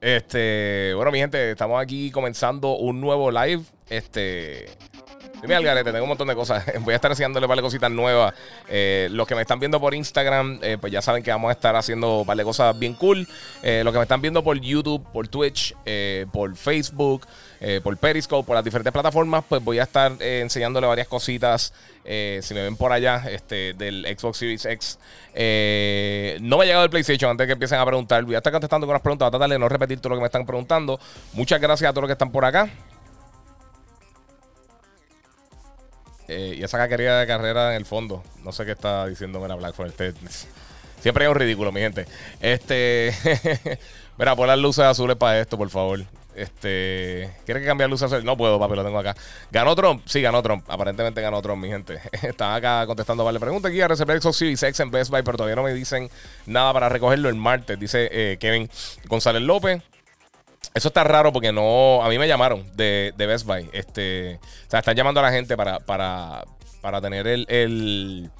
Este, bueno, mi gente, estamos aquí comenzando un nuevo live. Este, Dime al garete, tengo un montón de cosas. Voy a estar haciéndole un cositas nuevas. Eh, los que me están viendo por Instagram, eh, pues ya saben que vamos a estar haciendo un cosas bien cool. Eh, los que me están viendo por YouTube, por Twitch, por Facebook, por Periscope, por las diferentes plataformas, pues voy a estar enseñándole varias cositas. si me ven por allá, este, del Xbox Series X. no me ha llegado el PlayStation antes que empiecen a preguntar. Voy a estar contestando con unas preguntas. Voy a tratar de no repetir todo lo que me están preguntando. Muchas gracias a todos los que están por acá. Eh, y esa caquería de carrera en el fondo. No sé qué está diciendo Mira Blackford. Este, siempre es un ridículo, mi gente. Este. Mira, pon las luces azules para esto, por favor. Este. ¿Quieres que cambie luces azules? No puedo, papi, lo tengo acá. ¿Ganó Trump? Sí, ganó Trump. Aparentemente ganó Trump, mi gente. Están acá contestando vale pregunta aquí a reservar Xbox Series X en Best Buy, pero todavía no me dicen nada para recogerlo el martes, dice eh, Kevin González López. Eso está raro porque no. A mí me llamaron de, de Best Buy. Este, o sea, están llamando a la gente para, para, para tener el, el.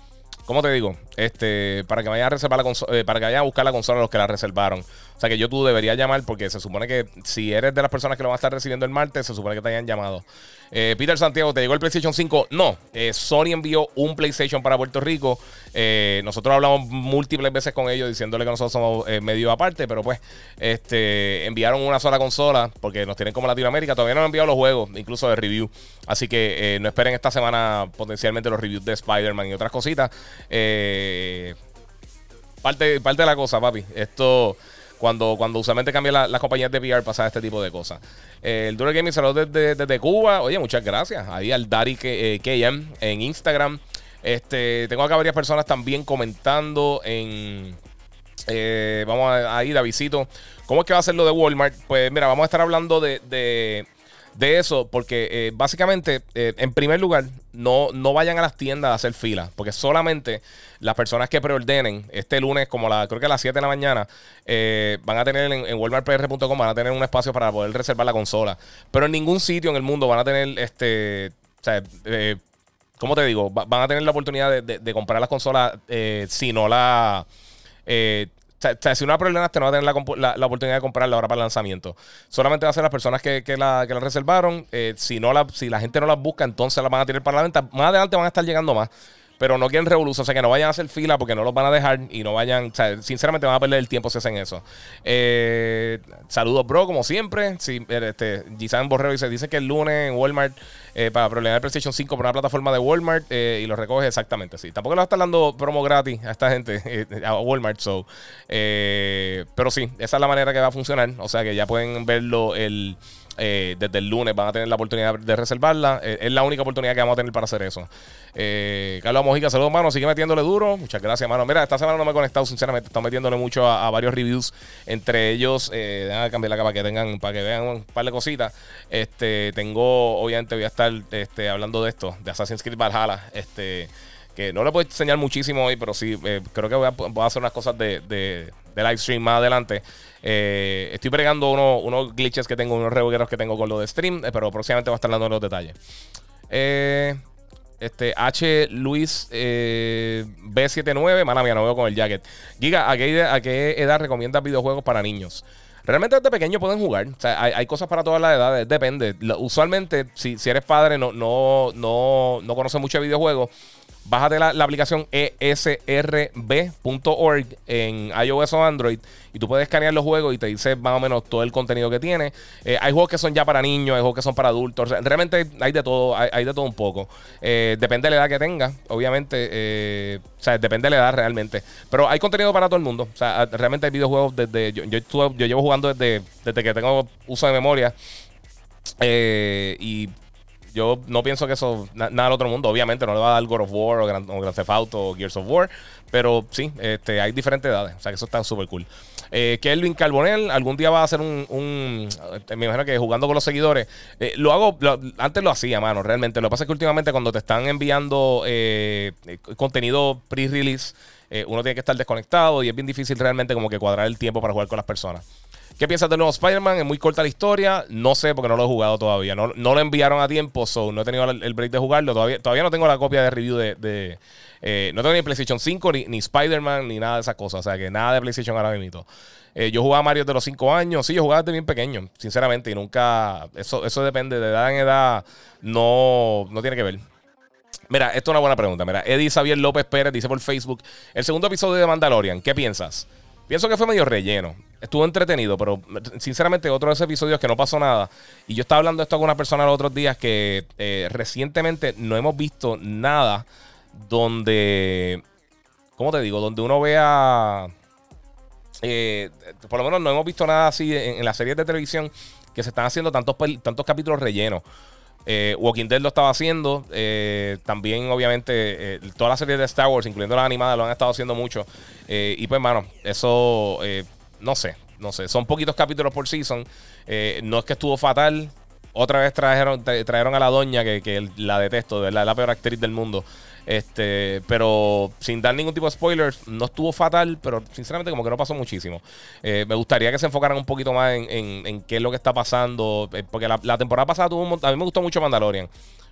¿Cómo te digo? Este, para que vayan a reservar la consola, eh, para que vayan a buscar la consola los que la reservaron. O sea que yo tú deberías llamar porque se supone que si eres de las personas que lo van a estar recibiendo el martes, se supone que te hayan llamado. Eh, Peter Santiago, ¿te llegó el PlayStation 5? No. Eh, Sony envió un PlayStation para Puerto Rico. Eh, nosotros hablamos múltiples veces con ellos diciéndole que nosotros somos medio aparte, pero pues este, enviaron una sola consola porque nos tienen como Latinoamérica. Todavía no han enviado los juegos, incluso de review. Así que no esperen esta semana potencialmente los reviews de Spider-Man y otras cositas. parte, parte de la cosa, papi. Esto cuando, cuando usualmente cambian las compañías de VR pasa este tipo de cosas. Eh, el Duro Gaming saludos desde, desde, Cuba. Oye, muchas gracias. Ahí al Dari eh, en Instagram. Este, tengo acá varias personas también comentando en. Eh, vamos a, ir a visito. ¿Cómo es que va a ser lo de Walmart? Pues mira, vamos a estar hablando de eso, porque eh, básicamente, eh, en primer lugar, no, no vayan a las tiendas a hacer fila, porque solamente las personas que preordenen este lunes, como la creo que a las 7 de la mañana, eh, van a tener en, walmartpr.com, van a tener un espacio para poder reservar la consola. Pero en ningún sitio en el mundo van a tener este. O sea, ¿cómo te digo? van a tener la oportunidad de, comprar las consolas si no la. O sea, si una problema te no va a tener la, oportunidad de comprarla ahora para el lanzamiento. Solamente va a ser las personas que, la, que la reservaron. Eh, si, no la, si la gente no las busca, entonces la van a tener para la venta. Más adelante van a estar llegando más pero no quieren revolución. O sea, que no vayan a hacer fila porque no los van a dejar y no vayan. O sea, sinceramente van a perder el tiempo si hacen eso. Eh, saludos, bro, como siempre. Sí, este, Gisán Borreo dice: dice que el lunes en Walmart eh, para problemas de PlayStation 5 por una plataforma de Walmart eh, y lo recoge exactamente así. Tampoco le va a estar dando promo gratis a esta gente, a Walmart. So, pero sí, esa es la manera que va a funcionar. O sea, que ya pueden verlo el. Eh, desde el lunes van a tener la oportunidad de reservarla. Eh, es la única oportunidad que vamos a tener para hacer eso. Eh, Carlos Mojica, saludos, mano. Sigue metiéndole duro. Muchas gracias, mano. Mira, esta semana no me he conectado, sinceramente. Estoy metiéndole mucho a, varios reviews. Entre ellos, eh, déjame cambiar la capa que tengan, para que vean un par de cositas. Este, tengo, obviamente, voy a estar este, hablando de esto, de Assassin's Creed Valhalla. Este que no le puedo enseñar muchísimo hoy, pero sí, creo que voy a, hacer unas cosas de, de, de live stream más adelante. Eh, estoy bregando unos glitches que tengo, unos regueros que tengo con lo de stream, eh, pero próximamente va a estar dando los detalles. Eh, este H. Luis B79, mala mía, no veo con el jacket. Giga, ¿a qué, edad recomiendas videojuegos para niños? Realmente desde pequeño pueden jugar. O sea, hay, cosas para todas las edades. Depende. usualmente, si, si, eres padre, no, no, no, no conoces mucho de videojuegos Bájate la, aplicación esrb.org en iOS o Android y tú puedes escanear los juegos y te dice más o menos todo el contenido que tiene. Eh, hay juegos que son ya para niños, hay juegos que son para adultos. Realmente hay de todo, hay, de todo un poco. Eh, depende de la edad que tenga, obviamente. Eh, o sea, depende de la edad realmente. Pero hay contenido para todo el mundo. O sea, realmente hay videojuegos desde. Yo, yo, llevo jugando desde, desde que tengo uso de memoria. y Yo no pienso que eso, nada del otro mundo. Obviamente no le va a dar God of War o Grand, Theft Auto o Gears of War. Pero sí, este, hay diferentes edades. O sea que eso está súper cool. Eh, Kelvin Carbonell, algún día va a hacer un, me imagino que jugando con los seguidores. Eh, lo hago, antes lo hacía, mano, realmente. Lo que pasa es que últimamente cuando te están enviando eh, contenido pre-release, uno tiene que estar desconectado y es bien difícil realmente como que cuadrar el tiempo para jugar con las personas. ¿Qué piensas del nuevo Spider-Man? Es muy corta la historia. No sé porque no lo he jugado todavía. No, no lo enviaron a tiempo, so no he tenido el, break de jugarlo. Todavía, todavía no tengo la copia de review de. Eh, no tengo ni PlayStation 5, ni, Spider-Man, ni nada de esas cosas. O sea que nada de PlayStation ahora mismo. Eh, yo jugaba Mario de los 5 años. Sí, yo jugaba desde bien pequeño, sinceramente. Y nunca. Eso, eso depende de edad en edad. No, no tiene que ver. Mira, esto es una buena pregunta. Mira, Eddie Xavier López Pérez dice por Facebook: El segundo episodio de Mandalorian, ¿qué piensas? Pienso que fue medio relleno. Estuvo entretenido, pero sinceramente otro de esos episodios que no pasó nada. Y yo estaba hablando esto con una persona los otros días que eh, recientemente no hemos visto nada donde, ¿cómo te digo? Donde uno vea, eh, por lo menos no hemos visto nada así en, las series de televisión que se están haciendo tantos, tantos capítulos rellenos. Eh, Walking Dead lo estaba haciendo. también, obviamente, todas las series de Star Wars, incluyendo las animadas, lo han estado haciendo mucho. y pues, mano, eso no sé, no sé. Son poquitos capítulos por season. Eh, no es que estuvo fatal. Otra vez trajeron, trajeron a la doña, que, la detesto, de la, peor actriz del mundo. Este, pero sin dar ningún tipo de spoilers, no estuvo fatal, pero sinceramente como que no pasó muchísimo. Eh, me gustaría que se enfocaran un poquito más en, qué es lo que está pasando, eh, porque la, temporada pasada tuvo un, a mí me gustó mucho Mandalorian,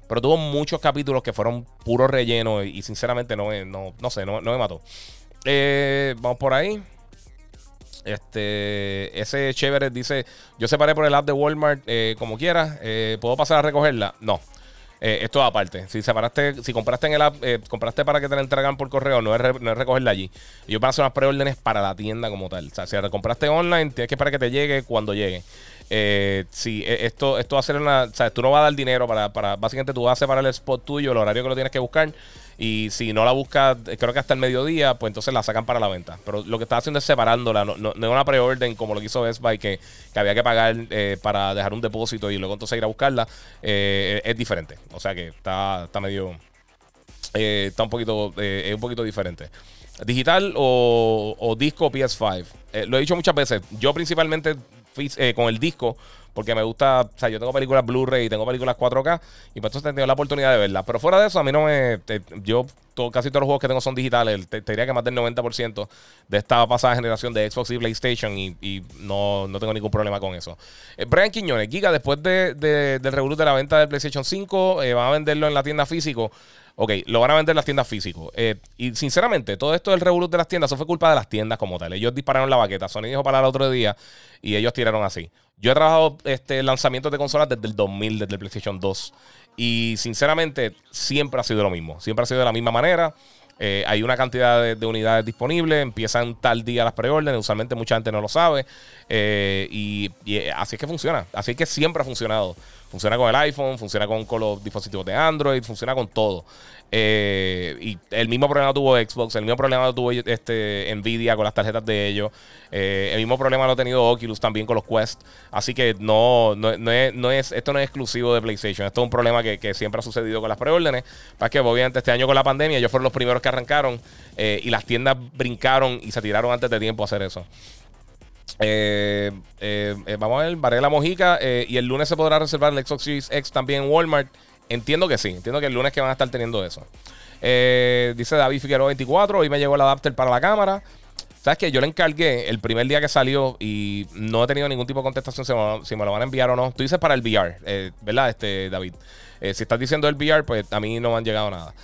pero tuvo muchos capítulos que fueron puro relleno y, sinceramente no, no, no sé, no, no me mató. vamos por ahí. Este, ese chévere dice: Yo separé por el app de Walmart eh, como quieras. Eh, ¿Puedo pasar a recogerla? No. Eh, esto aparte. Si separaste, si compraste en el app, compraste para que te la entregan por correo, no es, no es recogerla allí. Yo hacer unas preórdenes para la tienda como tal. O sea, si la compraste online, tienes que esperar que te llegue cuando llegue. si esto, esto va a ser una. Tú no vas a dar dinero para, para. Básicamente tú vas a separar el spot tuyo, el horario que lo tienes que buscar. Y si no la buscas, creo que hasta el mediodía, pues entonces la sacan para la venta. Pero lo que está haciendo es separándola. No, no, es una preorden como lo que hizo Best Buy, que, había que pagar eh, para dejar un depósito y luego entonces ir a buscarla. Eh, es diferente. O sea que está, está medio. Eh, está un poquito. es un poquito diferente. Digital o, o disco PS5. lo he dicho muchas veces. Yo principalmente con el disco porque me gusta, o sea, yo tengo películas Blu-ray y tengo películas 4K y pues entonces he tenido la oportunidad de verlas. Pero fuera de eso, a mí no me, yo casi todos los juegos que tengo son digitales, te, diría que más del 90% de esta pasada generación de Xbox y PlayStation y, no, tengo ningún problema con eso. Eh, Brian Quiñones, Giga, después de, del revoluto de la venta del PlayStation 5, eh, van a venderlo en la tienda físico. Ok, lo van a vender en las tiendas físicas. Eh, y sinceramente, todo esto del revolut de las tiendas, eso fue culpa de las tiendas como tal. Ellos dispararon la baqueta. Sony dijo para el otro día y ellos tiraron así. Yo he trabajado este, lanzamientos de consolas desde el 2000, desde el PlayStation 2. Y sinceramente, siempre ha sido lo mismo. Siempre ha sido de la misma manera. Eh, hay una cantidad de, unidades disponibles, empiezan tal día las preórdenes, usualmente mucha gente no lo sabe. Eh, y, así es que funciona. Así es que siempre ha funcionado. Funciona con el iPhone, funciona con los dispositivos de Android, funciona con todo. Eh, y el mismo problema tuvo Xbox, el mismo problema tuvo este, Nvidia con las tarjetas de ellos. Eh, el mismo problema lo ha tenido Oculus también con los Quest. Así que no, no, es, esto no es exclusivo de PlayStation. Esto es un problema que, siempre ha sucedido con las preórdenes. Para que obviamente este año con la pandemia ellos fueron los primeros que arrancaron eh, y las tiendas brincaron y se tiraron antes de tiempo a hacer eso. vamos a ver, Varela Mojica. y el lunes se podrá reservar el Xbox Series X también en Walmart. Entiendo que sí, entiendo que el lunes que van a estar teniendo eso. Eh, dice David Figueroa 24, hoy me llegó el adapter para la cámara. ¿Sabes qué? Yo le encargué el primer día que salió y no he tenido ningún tipo de contestación si me, lo van a enviar o no. Tú dices para el VR, eh, ¿verdad, este, David? Eh, si estás diciendo el VR, pues a mí no me han llegado nada.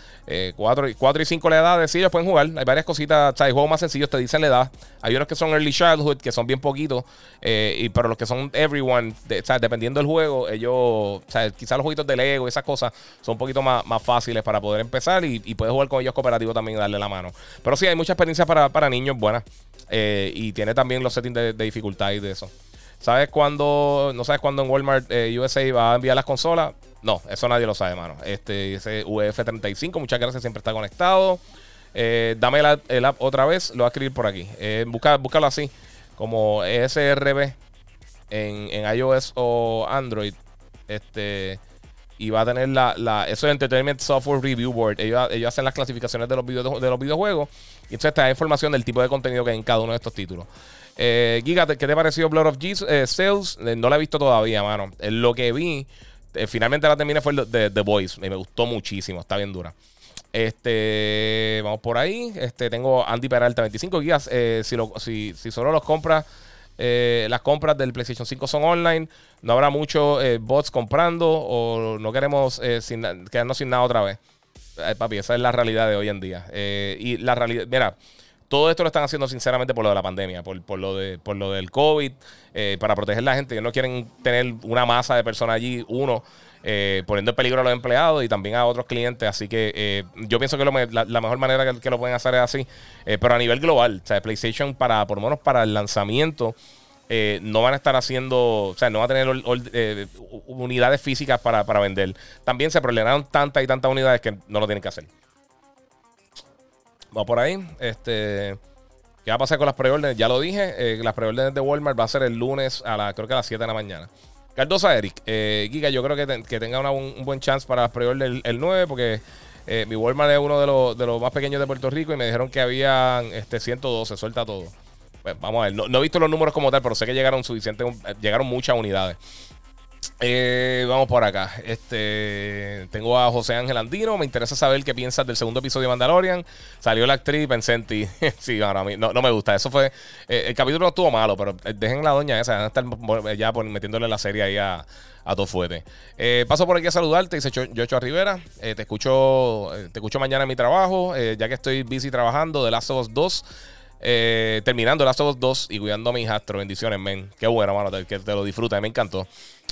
4, eh, y 5 la edad, sí, ellos pueden jugar. Hay varias cositas. O sea, hay juegos más sencillos, te dicen la edad. Hay unos que son Early Childhood, que son bien poquitos. Eh, y, pero los que son Everyone, o sea, dependiendo del juego, ellos, o sea, quizás los jueguitos de Lego, esas cosas, son un poquito más, más fáciles para poder empezar. Y, puedes jugar con ellos cooperativo también y darle la mano. Pero sí, hay mucha experiencia para, para niños buenas. y tiene también los settings de, de dificultad y de eso. ¿Sabes cuándo? ¿No sabes cuándo en Walmart USA va a enviar las consolas? No, eso nadie lo sabe, mano. Este, ese UF35, muchas gracias, siempre está conectado. Eh, dame el app otra vez, lo voy a escribir por aquí. Eh, búscalo así, como ESRB en, en iOS o Android. Este, y va a tener la, la eso es Entertainment Software Review Board. Ellos, ellos hacen las clasificaciones de los, de los videojuegos y entonces te información del tipo de contenido que hay en cada uno de estos títulos. Eh, Giga, ¿qué te pareció Blood of Jesus? Eh, Sales? Eh, no la he visto todavía, mano. Lo que vi, finalmente la terminé fue de The Voice. Me gustó muchísimo, está bien dura. Este, vamos por ahí. Este, tengo Andy Peralta, 25 gigas. si, si, si, solo los compras, las compras del PlayStation 5 son online, no habrá muchos bots comprando o no queremos quedarnos sin nada otra vez. papi, esa es la realidad de hoy en día. y la realidad, mira, todo esto lo están haciendo sinceramente por lo de la pandemia, por, lo, de, por lo del COVID, eh, para proteger a la gente. Ellos no quieren tener una masa de personas allí, uno, eh, poniendo en peligro a los empleados y también a otros clientes. Así que eh, yo pienso que la, mejor manera que, lo pueden hacer es así. pero a nivel global, o sea, PlayStation, para, por lo menos para el lanzamiento, no van a estar haciendo, o sea, no va a tener unidades físicas para, para vender. También se problemaron tantas y tantas unidades que no lo tienen que hacer. Va por ahí. Este. ¿Qué va a pasar con las preórdenes? Ya lo dije. Eh, las preórdenes de Walmart va a ser el lunes a la, creo que a las 7 de la mañana. Cardosa Eric. Eh, Giga, yo creo que, que tenga un, buen chance para las preórdenes el, 9 porque eh, mi Walmart es uno de los, de los más pequeños de Puerto Rico y me dijeron que había este, 112, suelta todo. Pues, vamos a ver. No, no, he visto los números como tal, pero sé que llegaron suficientes, llegaron muchas unidades. Eh, vamos por acá. Este, tengo a José Ángel Andino. Me interesa saber qué piensas del segundo episodio de Mandalorian. Salió la actriz, pensé en sí, a mí no, me gusta. Eso fue. Eh, el capítulo no estuvo malo, pero eh, dejen la doña esa. Van a estar ya metiéndole la serie ahí a, a todo fuerte. paso por aquí a saludarte, dice Yocho Rivera. te escucho te escucho mañana en mi trabajo, ya que estoy busy trabajando de Last of Us 2. terminando Last of Us 2 y cuidando a mi hijastro. Bendiciones, men. Qué bueno, mano, que te lo disfruta, me encantó.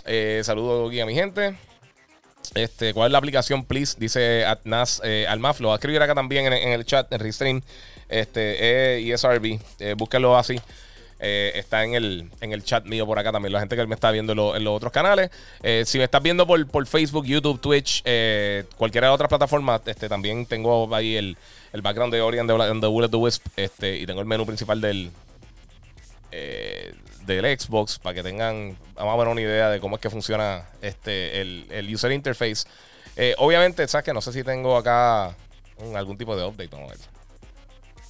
Eh, saludos aquí a mi gente. Este, ¿Cuál es la aplicación, please? Dice Atnas eh. Lo va a escribir acá también en, el chat, en Restream. Este, ESRB. Eh, así. Eh, está en el, en el chat mío por acá también. La gente que me está viendo en, los otros canales. si me estás viendo por, por Facebook, YouTube, Twitch, cualquiera de otras plataformas, este, también tengo ahí el, el background de Orient de, The the Wisp. Este, y tengo el menú principal del del Xbox para que tengan más o menos una idea de cómo es que funciona este el, user interface. Eh, obviamente, sabes que no sé si tengo acá algún tipo de update.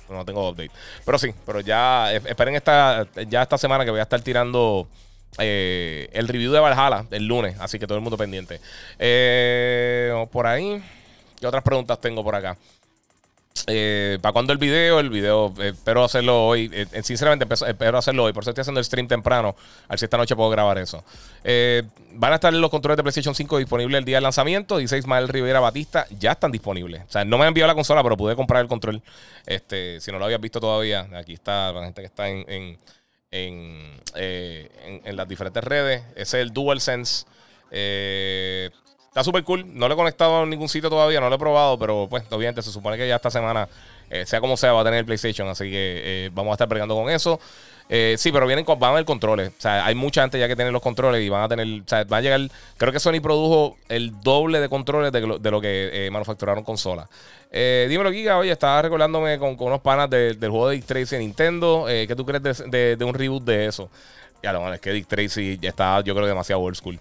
No tengo update. Pero sí, pero ya esperen esta, ya esta semana que voy a estar tirando eh, el review de Valhalla el lunes. Así que todo el mundo pendiente. Eh, por ahí. ¿Qué otras preguntas tengo por acá? Eh, ¿Para cuándo el video? El video, eh, espero hacerlo hoy. Eh, sinceramente, espero hacerlo hoy. Por eso estoy haciendo el stream temprano. A ver si esta noche puedo grabar eso. van a estar los controles de PlayStation 5 disponibles el día del lanzamiento. Dice Ismael Rivera Batista. Ya están disponibles. O sea, no me han enviado la consola, pero pude comprar el control. Este, si no lo habías visto todavía, aquí está la gente que está en, en, en, en las diferentes redes. Es el DualSense. Eh, Está súper cool. No lo he conectado a ningún sitio todavía, no lo he probado, pero pues obviamente se supone que ya esta semana, eh, sea como sea, va a tener el PlayStation. Así que eh, vamos a estar pregando con eso. Eh, sí, pero vienen con, van a haber controles. O sea, hay mucha gente ya que tiene los controles y van a tener. O sea, va a llegar. Creo que Sony produjo el doble de controles de, lo, que manufacturaron consolas. dímelo, Giga. Oye, estaba recordándome con, unos panas del juego de Dick Tracy en Nintendo. ¿Qué tú crees de, de, un reboot de eso? Ya lo es que Dick Tracy ya está, yo creo, demasiado old school.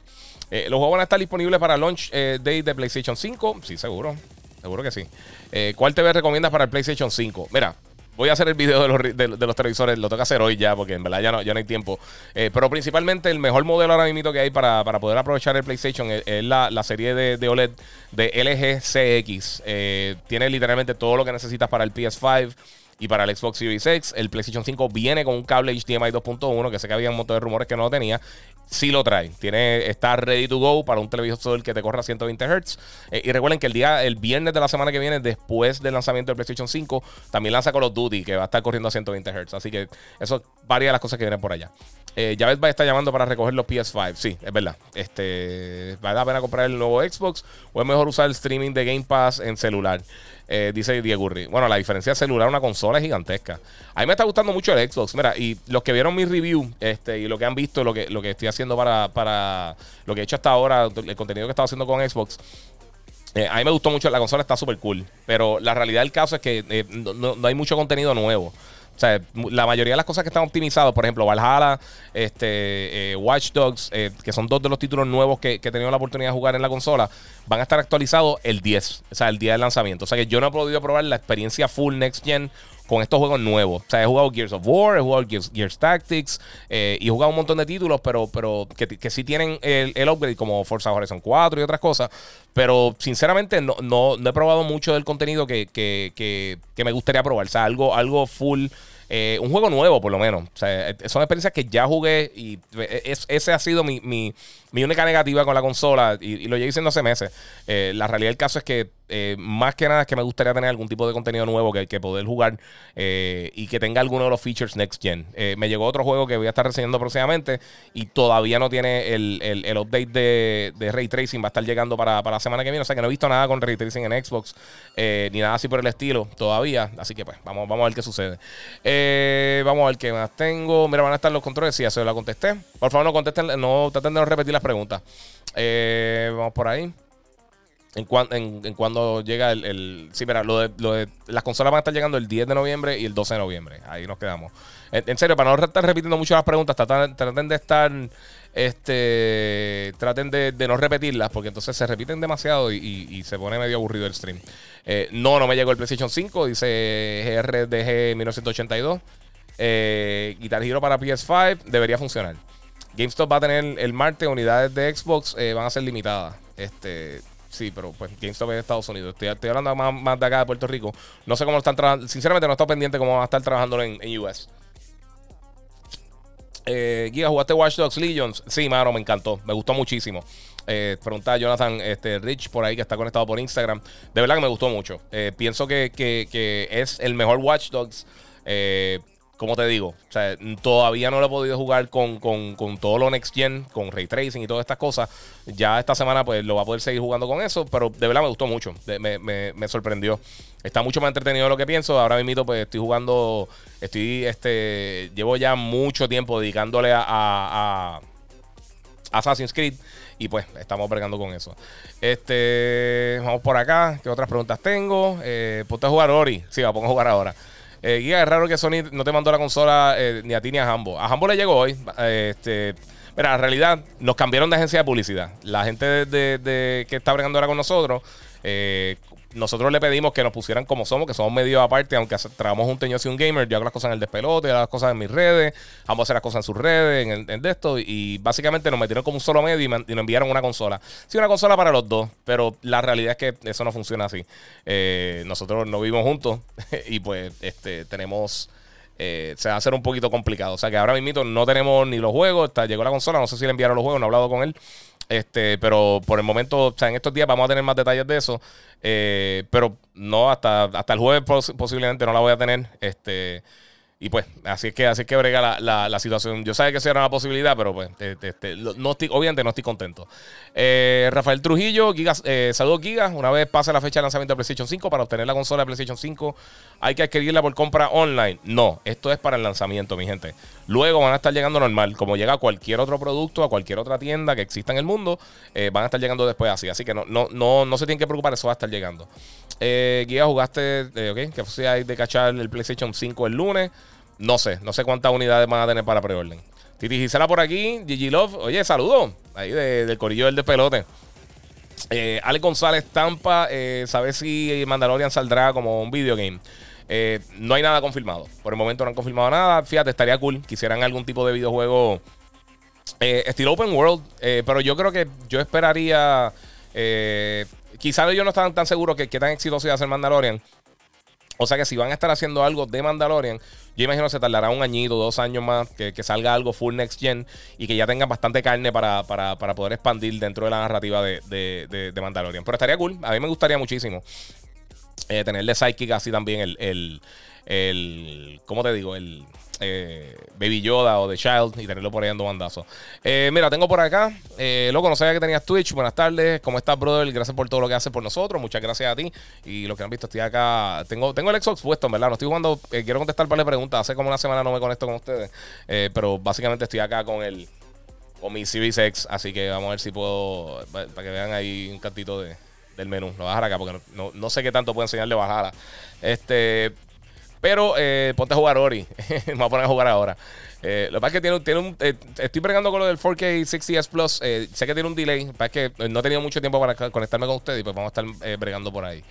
Eh, los juegos van a estar disponibles para launch eh, day de PlayStation 5. Sí, seguro. Seguro que sí. Eh, ¿Cuál TV recomiendas para el PlayStation 5? Mira, voy a hacer el video de los, de, los televisores. Lo que hacer hoy ya, porque en verdad ya no, ya no hay tiempo. pero principalmente el mejor modelo ahora mismo que hay para, poder aprovechar el PlayStation es, la, serie de, de, OLED de LG CX. tiene literalmente todo lo que necesitas para el PS5 y para el Xbox Series X. El PlayStation 5 viene con un cable HDMI 2.1, que sé que había un montón de rumores que no lo tenía sí lo trae. Tiene, está ready to go para un televisor que te corra 120 Hz. Eh, y recuerden que el día, el viernes de la semana que viene, después del lanzamiento del PlayStation 5, también lanza Call of Duty, que va a estar corriendo a 120 Hz. Así que eso varía las cosas que vienen por allá. Eh, Javet va a estar llamando para recoger los PS5. Sí, es verdad. Este, ¿Vale la pena comprar el nuevo Xbox o es mejor usar el streaming de Game Pass en celular? Eh, dice Diego Urri. Bueno, la diferencia celular una consola es gigantesca. A mí me está gustando mucho el Xbox. Mira, y los que vieron mi review este, y lo que han visto, lo que, lo que estoy haciendo para, para lo que he hecho hasta ahora, el contenido que he estado haciendo con Xbox. Eh, a mí me gustó mucho, la consola está súper cool. Pero la realidad del caso es que eh, no, hay mucho contenido nuevo. O sea, la mayoría de las cosas que están optimizadas, por ejemplo, Valhalla, este, eh, Watch Dogs, eh, que son dos de los títulos nuevos que, que he tenido la oportunidad de jugar en la consola, van a estar actualizados el 10, o sea, el día del lanzamiento. O sea que yo no he podido probar la experiencia full next gen con estos juegos nuevos. O sea, he jugado Gears of War, he jugado Gears, Tactics eh, y he jugado un montón de títulos, pero, pero que, sí tienen el, el, upgrade como Forza Horizon 4 y otras cosas. Pero sinceramente no, no, he probado mucho del contenido que, que, que, me gustaría probar. O sea, algo, algo full. Eh, un juego nuevo, por lo menos. O sea, son experiencias que ya jugué y es, ese ha sido mi, mi, mi única negativa con la consola, y, lo llevo diciendo hace meses, eh, la realidad del caso es que eh, más que nada es que me gustaría tener algún tipo de contenido nuevo que, que poder jugar eh, y que tenga alguno de los features next gen. me llegó otro juego que voy a estar reseñando próximamente y todavía no tiene el, el, update de, de, Ray Tracing, va a estar llegando para, para, la semana que viene, o sea que no he visto nada con Ray Tracing en Xbox ni nada así por el estilo todavía, así que pues vamos, vamos a ver qué sucede. vamos a ver qué más tengo. Mira, van a estar los controles, sí, ya se la contesté. Por favor, no contesten, no traten de no repetir las preguntas. Eh, vamos por ahí. En, en, cuando llega el, Sí, mira, lo de, las consolas van a estar llegando el 10 de noviembre y el 12 de noviembre. Ahí nos quedamos. En, serio, para no estar repitiendo mucho las preguntas, traten, de estar. Este. Traten de, no repetirlas, porque entonces se repiten demasiado y, se pone medio aburrido el stream. Eh, no, no me llegó el PlayStation 5, dice GRDG 1982. Eh, Guitar Hero para PS5 debería funcionar. GameStop va a tener el martes unidades de Xbox, eh, van a ser limitadas. Este, sí, pero pues GameStop es de Estados Unidos. Estoy, hablando más, de acá de Puerto Rico. No sé cómo están trabajando. Sinceramente, no estoy pendiente cómo van a estar trabajando en, en US. Eh, ¿jugaste Watch Dogs Legions? Sí, mano, me encantó. Me gustó muchísimo. Eh, pregunta a Jonathan este, Rich por ahí que está conectado por Instagram. De verdad que me gustó mucho. Eh, pienso que, que, que, es el mejor Watch Dogs. Eh, como te digo, o sea, todavía no lo he podido jugar con, todo lo next gen, con ray tracing y todas estas cosas. Ya esta semana, pues lo va a poder seguir jugando con eso, pero de verdad me gustó mucho, me, sorprendió. Está mucho más entretenido de lo que pienso. Ahora mismo, pues estoy jugando, estoy, este, llevo ya mucho tiempo dedicándole a, a, Assassin's Creed. Y pues estamos bregando con eso. Este, vamos por acá. ¿Qué otras preguntas tengo? Eh, ¿Ponte a jugar Ori? Sí, va a poner a jugar ahora. Eh, Guía, es raro que Sony no te mandó la consola eh, ni a ti ni a Jambo. A Jambo le llegó hoy. Eh, este, mira, en realidad nos cambiaron de agencia de publicidad. La gente de, que está bregando ahora con nosotros, eh, nosotros le pedimos que nos pusieran como somos, que somos medio aparte, aunque trabajamos un teño y un gamer. Yo hago las cosas en el despelote, hago las cosas en mis redes, vamos a hacer las cosas en sus redes, en, en de esto. Y básicamente nos metieron como un solo medio y, nos enviaron una consola. Sí, una consola para los dos, pero la realidad es que eso no funciona así. Eh, nosotros no vivimos juntos y pues este tenemos. Eh, se va a hacer un poquito complicado. O sea que ahora mismo no tenemos ni los juegos. Está, llegó la consola, no sé si le enviaron los juegos, no he hablado con él. Este, pero por el momento, o sea, en estos días vamos a tener más detalles de eso. Eh, pero no, hasta, hasta el jueves posiblemente no la voy a tener. Este. Y pues, así es que, así es que brega la, la, situación. Yo sabía que eso era una posibilidad, pero pues, este, no estoy, obviamente no estoy contento. Eh, Rafael Trujillo, Giga, eh, saludos Giga. Una vez pase la fecha de lanzamiento de PlayStation 5, para obtener la consola de PlayStation 5, hay que adquirirla por compra online. No, esto es para el lanzamiento, mi gente. Luego van a estar llegando normal, como llega a cualquier otro producto, a cualquier otra tienda que exista en el mundo, eh, van a estar llegando después así. Así que no, no, no, no se tienen que preocupar, eso va a estar llegando. Eh, Giga, jugaste, eh, ok, que fue de cachar el PlayStation 5 el lunes. No sé, no sé cuántas unidades van a tener para preorden. Titi Gisela por aquí, Gigi Love. Oye, saludos. Ahí del corillo del despelote. Eh, Ale González Tampa, eh, si Mandalorian saldrá como un videogame. Eh, no hay nada confirmado. Por el momento no han confirmado nada. Fíjate, estaría cool. Quisieran algún tipo de videojuego eh, estilo Open World. pero yo creo que yo esperaría. Quizás ellos no están tan seguros que qué tan exitoso iba a ser Mandalorian. O sea que si van a estar haciendo algo de Mandalorian, yo imagino que se tardará un añito, dos años más, que, salga algo full next gen y que ya tengan bastante carne para, poder expandir dentro de la narrativa de, Mandalorian. Pero estaría cool, a mí me gustaría muchísimo eh, tenerle Psychic así también el, el, el ¿cómo te digo? El eh, Baby Yoda o The Child y tenerlo por ahí dando bandazos. Eh, mira, tengo por acá, eh, loco, no sabía que tenías Twitch. Buenas tardes, ¿cómo estás, brother? Gracias por todo lo que haces por nosotros. Muchas gracias a ti. Y lo que han visto, estoy acá. Tengo, tengo el Xbox puesto, en verdad. No estoy jugando. quiero contestar para preguntas. Hace como una semana no me conecto con ustedes. pero básicamente estoy acá con el con mi Series X. Así que vamos a ver si puedo. Para que vean ahí un cantito de, del menú. Lo voy a bajar acá porque no, no, sé qué tanto puedo enseñarle bajarla. Este. Pero eh, ponte a jugar Ori. Me voy a poner a jugar ahora. Eh, lo que pasa es que tiene. Eh, estoy bregando con lo del 4K 60S Plus. sé que tiene un delay. Lo que pasa es que no he tenido mucho tiempo para conectarme con ustedes y pues vamos a estar bregando por ahí.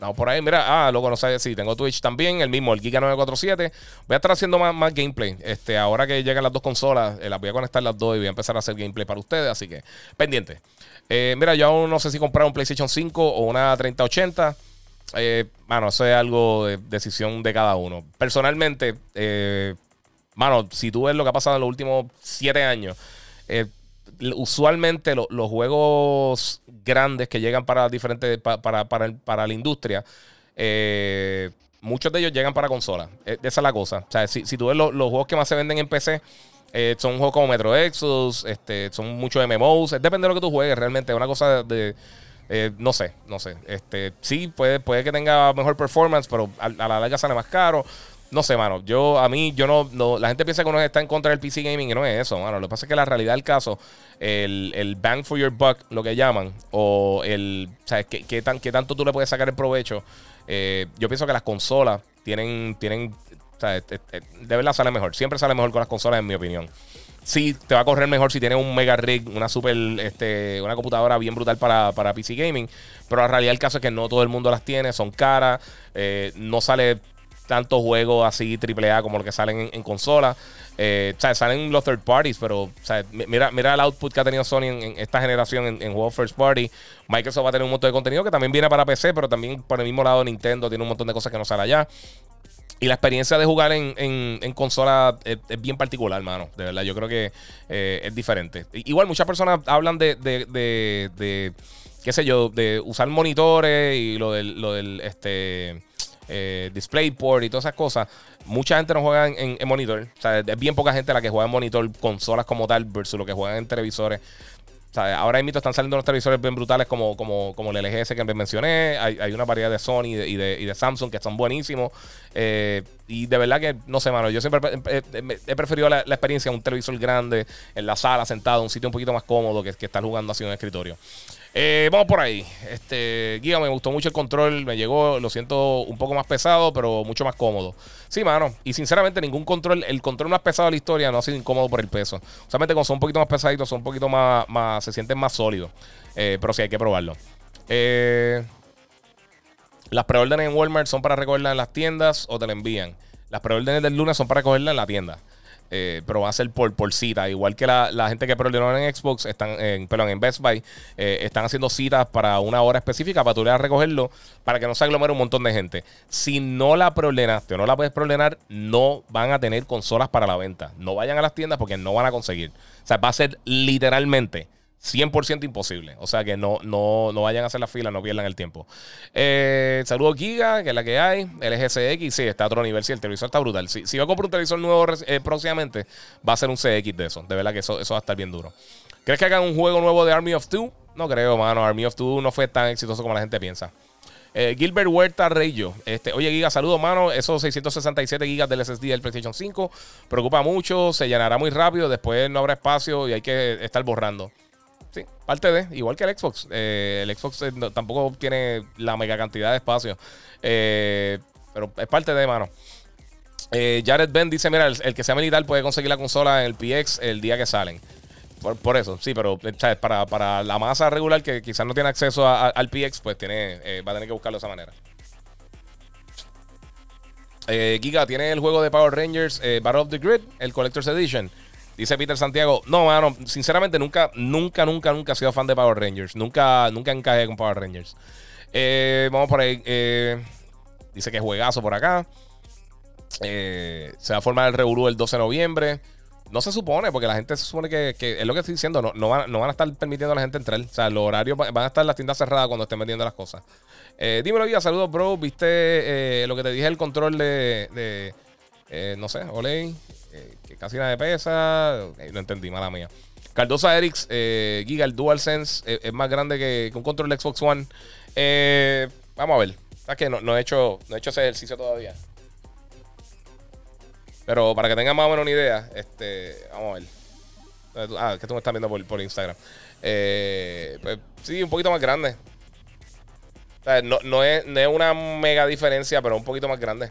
Vamos por ahí, mira, ah, lo sé, sí, tengo Twitch también, el mismo, el Giga 947. Voy a estar haciendo más, más gameplay. Este, ahora que llegan las dos consolas, las voy a conectar las dos y voy a empezar a hacer gameplay para ustedes, así que pendiente. mira, yo aún no sé si comprar un PlayStation 5 o una 3080. Eh, mano, eso es algo de decisión de cada uno. Personalmente, eh, mano, si tú ves lo que ha pasado en los últimos siete años, eh, usualmente los juegos grandes que llegan para diferentes para, para, la industria, eh, muchos de ellos llegan para consolas. Esa es la cosa. O sea, si, tú ves los juegos que más se venden en PC, son juegos como Metro Exodus, este, son muchos MMOs. Depende de lo que tú juegues, realmente. Es una cosa de eh, no sé, no sé. Este, sí, puede, puede que tenga mejor performance, pero a, la larga sale más caro. No sé, mano. Yo, a mí, yo no, no, La gente piensa que uno está en contra del PC gaming y no es eso, mano. Lo que pasa es que la realidad del caso, el, el bang for your buck, lo que llaman, o el. ¿Sabes? ¿Qué, qué, tan, qué tanto tú le puedes sacar el provecho? Eh, yo pienso que las consolas tienen. tienen de verdad sale mejor. Siempre sale mejor con las consolas, en mi opinión sí te va a correr mejor si tienes un mega rig, una super, este, una computadora bien brutal para, para PC gaming. Pero la realidad el caso es que no todo el mundo las tiene, son caras, eh, no sale tantos juegos así AAA como los que salen en, consola. Eh, salen los third parties, pero mira, mira el output que ha tenido Sony en, esta generación en, en first party. Microsoft va a tener un montón de contenido que también viene para PC, pero también por el mismo lado Nintendo tiene un montón de cosas que no sale allá. Y la experiencia de jugar en, en, consola es, bien particular, hermano. De verdad, yo creo que eh, es diferente. Igual muchas personas hablan de, de, de, qué sé yo, de usar monitores y lo del, lo del este, eh, DisplayPort y todas esas cosas. Mucha gente no juega en, en, monitor. O sea, es bien poca gente la que juega en monitor, consolas como tal, versus lo que juegan en televisores ahora mismo están saliendo unos televisores bien brutales como, como, como el LG que mencioné. Hay, una variedad de Sony y de, y de, Samsung que son buenísimos. Eh, y de verdad que, no sé, mano, yo siempre he, preferido la, experiencia de un televisor grande, en la sala, sentado, un sitio un poquito más cómodo que, que estar jugando así en un escritorio. Eh, vamos por ahí. Este, guía, me gustó mucho el control. Me llegó, lo siento un poco más pesado, pero mucho más cómodo. Sí, mano. Y sinceramente, ningún control, el control más pesado de la historia no ha sido incómodo por el peso. Solamente cuando son un poquito más pesaditos, son un poquito más, más se sienten más sólidos. Eh, pero sí, hay que probarlo. Eh, las preórdenes en Walmart son para recogerlas en las tiendas o te la envían. Las preórdenes del lunes son para recogerlas en la tienda. Eh, pero va a ser por, por cita. Igual que la, gente que preordenó en Xbox, están en, perdón, en Best Buy, eh, están haciendo citas para una hora específica para tú ir a recogerlo para que no se aglomere un montón de gente. Si no la preordenaste o no la puedes preordenar, no van a tener consolas para la venta. No vayan a las tiendas porque no van a conseguir. O sea, va a ser literalmente 100% imposible. O sea que no, no, no vayan a hacer la fila, no pierdan el tiempo. Eh, saludos Giga, que es la que hay. El CX, sí, está a otro nivel. Sí, el televisor está brutal. Si, si yo compro un televisor nuevo eh, próximamente, va a ser un CX de eso. De verdad que eso, eso va a estar bien duro. ¿Crees que hagan un juego nuevo de Army of Two? No creo, mano. Army of Two no fue tan exitoso como la gente piensa. Eh, Gilbert Huerta Reyo. Este, oye, Giga, saludos, mano. Esos 667 gigas del SSD del PlayStation 5 preocupa mucho, se llenará muy rápido, después no habrá espacio y hay que estar borrando. Sí, parte de, igual que el Xbox. Eh, el Xbox eh, tampoco tiene la mega cantidad de espacio. Eh, pero es parte de, mano. Jared Ben dice: Mira, el, que sea militar puede conseguir la consola en el PX el día que salen. Por, eso, sí, pero Para, para, la masa regular que quizás no tiene acceso al PX, pues tiene, va a tener que buscarlo de esa manera. Giga tiene el juego de Power Rangers Battle of the Grid, el Collector's Edition. Dice Peter Santiago, no, mano, sinceramente nunca, nunca, nunca, nunca he sido fan de Power Rangers. Nunca, nunca encajé con Power Rangers. Eh, vamos por ahí. Eh, dice que juegazo por acá. Eh, se va a formar el Revolú el 12 de noviembre. No se supone, porque la gente se supone que, es lo que estoy diciendo, no, no, van, a estar permitiendo a la gente entrar. O sea, los horarios van a estar las tiendas cerradas cuando estén vendiendo las cosas. dímelo, Guía, saludos, bro. ¿Viste lo que te dije, el control de, no sé, Olay? Que casi nada de pesa. Eh, no entendí, mala mía. Cardosa Erix, eh, Giga, el DualSense eh, es más grande que, un control Xbox One. vamos a ver. Es que no, he hecho, no he hecho ese ejercicio todavía. Pero para que tengan más o menos una idea, este, vamos a ver. Ah, que tú me estás viendo por, Instagram. pues sí, un poquito más grande. No, no, es, no es una mega diferencia, pero un poquito más grande.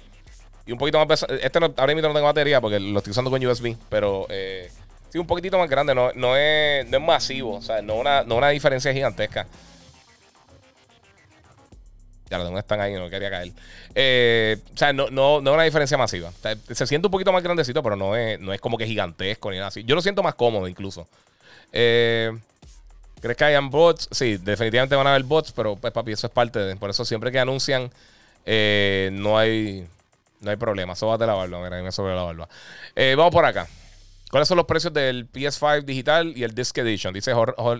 Y un poquito más pesado. Este ahora mismo no tengo batería porque lo estoy usando con USB, pero eh, sí, un poquitito más grande. No, no, es, no es masivo, o sea, no una, no una diferencia gigantesca. Ya los demás están ahí, no quería caer. Eh, o sea, no, no, no es una diferencia masiva. Se siente un poquito más grandecito, pero no es, no es como que gigantesco ni nada así. Yo lo siento más cómodo incluso. Eh, ¿Crees que hayan bots? Sí, definitivamente van a haber bots, pero pues papi, eso es parte de... Por eso siempre que anuncian, no hay no hay problema. A la barba. Mira, me sobre la barba. Eh, vamos por acá. ¿Cuáles son los precios del PS5 digital y el Disc Edition? Dice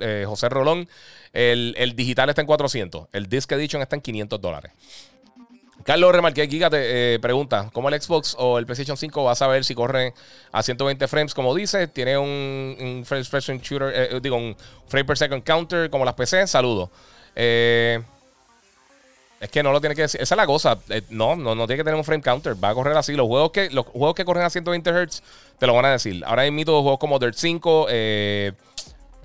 eh, José Rolón. El, digital está en 400. El Disc Edition está en 500 dólares. Carlos Remarque Giga eh, pregunta: ¿Cómo el Xbox o el PlayStation 5 va a saber si corre a 120 frames? Como dice, tiene un, frame shooter, digo, un frame per second counter como las PC. Saludos. Es que no lo tiene que decir. Esa es la cosa. no, no, no tiene que tener un frame counter. Va a correr así. Los juegos que, los juegos que corren a 120 Hz te lo van a decir. Ahora hay mitos de juegos como Dirt 5, eh,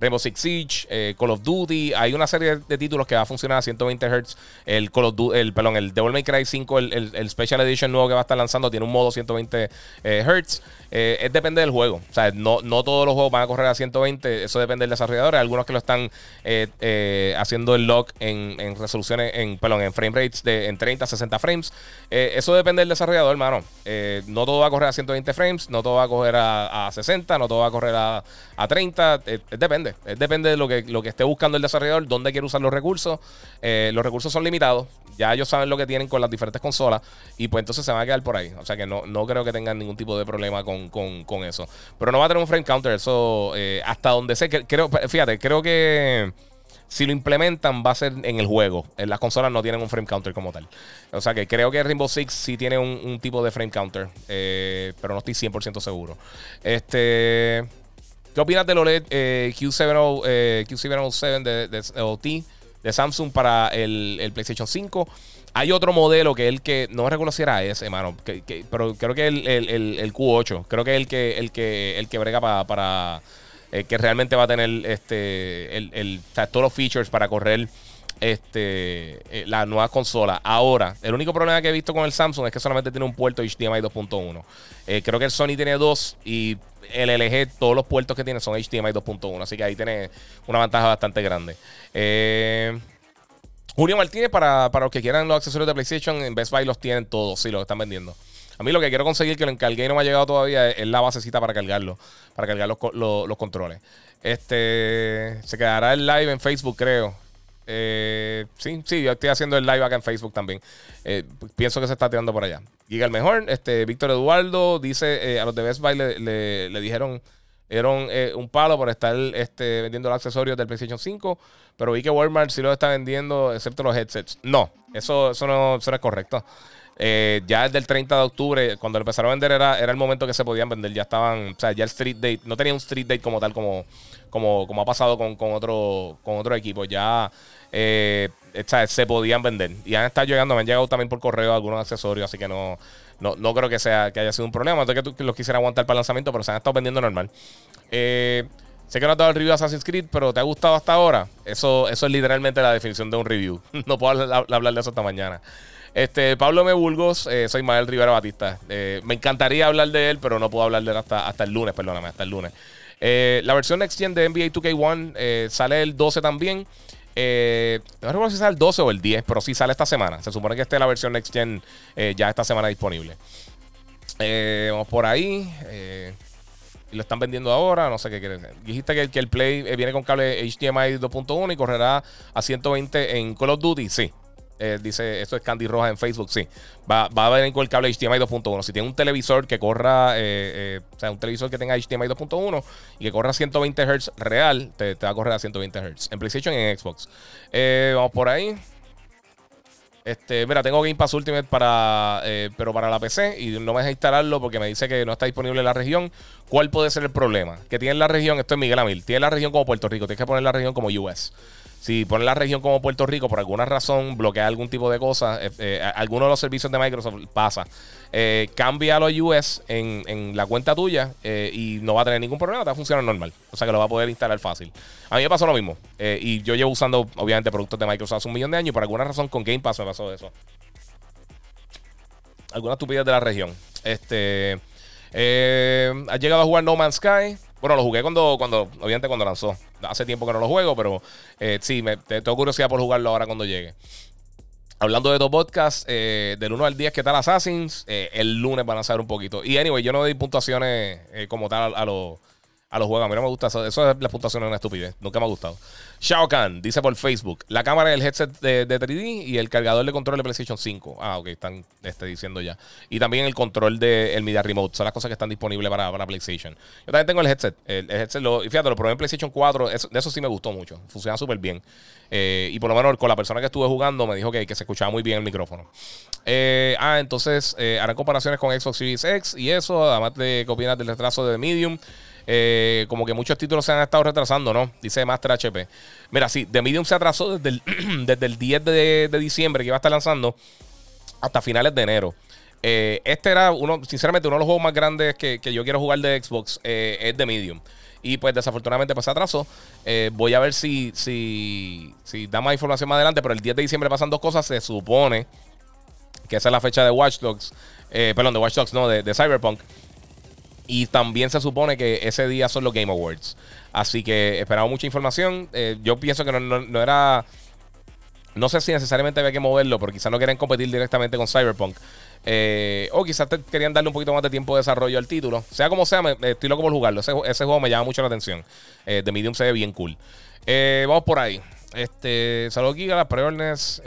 Rainbow Six Siege, eh, Call of Duty. Hay una serie de títulos que va a funcionar a 120 Hz. El Call of Duty, el, perdón, el Devil May Cry 5, el, Special Edition nuevo que va a estar lanzando, tiene un modo 120 eh, Hz. Eh, es depende del juego. O sea, no, no todos los juegos van a correr a 120. Eso depende del desarrollador. Hay algunos que lo están haciendo el lock en, resoluciones, en, perdón, en frame rates de en 30, 60 frames. eso depende del desarrollador, hermano. no todo va a correr a 120 frames, no todo va a correr a, 60, no todo va a correr a, a 30. depende. Depende de lo que, lo que esté buscando el desarrollador, dónde quiere usar los recursos. Eh, los recursos son limitados. Ya ellos saben lo que tienen con las diferentes consolas. Y pues entonces se van a quedar por ahí. O sea que no, no creo que tengan ningún tipo de problema con, eso. Pero no va a tener un frame counter. Eso eh, hasta donde sé. Creo, fíjate, creo que si lo implementan va a ser en el juego. En las consolas no tienen un frame counter como tal. O sea que creo que Rainbow Six sí tiene un, tipo de frame counter. Eh, pero no estoy 100% seguro. Este. ¿Qué opinas del OLED eh, Q707 eh, de, de, de Samsung para el, PlayStation 5? Hay otro modelo que es el que, no recuerdo si era ese, hermano, pero creo que el, el, Q8, creo que es el que, el que, el que brega para, para eh, que realmente va a tener este, el, todos los features para correr este, eh, la nueva consola. Ahora, el único problema que he visto con el Samsung es que solamente tiene un puerto HDMI 2.1. creo que el Sony tiene dos y el LG, todos los puertos que tiene son HDMI 2.1. Así que ahí tiene una ventaja bastante grande. Eh, Julio Martínez, para, los que quieran los accesorios de PlayStation, en Best Buy los tienen todos, sí, los están vendiendo. A mí lo que quiero conseguir, que lo encargué y no me ha llegado todavía, es, la basecita para cargarlo, para cargar los, los, controles. Este se quedará el live en Facebook, creo. Eh, sí, sí, yo estoy haciendo el live acá en Facebook también. Eh, pienso que se está tirando por allá. Giga el mejor. Este, Víctor Eduardo dice: eh, a los de Best Buy le, dijeron dieron un palo por estar este, vendiendo los accesorios del PlayStation 5, pero vi que Walmart sí lo está vendiendo, excepto los headsets. No, eso, eso, no, eso no es correcto. ya desde el 30 de octubre, cuando empezaron a vender, era, era el momento que se podían vender. Ya estaban, o sea, ya el street date, no tenía un street date como tal, como, como, como ha pasado con, otro, con otro equipo. Ya eh, se podían vender. Y han estado llegando, me han llegado también por correo algunos accesorios, así que no, no, creo que sea que haya sido un problema. No que los quisiera aguantar para el lanzamiento, pero se han estado vendiendo normal. Eh, sé que no has dado el review de Assassin's Creed, pero ¿te ha gustado hasta ahora? Eso, eso es literalmente la definición de un review. no puedo hablar de eso hasta mañana. Este, Pablo M. Burgos, eh, soy Mael Rivera Batista. me encantaría hablar de él, pero no puedo hablar de él hasta, hasta el lunes, perdóname, hasta el lunes. Eh, la versión Next Gen de NBA 2K1 eh, sale el 12 también. Eh, no recuerdo si sale el 12 o el 10, pero sí sale esta semana. Se supone que esté la versión Next Gen ya esta semana disponible. vamos por ahí. y lo están vendiendo ahora. No sé qué quiere decir. Dijiste que, que el Play viene con cable HDMI 2.1 y correrá a 120 en Call of Duty. Sí. Eh, dice, esto es Candy Roja en Facebook, sí. Va, va a venir con el cable HDMI 2.1. Si tiene un televisor que corra, eh, eh, o sea, un televisor que tenga HDMI 2.1 y que corra 120 Hz real, te, va a correr a 120 Hz. En PlayStation y en Xbox. vamos por ahí. Este, mira, tengo Game Pass Ultimate para, pero para la PC y no me deja instalarlo porque me dice que no está disponible en la región. ¿Cuál puede ser el problema? Que tiene la región, esto es Miguel Amil, tiene la región como Puerto Rico, tienes que poner la región como US. Si pones la región como Puerto Rico, por alguna razón bloquea algún tipo de cosa, eh, eh, alguno de los servicios de Microsoft pasa. Eh, cambia los US en, la cuenta tuya y no va a tener ningún problema, te va a funcionar normal. O sea que lo va a poder instalar fácil. A mí me pasó lo mismo. y yo llevo usando, obviamente, productos de Microsoft hace un millón de años y por alguna razón con Game Pass me pasó eso. Alguna estupidez de la región. Este. ¿Has llegado a jugar No Man's Sky? Bueno, lo jugué cuando, cuando, obviamente cuando lanzó. Hace tiempo que no lo juego, pero eh, sí, me, tengo curiosidad por jugarlo ahora cuando llegue. Hablando de dos podcasts, eh, del 1 al 10, ¿qué tal Assassins? Eh, el lunes van a lanzar un poquito. Y anyway, yo no doy puntuaciones como tal a, los a los juegos. A mí no me gusta eso. Eso es la puntuación es una estupidez. Nunca me ha gustado. Shao Kahn dice por Facebook: La cámara del headset de, 3D y el cargador de control de PlayStation 5. Ah, ok, están este, diciendo ya. Y también el control del el Media Remote. Son las cosas que están disponibles para, para PlayStation. Yo también tengo el headset. El, headset lo, y fíjate, lo probé en PlayStation 4. de eso sí me gustó mucho. Funciona súper bien. Eh, y por lo menos con la persona que estuve jugando me dijo que, que se escuchaba muy bien el micrófono. Eh, ah, entonces eh, harán comparaciones con Xbox Series X y eso. Además de qué opinas del retraso de Medium. Eh, como que muchos títulos se han estado retrasando, ¿no? Dice Master HP. Mira, sí, The Medium se atrasó desde el, desde el 10 de, diciembre que iba a estar lanzando hasta finales de enero. Eh, este era uno, sinceramente, uno de los juegos más grandes que, yo quiero jugar de Xbox eh, es The Medium. Y pues desafortunadamente pues se atrasó. voy a ver si, si, si da más información más adelante. Pero el 10 de diciembre pasan dos cosas. Se supone que esa es la fecha de Watch Dogs. perdón, de Watch Dogs, no, de Cyberpunk. Y también se supone que ese día son los Game Awards. Así que esperamos mucha información. Eh, yo pienso que no, era. No sé si necesariamente había que moverlo, porque quizás no querían competir directamente con Cyberpunk. Eh, o quizás querían darle un poquito más de tiempo de desarrollo al título. Sea como sea, me, estoy loco por jugarlo. Ese, juego me llama mucho la atención. Eh, The Medium se ve bien cool. vamos por ahí. Este, saludos Giga, las preórdenes.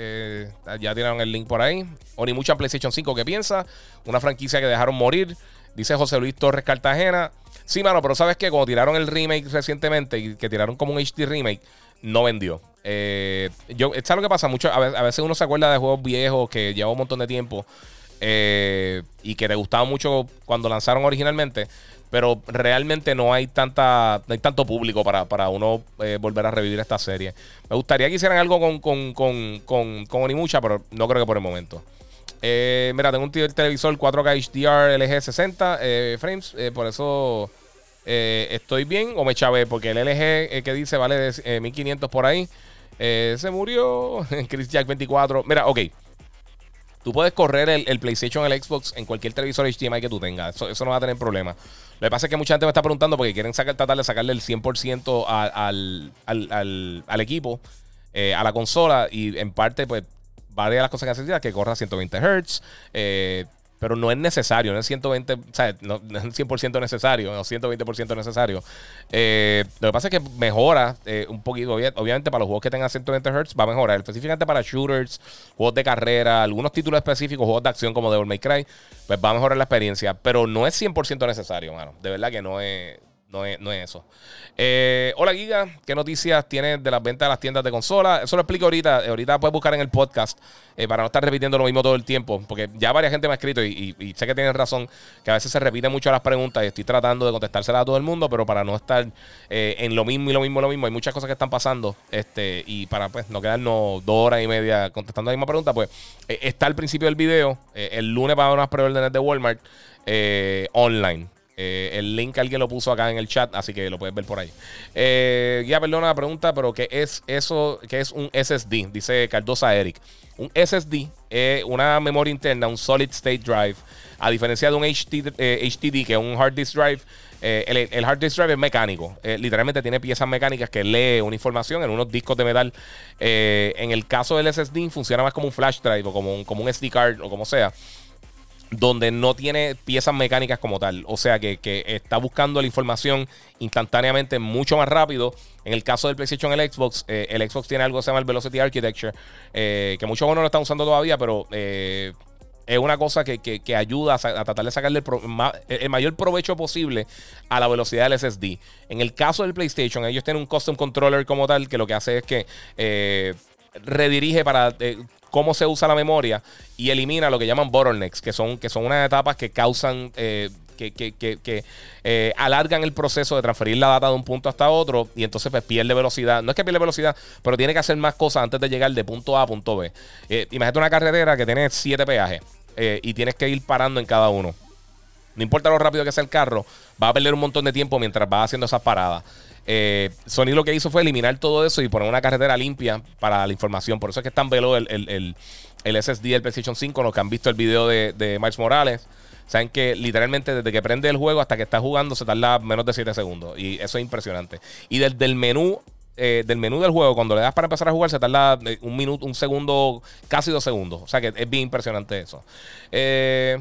ya tiraron el link por ahí. O ni mucha PlayStation 5 que piensa. Una franquicia que dejaron morir. Dice José Luis Torres Cartagena. Sí, mano, pero sabes que cuando tiraron el remake recientemente y que tiraron como un HD remake, no vendió. Eh, yo, ¿Sabes lo que pasa? Mucho, a, veces uno se acuerda de juegos viejos que lleva un montón de tiempo eh, y que le gustaban mucho cuando lanzaron originalmente, pero realmente no hay tanta no hay tanto público para, para uno eh, volver a revivir esta serie. Me gustaría que hicieran algo con, con, con, con, con Onimucha, pero no creo que por el momento. Eh, mira, tengo un televisor 4K HDR LG 60 frames, eh, por eso eh, estoy bien o me chavé, porque el LG que dice vale de 1500 por ahí. se murió. Chris Jack 24. Mira, ok. Tú puedes correr el, PlayStation, el Xbox en cualquier televisor HDMI que tú tengas. Eso, no va a tener problema. Lo que pasa es que mucha gente me está preguntando porque quieren sacar, tratar de sacarle el 100% al, al, al, equipo, a la consola. Y en parte, pues varias de las cosas que necesitas que corra a 120 Hz. Eh, pero no es necesario, no es 120, o sea, no, es 100% necesario, no es 120% necesario. Eh, lo que pasa es que mejora eh, un poquito, obviamente para los juegos que tengan 120 Hz va a mejorar, específicamente para shooters, juegos de carrera, algunos títulos específicos, juegos de acción como Devil May Cry, pues va a mejorar la experiencia, pero no es 100% necesario, mano. De verdad que no es, no es, eso. Eh, hola Giga, ¿qué noticias tienes de las ventas de las tiendas de consola? Eso lo explico ahorita. Ahorita puedes buscar en el podcast eh, para no estar repitiendo lo mismo todo el tiempo. Porque ya varias gente me ha escrito y, sé que tienen razón, que a veces se repiten mucho las preguntas y estoy tratando de contestárselas a todo el mundo, pero para no estar eh, en lo mismo y lo mismo y lo mismo. Hay muchas cosas que están pasando. Este, y para pues no quedarnos dos horas y media contestando la misma pregunta, pues está al principio del video. el lunes va a haber unas preórdenes de Walmart online. Eh, el link alguien lo puso acá en el chat, así que lo puedes ver por ahí. Eh, ya, perdona la pregunta, pero ¿qué es eso? ¿Qué es un SSD? Dice Cardosa Eric. Un SSD es una memoria interna, un solid state drive. A diferencia de un HDD, eh, que es un hard disk drive, el, hard disk drive es mecánico. literalmente tiene piezas mecánicas que lee una información en unos discos de metal. en el caso del SSD funciona más como un flash drive o como un, como un SD card o como sea donde no tiene piezas mecánicas como tal. O sea que, está buscando la información instantáneamente mucho más rápido. En el caso del PlayStation, el Xbox, eh, el Xbox tiene algo que se llama el Velocity Architecture, eh, que muchos no lo están usando todavía, pero eh, es una cosa que, ayuda a, tratar de sacarle el, el, mayor provecho posible a la velocidad del SSD. En el caso del PlayStation, ellos tienen un custom controller como tal, que lo que hace es que redirige para cómo se usa la memoria y elimina lo que llaman bottlenecks, que son, que son unas etapas que causan, eh, que, que, que, eh, alargan el proceso de transferir la data de un punto hasta otro y entonces pues pierde velocidad. No es que pierde velocidad, pero tiene que hacer más cosas antes de llegar de punto A a punto B. Eh, imagínate una carretera que tiene siete peajes eh, y tienes que ir parando en cada uno. No importa lo rápido que sea el carro, va a perder un montón de tiempo mientras va haciendo esas paradas. Sony lo que hizo fue eliminar todo eso y poner una carretera limpia para la información. Por eso es que es tan veloz el, el, SSD del PlayStation 5. Los que han visto el video de, de Miles Morales Saben que literalmente desde que prende el juego hasta que está jugando se tarda menos de 7 segundos. Y eso es impresionante. Y desde el menú, eh, del menú del juego, cuando le das para empezar a jugar, se tarda eh, un minuto, un segundo, casi dos segundos. O sea que es bien impresionante eso. Eh,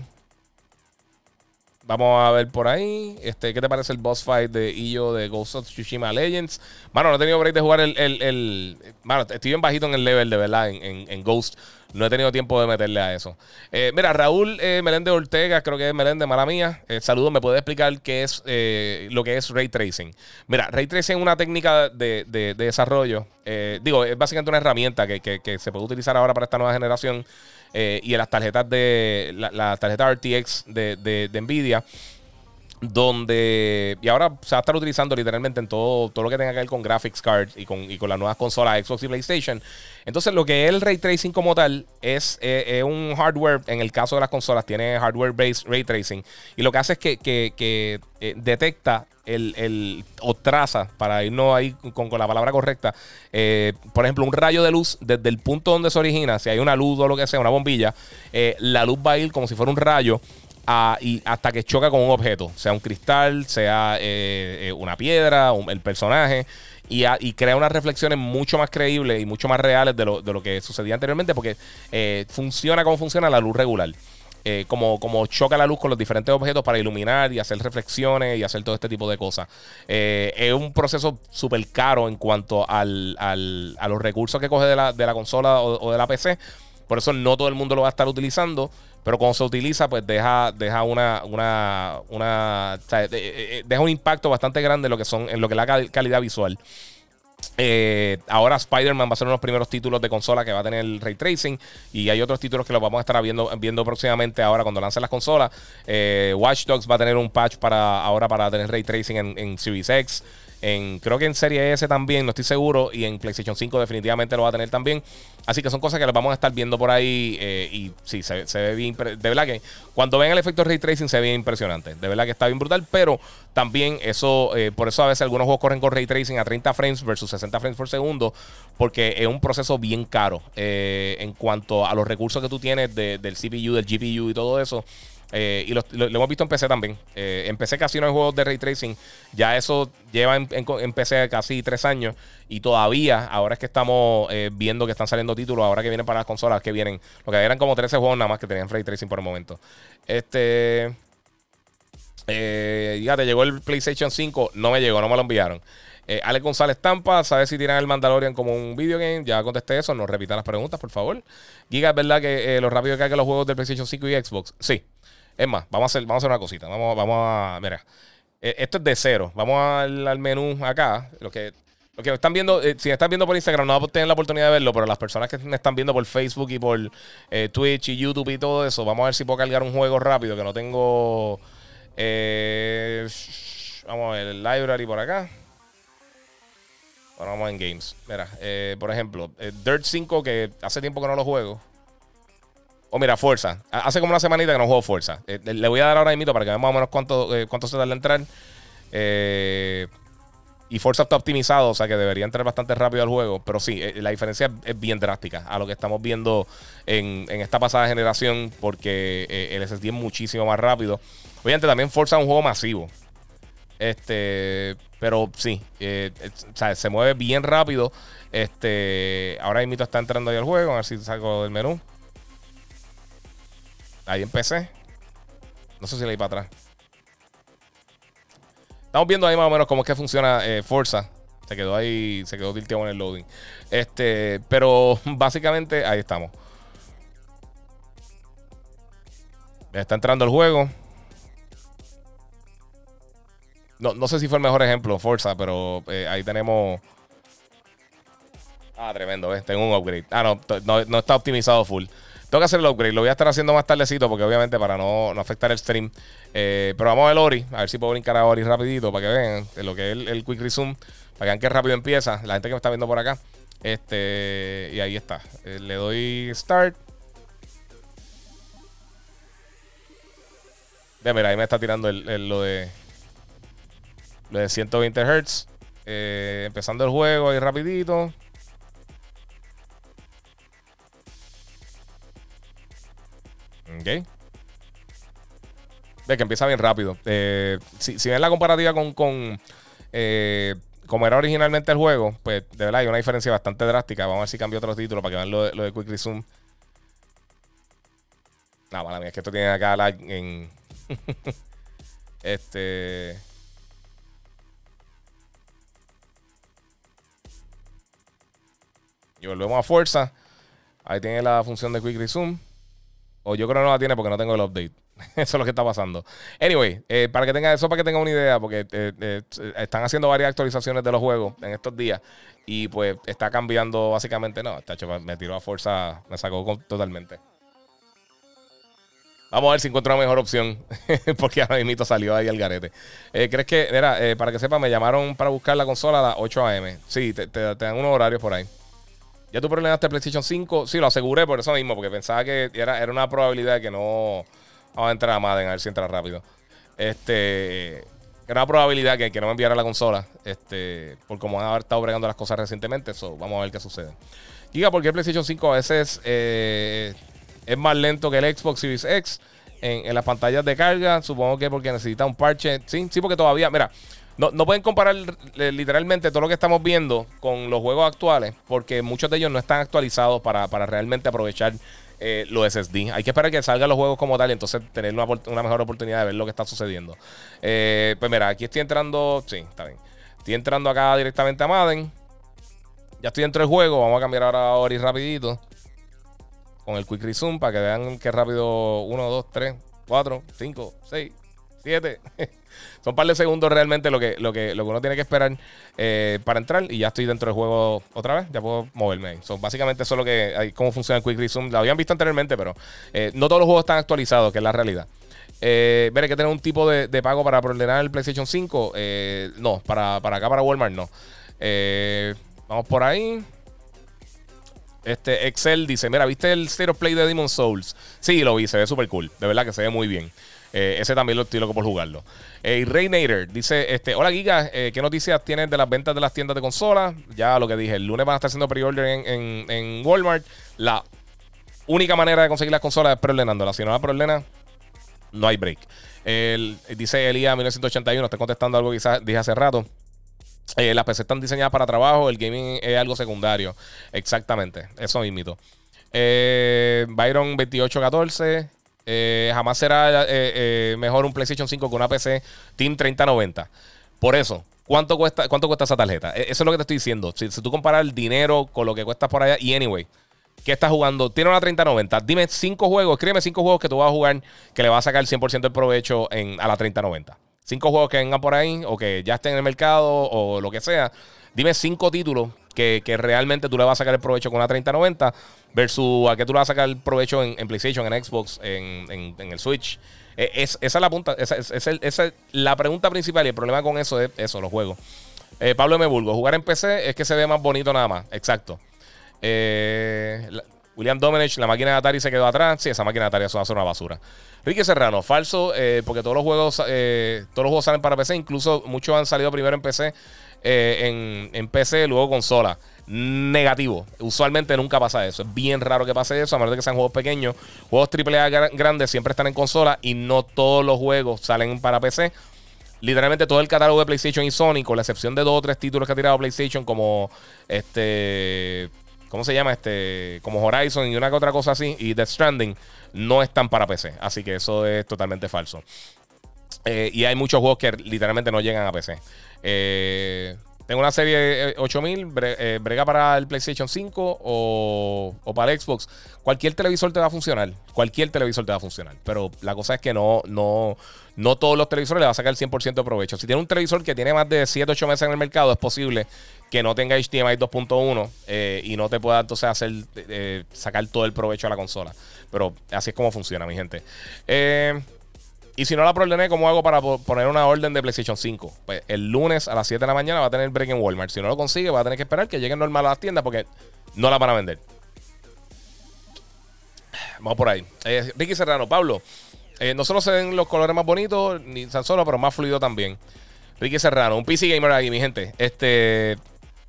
Vamos a ver por ahí. Este, ¿Qué te parece el boss fight de Illo de Ghost of Tsushima Legends? Mano, no he tenido break de jugar el. el, Mano, estoy bien bajito en el level, de verdad, en, en, Ghost. No he tenido tiempo de meterle a eso. Eh, mira, Raúl eh, Ortega, creo que es Meléndez, mala mía. Eh, saludos, ¿me puede explicar qué es eh, lo que es ray tracing? Mira, ray tracing es una técnica de, de, desarrollo. digo, es básicamente una herramienta que, que, se puede utilizar ahora para esta nueva generación eh, y en las tarjetas de la, tarjeta RTX de, de, Nvidia donde y ahora se va a estar utilizando literalmente en todo, todo lo que tenga que ver con graphics cards y con, y con las nuevas consolas Xbox y PlayStation. Entonces lo que es el ray tracing como tal es, eh, un hardware, en el caso de las consolas tiene hardware based ray tracing y lo que hace es que, que, eh, detecta el, o traza, para irnos ahí con, la palabra correcta, eh, por ejemplo, un rayo de luz desde el punto donde se origina, si hay una luz o lo que sea, una bombilla, eh, la luz va a ir como si fuera un rayo. y hasta que choca con un objeto, sea un cristal, sea eh, una piedra, el personaje, y, crea unas reflexiones mucho más creíbles y mucho más reales de lo, de lo que sucedía anteriormente, porque funciona como funciona la luz regular. Eh, como, como choca la luz con los diferentes objetos para iluminar y hacer reflexiones y hacer todo este tipo de cosas. Eh, es un proceso súper caro en cuanto al, al, a los recursos que coge de la, de la consola o, de la PC. Por eso no todo el mundo lo va a estar utilizando. Pero cuando se utiliza, pues deja, deja una, una, una eh, deja un impacto bastante grande en lo que son, en lo que es la calidad visual. Eh, ahora Spider-Man va a ser uno de los primeros títulos de consola que va a tener el ray tracing. Y hay otros títulos que los vamos a estar viendo, viendo próximamente ahora cuando lancen las consolas. Eh, Watch Dogs va a tener un patch para ahora para tener ray tracing en, en Series X creo que en Serie S también, no estoy seguro. Y en PlayStation 5 definitivamente lo va a tener también. Así que son cosas que las vamos a estar viendo por ahí. Eh, y sí, se, ve bien. De verdad que cuando ven el efecto ray tracing se ve bien impresionante. De verdad que está bien brutal. Pero también eso, eh, por eso a veces algunos juegos corren con ray tracing a 30 frames versus 60 frames por segundo. Porque es un proceso bien caro eh, en cuanto a los recursos que tú tienes del CPU, del GPU y todo eso. Eh, y lo, hemos visto en PC también. Eh, en PC casi no hay juegos de ray tracing. Ya eso lleva en, PC casi tres años. Y todavía, ahora es que estamos eh, viendo que están saliendo títulos, ahora que vienen para las consolas, que vienen. Lo que eran como 13 juegos nada más que tenían ray tracing por el momento. Este. ya te llegó el PlayStation 5. No me llegó, no me lo enviaron. Eh, Alex González Tampa, ¿sabes si tiran el Mandalorian como un video game? Ya contesté eso, no repitan las preguntas, por favor. Giga, ¿es verdad que lo rápido que cargan los juegos del PlayStation 5 y Xbox? Sí. Es más, vamos a hacer, vamos a hacer una cosita. Vamos, vamos a. Mira. Eh, esto es de cero. Vamos al, menú acá. Lo que, lo que están viendo, eh, si están viendo por Instagram, no tener la oportunidad de verlo, pero las personas que me están viendo por Facebook y por eh, Twitch y YouTube y todo eso, vamos a ver si puedo cargar un juego rápido que no tengo. vamos a ver el library por acá. Bueno, vamos en games. Mira, por ejemplo, Dirt 5, que hace tiempo que no lo juego. O mira, Fuerza. Hace como una semanita que no juego Fuerza. Eh, le voy a dar ahora mismo para que veamos más o menos cuánto, eh, cuánto se tarda en entrar. Eh, y Forza está optimizado, o sea que debería entrar bastante rápido al juego. Pero sí, la diferencia es bien drástica a lo que estamos viendo en, esta pasada generación, porque el SSD es muchísimo más rápido. Obviamente también Forza es un juego masivo. Este, pero sí, o sea, se mueve bien rápido. Este, ahora mismo está entrando ahí al juego, a ver si salgo del menú. Ahí empecé. No sé si le para atrás. Estamos viendo ahí más o menos cómo es que funciona eh, Forza. Se quedó ahí, se quedó tilteado en el loading. Este, pero básicamente ahí estamos. Está entrando el juego. No, sé si fue el mejor ejemplo, Forza, pero eh, ahí tenemos. Ah, tremendo, ¿ves? Tengo un upgrade. Ah, no, no, no está optimizado full. Tengo que hacer el upgrade. Lo voy a estar haciendo más tardecito porque obviamente para no, afectar el stream. Eh, pero vamos a ver Ori. A ver si puedo brincar a Ori rapidito para que vean lo que es el, Quick Resume. Para que vean qué rápido empieza. La gente que me está viendo por acá. Este, y ahí está. Eh, le doy Start. De mira, ahí me está tirando lo de lo de 120 Hz. Eh, empezando el juego ahí rapidito. Ok. Ve que empieza bien rápido. Eh, si, ven la comparativa con, con eh, como era originalmente el juego, pues de verdad hay una diferencia bastante drástica. Vamos a ver si cambio otro título para que vean lo de, Quick Resume. No, mala mía, es que esto tiene acá la en. este. Y volvemos a fuerza. Ahí tiene la función de Quick Resume. O yo creo que no la tiene porque no tengo el update. eso es lo que está pasando. Anyway, eh, para que tenga eso, para que tenga una idea, porque eh, eh, están haciendo varias actualizaciones de los juegos en estos días. Y pues está cambiando básicamente. No, está me tiró a fuerza, me sacó totalmente. Vamos a ver si encuentro una mejor opción. porque ahora mismo salió ahí el garete. ¿Crees que, mira, para que sepa, me llamaron para buscar la consola a las 8 a.m. Sí, te, te dan unos horarios por ahí. ¿Ya tú problemaste el PlayStation 5? Sí, lo aseguré por eso mismo, porque pensaba que era, era una probabilidad de que no. Vamos a entrar a Madden a ver si entra rápido. Este. Era una probabilidad que, que no me enviara la consola. Este. Por como han estado bregando las cosas recientemente. Eso, vamos a ver qué sucede. Diga, ¿por qué el PlayStation 5 a veces eh, es más lento que el Xbox Series X en, en las pantallas de carga? Supongo que porque necesita un parche. Sí, sí, porque todavía. Mira. No, pueden comparar eh, literalmente todo lo que estamos viendo con los juegos actuales, porque muchos de ellos no están actualizados para, realmente aprovechar eh, los SSD. Hay que esperar que salgan los juegos como tal y entonces tener una, mejor oportunidad de ver lo que está sucediendo. Eh, pues mira, aquí estoy entrando. Sí, está bien. Estoy entrando acá directamente a Madden. Ya estoy dentro del juego. Vamos a cambiar ahora a Ori rapidito. Con el Quick Resume para que vean qué rápido 1, 2, 3, 4, 5, 6, 7. Son un par de segundos realmente lo que, lo que, lo que uno tiene que esperar eh, para entrar y ya estoy dentro del juego otra vez. Ya puedo moverme ahí. básicamente eso es lo que hay, cómo funciona el Quick Resume. Lo habían visto anteriormente, pero eh, no todos los juegos están actualizados, que es la realidad. Eh, ver, hay que tener un tipo de, pago para ordenar el PlayStation 5. Eh, no, para, para acá, para Walmart, no. vamos por ahí. Este Excel dice: Mira, ¿viste el Zero Play de Demon Souls? Sí, lo vi, se ve súper cool. De verdad que se ve muy bien. Eh, ese también lo estoy loco por jugarlo. Eh, Ray Nader dice: este, Hola Giga, eh, ¿qué noticias tienes de las ventas de las tiendas de consolas? Ya lo que dije, el lunes van a estar haciendo pre-order en, Walmart. La única manera de conseguir las consolas es preordenándolas. Si no la preordenas, no hay break. dice Elías 1981, estoy contestando algo que dije hace rato. las PC están diseñadas para trabajo, el gaming es algo secundario. Exactamente, eso mismo. Byron 2814. Eh, jamás será eh, eh, mejor un PlayStation 5 que una PC Team 3090. Por eso, ¿cuánto cuesta, cuánto cuesta esa tarjeta? E, eso es lo que te estoy diciendo. Si, tú comparas el dinero con lo que cuesta por allá, y anyway, ¿qué estás jugando? Tiene una 3090. Dime cinco juegos, escríbeme cinco juegos que tú vas a jugar que le vas a sacar el 100% del provecho en, a la 3090. Cinco juegos que vengan por ahí o que ya estén en el mercado o lo que sea. Dime cinco títulos que, realmente tú le vas a sacar el provecho con una 3090 versus a qué tú le vas a sacar el provecho en, PlayStation, en Xbox, en, el Switch. E, es, esa es la punta, esa, es la pregunta principal y el problema con eso es eso, los juegos. Eh, Pablo M. Burgo, jugar en PC es que se ve más bonito nada más. Exacto. Eh, William Domenech, la máquina de Atari se quedó atrás. Sí, esa máquina de Atari eso va a ser una basura. Ricky Serrano, falso, eh, porque todos los juegos, todos los juegos salen para PC, incluso muchos han salido primero en PC eh, en, PC, luego consola. Negativo. Usualmente nunca pasa eso. Es bien raro que pase eso, a menos de que sean juegos pequeños. Juegos AAA grandes siempre están en consola y no todos los juegos salen para PC. Literalmente todo el catálogo de PlayStation y Sony, con la excepción de dos o tres títulos que ha tirado PlayStation, como este. ¿Cómo se llama? Este. Como Horizon y una que otra cosa así. Y Death Stranding. No están para PC. Así que eso es totalmente falso. Eh, y hay muchos juegos que literalmente no llegan a PC. Eh, tengo una serie 8000, eh, brega para el PlayStation 5 o, o, para el Xbox. Cualquier televisor te va a funcionar. Cualquier televisor te va a funcionar. Pero la cosa es que no, no, no todos los televisores le va a sacar el 100% de provecho. Si tiene un televisor que tiene más de 7, 8 meses en el mercado, es posible que no tenga HDMI 2.1 eh, y no te pueda entonces hacer eh, sacar todo el provecho a la consola. Pero así es como funciona, mi gente. Eh. Y si no la problemé, ¿cómo hago para poner una orden de PlayStation 5? Pues el lunes a las 7 de la mañana va a tener break en Walmart. Si no lo consigue, va a tener que esperar que lleguen normal a las tiendas porque no la van a vender. Vamos por ahí. Eh, Ricky Serrano, Pablo. Eh, no solo se ven los colores más bonitos, ni tan solo, pero más fluido también. Ricky Serrano, un PC gamer ahí, mi gente. Este.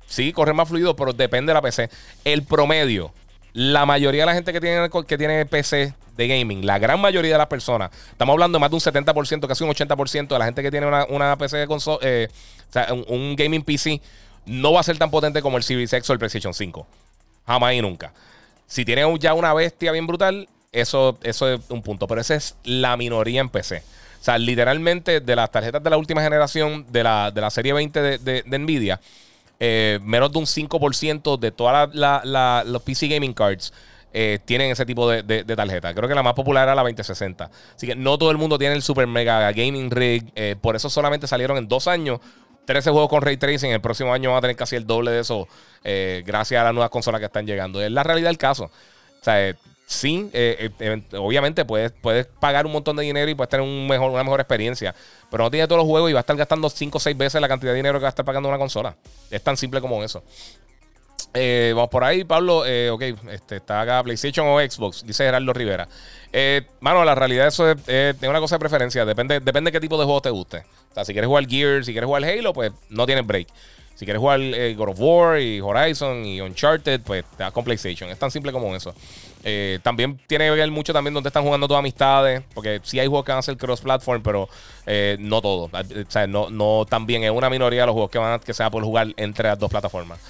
Sí, corre más fluido, pero depende de la PC. El promedio. La mayoría de la gente que tiene, que tiene PC de gaming, la gran mayoría de las personas, estamos hablando de más de un 70%, casi un 80% de la gente que tiene una, PC de consola, eh, o sea, un, gaming PC, no va a ser tan potente como el Series X o el PlayStation 5. Jamás y nunca. Si tiene ya una bestia bien brutal, eso, eso es un punto. Pero esa es la minoría en PC. O sea, literalmente de las tarjetas de la última generación de la, de la serie 20 de, de, Nvidia, eh, menos de un 5% de todas los PC gaming cards eh, tienen ese tipo de, tarjeta. Creo que la más popular era la 2060. Así que no todo el mundo tiene el super mega gaming rig. Eh, por eso solamente salieron en dos años 13 juegos con ray tracing. El próximo año van a tener casi el doble de eso eh, gracias a las nuevas consolas que están llegando. Es la realidad del caso. O sea, sí, obviamente puedes, puedes pagar un montón de dinero y puedes tener una mejor experiencia. Pero no tiene todos los juegos y va a estar gastando 5 o 6 veces la cantidad de dinero que va a estar pagando una consola. Es tan simple como eso. Eh, vamos por ahí, Pablo. Eh, ok, este, está acá PlayStation o Xbox, dice Gerardo Rivera. Eh, mano, la realidad eso es, una cosa de preferencia. Depende, depende de qué tipo de juego te guste. O sea, si quieres jugar Gears, si quieres jugar Halo, pues no tienes break. Si quieres jugar God of War y Horizon y Uncharted, pues te das con PlayStation. Es tan simple como eso. también tiene que ver mucho también donde están jugando tus amistades. Porque sí hay juegos que van a ser cross-platform, pero no todo. O sea, no, no también es una minoría los juegos que van a, que se va a poder jugar entre las dos plataformas.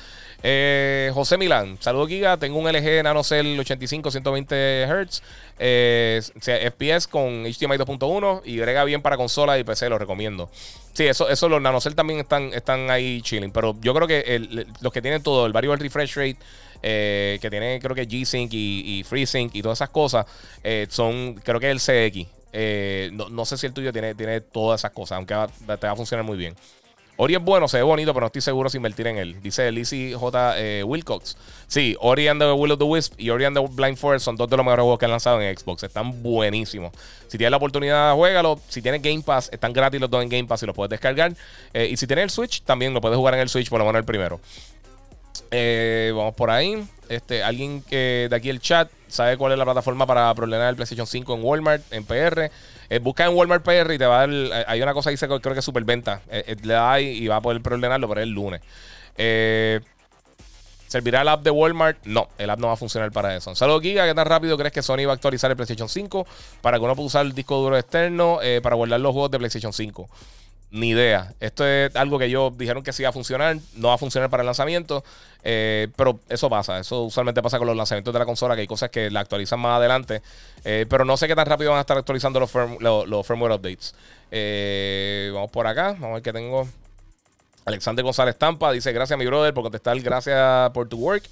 Eh, José Milán, saludos Giga. Tengo un LG NanoCell 85 120 Hz, eh, FPS con HDMI 2.1 y brega bien para consola y PC, lo recomiendo. Sí, eso, eso los NanoCell también están, están ahí chilling, pero yo creo que los que tienen todo, el variable refresh rate, eh, que tiene creo que G-Sync y, FreeSync y todas esas cosas, eh, son, creo que el CX. no, sé si el tuyo tiene, tiene todas esas cosas, aunque te va a funcionar muy bien. Ori es bueno, se ve bonito, pero no estoy seguro si invertir en él. Dice Lizzie J. Eh, Wilcox. Sí, Ori and the Will of the Wisp y Ori and the Blind Forest son dos de los mejores juegos que han lanzado en Xbox. Están buenísimos. Si tienes la oportunidad, juégalo. Si tienes Game Pass, están gratis los dos en Game Pass y los puedes descargar. Eh, y si tienes el Switch, también lo puedes jugar en el Switch, por lo menos el primero. Eh, vamos por ahí. Este, alguien de aquí el chat sabe cuál es la plataforma para problemar el PlayStation 5 en Walmart, en PR. Eh, busca en Walmart PR y te va a dar. Eh, hay una cosa que dice, creo que es superventa. Eh, le da y va a poder problemarlo, pero es el lunes. ¿Servirá el app de Walmart? No, el app no va a funcionar para eso. Saludos, Giga. ¿Qué tan rápido crees que Sony va a actualizar el PlayStation 5 para que uno pueda usar el disco duro externo para guardar los juegos de PlayStation 5? Ni idea. Esto es algo que ellos dijeron que sí va a funcionar. No va a funcionar para el lanzamiento. Eh, pero eso pasa. Eso usualmente pasa con los lanzamientos de la consola, que hay cosas que la actualizan más adelante. Eh, pero no sé qué tan rápido van a estar actualizando los, los, firmware updates. Eh, vamos por acá. Vamos a ver qué tengo. Alexander González Tampa dice: Gracias, mi brother, por contestar. Gracias por tu work.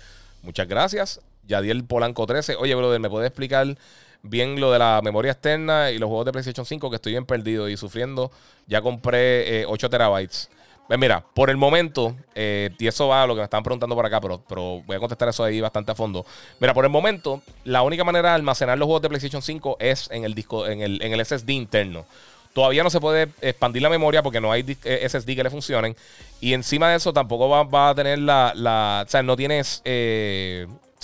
Muchas gracias. Yadiel Polanco 13. Oye, brother, ¿me puedes explicar? Bien lo de la memoria externa y los juegos de PlayStation 5 que estoy bien perdido y sufriendo. Ya compré 8 eh, terabytes. Pues mira, por el momento, eh, y eso va a lo que me están preguntando por acá, pero, pero voy a contestar eso ahí bastante a fondo. Mira, por el momento, la única manera de almacenar los juegos de PlayStation 5 es en el disco, en el, en el SSD interno. Todavía no se puede expandir la memoria porque no hay eh, SSD que le funcionen. Y encima de eso tampoco va, a tener la, la, O sea, no tienes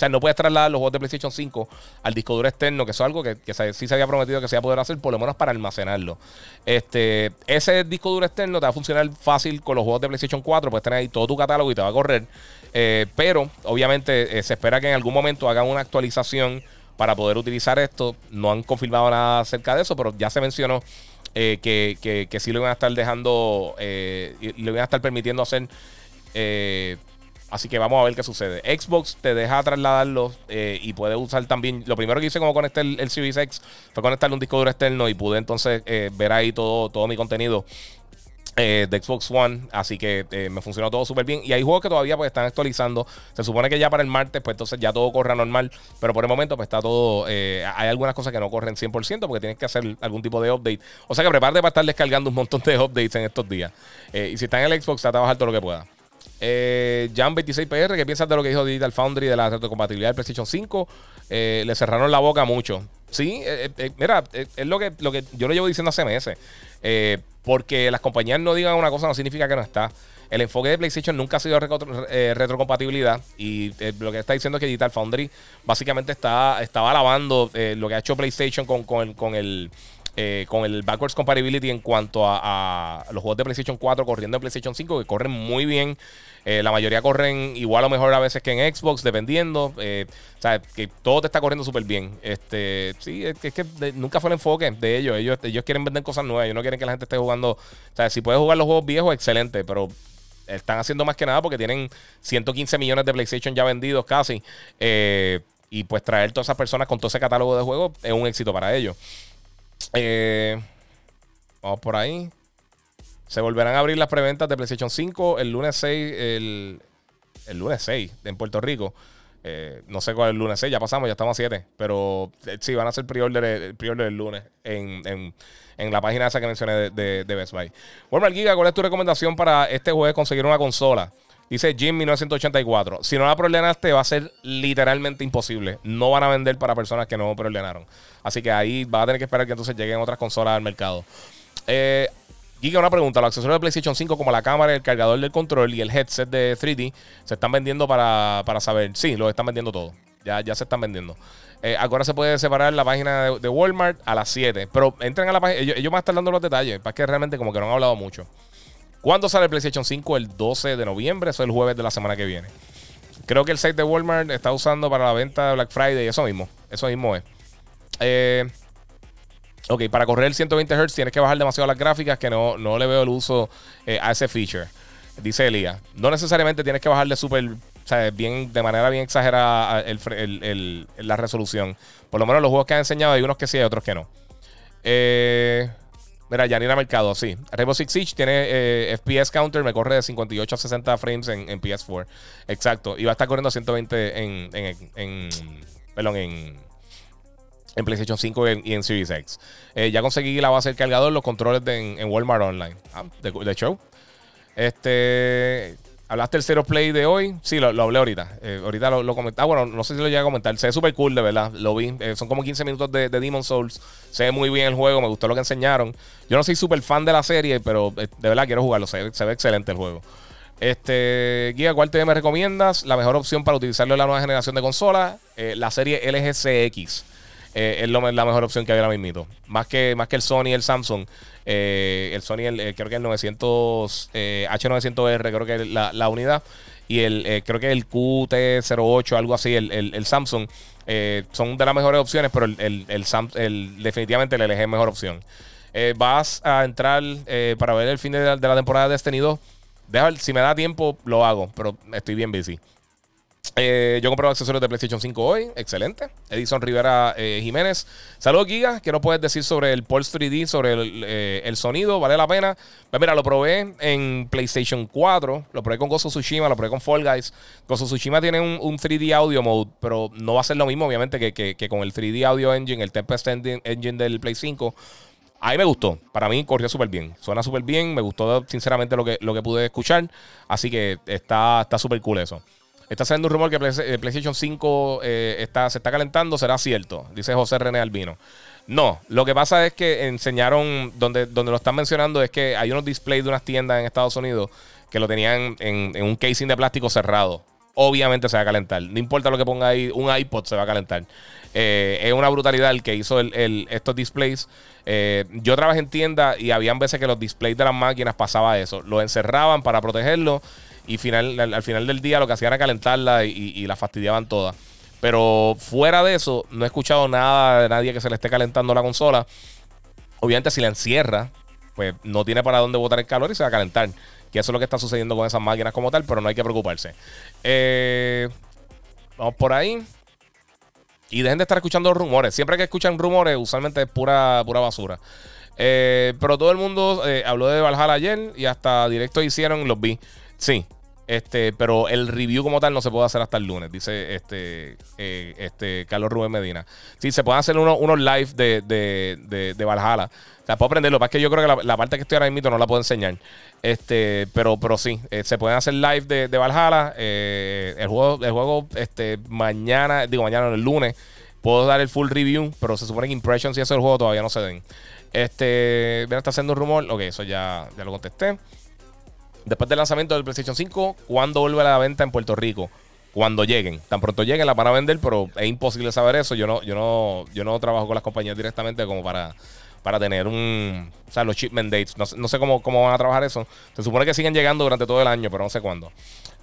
sea, no puedes trasladar los juegos de PlayStation 5 al disco duro externo, que eso es algo que, sí se había prometido que se iba a poder hacer, por lo menos para almacenarlo. Este, ese disco duro externo te va a funcionar fácil con los juegos de PlayStation 4, puedes tener ahí todo tu catálogo y te va a correr. Eh, pero, obviamente, eh, se espera que en algún momento hagan una actualización para poder utilizar esto. No han confirmado nada acerca de eso, pero ya se mencionó eh, que, sí lo iban a estar dejando, y lo iban a estar permitiendo hacer. Así que vamos a ver qué sucede. Xbox te deja trasladarlo eh, y puede usar también. Lo primero que hice como conectar el, Series X fue conectarle un disco duro externo y pude entonces eh, ver ahí todo, todo mi contenido eh, de Xbox One, así que me funcionó todo súper bien. Y hay juegos que todavía pues están actualizando. Se supone que ya para el martes, pues entonces ya todo corre normal. Pero por el momento, pues está todo. Hay algunas cosas que no corren 100% porque tienes que hacer algún tipo de update. O sea que prepárate para estar descargando un montón de updates en estos días. y si está en el Xbox, trata de bajar todo lo que pueda. Jan26PR, ¿qué piensas de lo que dijo Digital Foundry de la retrocompatibilidad del PlayStation 5? le cerraron la boca mucho. Sí, mira, es lo que, lo que yo lo llevo diciendo hace meses. Eh, porque las compañías no digan una cosa no significa que no está. El enfoque de PlayStation nunca ha sido eh, retrocompatibilidad y eh, lo que está diciendo es que Digital Foundry básicamente está, estaba alabando eh, lo que ha hecho PlayStation con, con con el, con el backwards compatibility en cuanto a, los juegos de PlayStation 4 corriendo en PlayStation 5 que corren muy bien. la mayoría corren igual o mejor a veces que en Xbox, dependiendo. o sea, que todo te está corriendo súper bien. Este, sí, es, que nunca fue el enfoque de ellos. ellos. Ellos quieren vender cosas nuevas. Ellos no quieren que la gente esté jugando. O sea, si puedes jugar los juegos viejos, excelente. Pero están haciendo más que nada porque tienen 115 millones de PlayStation ya vendidos casi. Eh, y pues traer todas esas personas con todo ese catálogo de juegos es un éxito para ellos. Eh, vamos por ahí. Se volverán a abrir las preventas de PlayStation 5 el lunes 6, el, el lunes 6 en Puerto Rico. Eh, no sé cuál es el lunes 6, ya pasamos, ya estamos a 7. Pero eh, sí, van a hacer pre-order el, pre el lunes en, la página esa que mencioné de, Best Buy. Walmart Giga, ¿cuál es tu recomendación para este jueves conseguir una consola? Dice Jim 1984. Si no la preordenaste, va a ser literalmente imposible. No van a vender para personas que no preordenaron. Así que ahí va a tener que esperar que entonces lleguen otras consolas al mercado. Eh, una pregunta. Los accesorios de PlayStation 5, como la cámara, el cargador del control y el headset de 3D, se están vendiendo para, saber. Sí, los están vendiendo todos. Ya, ya se están vendiendo. Eh, ahora se puede separar la página de, Walmart a las 7. Pero entren a la página. Ellos, ellos van a estar dando los detalles. Para que realmente, como que no han hablado mucho. ¿Cuándo sale el PlayStation 5? El 12 de noviembre. Eso es el jueves de la semana que viene. Creo que el site de Walmart está usando para la venta de Black Friday. Eso mismo. Eso mismo es. Eh. Ok, para correr el 120 Hz tienes que bajar demasiado las gráficas que no, no le veo el uso eh, a ese feature. Dice Elías. No necesariamente tienes que bajarle súper, o sea, bien, de manera bien exagerada la resolución. Por lo menos los juegos que han enseñado hay unos que sí, hay otros que no. Eh, mira, Yanina Mercado, sí. Rainbow Six Siege tiene eh, FPS counter, me corre de 58 a 60 frames en, PS4. Exacto. Y va a estar corriendo a 120 en, en, en perdón, en en PlayStation 5 y en, Series X. Eh, ya conseguí la base del cargador, los controles en, Walmart Online. Ah, de, show. Este. ¿Hablaste del Zero Play de hoy? Sí, lo, hablé ahorita. Eh, ahorita lo, lo comenté. Ah, bueno, no sé si lo llegué a comentar. Se ve súper cool, de verdad. Lo vi. Eh, son como 15 minutos de, de Demon Souls. Se ve muy bien el juego. Me gustó lo que enseñaron. Yo no soy súper fan de la serie, pero de verdad quiero jugarlo. Se, ve excelente el juego. Este, Guía, ¿cuál TV me recomiendas? La mejor opción para utilizarlo en la nueva generación de consolas. la serie LG CX. Eh, es la mejor opción que hay ahora mismo. Más que, más que el Sony y el Samsung. Eh, el Sony, el, creo que el 900, H900R, creo que es la, unidad. Y el, eh, creo que el QT08, algo así, el, Samsung. son de las mejores opciones, pero el, el, definitivamente el LG es mejor opción. vas a entrar para ver el fin de la, temporada de Destiny 2. si me da tiempo, lo hago, pero estoy bien busy. Eh, yo compré accesorios de PlayStation 5 hoy. Excelente. Edison Rivera eh, Jiménez. Saludos, Giga. ¿Qué nos puedes decir sobre el Pulse 3D, sobre eh, el, sonido? ¿Vale la pena? Pues mira, lo probé en PlayStation 4. Lo probé con Gozo Tsushima. Lo probé con Fall Guys. Gozo Tsushima tiene un, 3D audio mode, pero no va a ser lo mismo, obviamente, que, con el 3D audio engine, el Tempest engine del Play 5. A mí me gustó. Para mí corrió súper bien. Suena súper bien. Me gustó, sinceramente, lo que, lo que pude escuchar. Así que está súper cool eso. Está saliendo un rumor que eh, PlayStation 5 eh, está, se está calentando. ¿Será cierto? Dice José René Albino. No, lo que pasa es que enseñaron, donde, donde lo están mencionando es que hay unos displays de unas tiendas en Estados Unidos que lo tenían en, un casing de plástico cerrado. Obviamente se va a calentar. No importa lo que ponga ahí, un iPod se va a calentar. Eh, es una brutalidad el que hizo estos displays. yo trabajé en tienda y habían veces que los displays de las máquinas pasaba eso. Lo encerraban para protegerlo y final, al, final del día lo que hacían era calentarla y, la fastidiaban todas. Pero fuera de eso, no he escuchado nada de nadie que se le esté calentando la consola. Obviamente, si la encierra, pues no tiene para dónde botar el calor y se va a calentar. Que eso es lo que está sucediendo con esas máquinas como tal, pero no hay que preocuparse. Eh, vamos por ahí. Y dejen de estar escuchando rumores. Siempre que escuchan rumores, usualmente es pura, pura basura. Eh, pero todo el mundo eh, habló de Valhalla ayer y hasta directo hicieron, los vi. Sí, este, pero el review como tal no se puede hacer hasta el lunes, dice este, eh, este Carlos Rubén Medina. Sí, se pueden hacer unos live de, de, de, Valhalla. O sea, puedo aprenderlo. Lo que yo creo que la, parte que estoy ahora mismo no la puedo enseñar. Este, pero, pero sí, eh, se pueden hacer live de, de Valhalla. Eh, el juego, el juego este, mañana, digo mañana, el lunes, puedo dar el full review, pero se supone que Impressions y eso del juego todavía no se den. Este, está haciendo un rumor. Ok, eso ya, ya lo contesté. Después del lanzamiento del PlayStation 5, ¿cuándo vuelve a la venta en Puerto Rico? Cuando lleguen. Tan pronto lleguen la van a vender, pero es imposible saber eso. Yo no, yo no, yo no trabajo con las compañías directamente como para, para tener un. O sea, los shipment dates. No, sé cómo, cómo van a trabajar eso. Se supone que siguen llegando durante todo el año, pero no sé cuándo.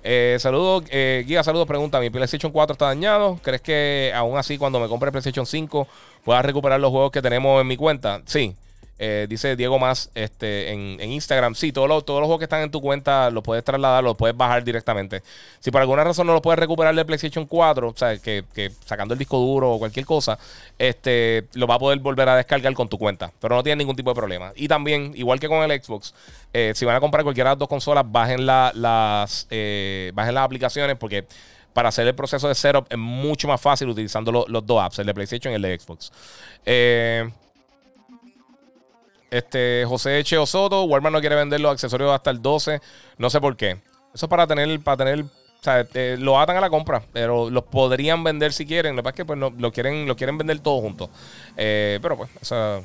Eh, saludos, eh, Guía, saludos. Pregunta: ¿Mi PlayStation 4 está dañado? ¿Crees que aún así, cuando me compre el PlayStation 5, pueda recuperar los juegos que tenemos en mi cuenta? Sí. Eh, dice Diego Más este, en, Instagram. Sí, todos los, todos los juegos que están en tu cuenta los puedes trasladar, los puedes bajar directamente. Si por alguna razón no lo puedes recuperar de PlayStation 4, o sea, que, sacando el disco duro o cualquier cosa, este, lo va a poder volver a descargar con tu cuenta. Pero no tiene ningún tipo de problema. Y también, igual que con el Xbox, eh, si van a comprar cualquiera de las dos consolas, bajen, las, eh, bajen las aplicaciones porque para hacer el proceso de setup es mucho más fácil utilizando los dos apps, el de PlayStation y el de Xbox. Eh. Este, José Cheo Soto, Walmart no quiere vender los accesorios hasta el 12. No sé por qué. Eso es para tener, para tener. O sea, eh, lo atan a la compra, pero los podrían vender si quieren. Lo que pasa es que pues, no, lo, quieren, lo quieren vender todo juntos. Eh, pero pues, eso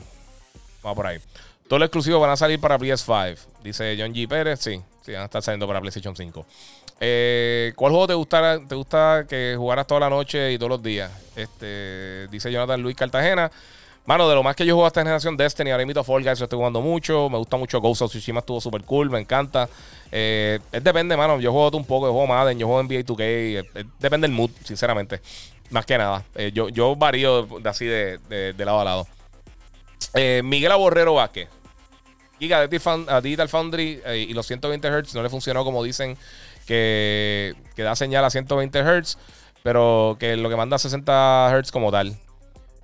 va por ahí. Todos los exclusivos van a salir para PS5. Dice John G. Pérez. Sí, sí, van a estar saliendo para PlayStation 5. Eh, ¿Cuál juego te gusta, te gusta que jugaras toda la noche y todos los días? Este, dice Jonathan Luis Cartagena. Mano, de lo más que yo juego a esta generación, Destiny, ahora mismo Fall Guys, yo estoy jugando mucho. Me gusta mucho Ghost of Tsushima, estuvo súper cool, me encanta. Eh, es depende, mano. Yo juego un poco, yo juego Madden, yo juego NBA 2K. depende del mood, sinceramente. Más que nada. Eh, yo, yo varío de así de, de, lado a lado. Eh, Miguel Aborrero Vázquez. Giga a Digital Foundry y los 120 Hz no le funcionó como dicen que, que da señal a 120 Hz, pero que lo que manda a 60 Hz como tal.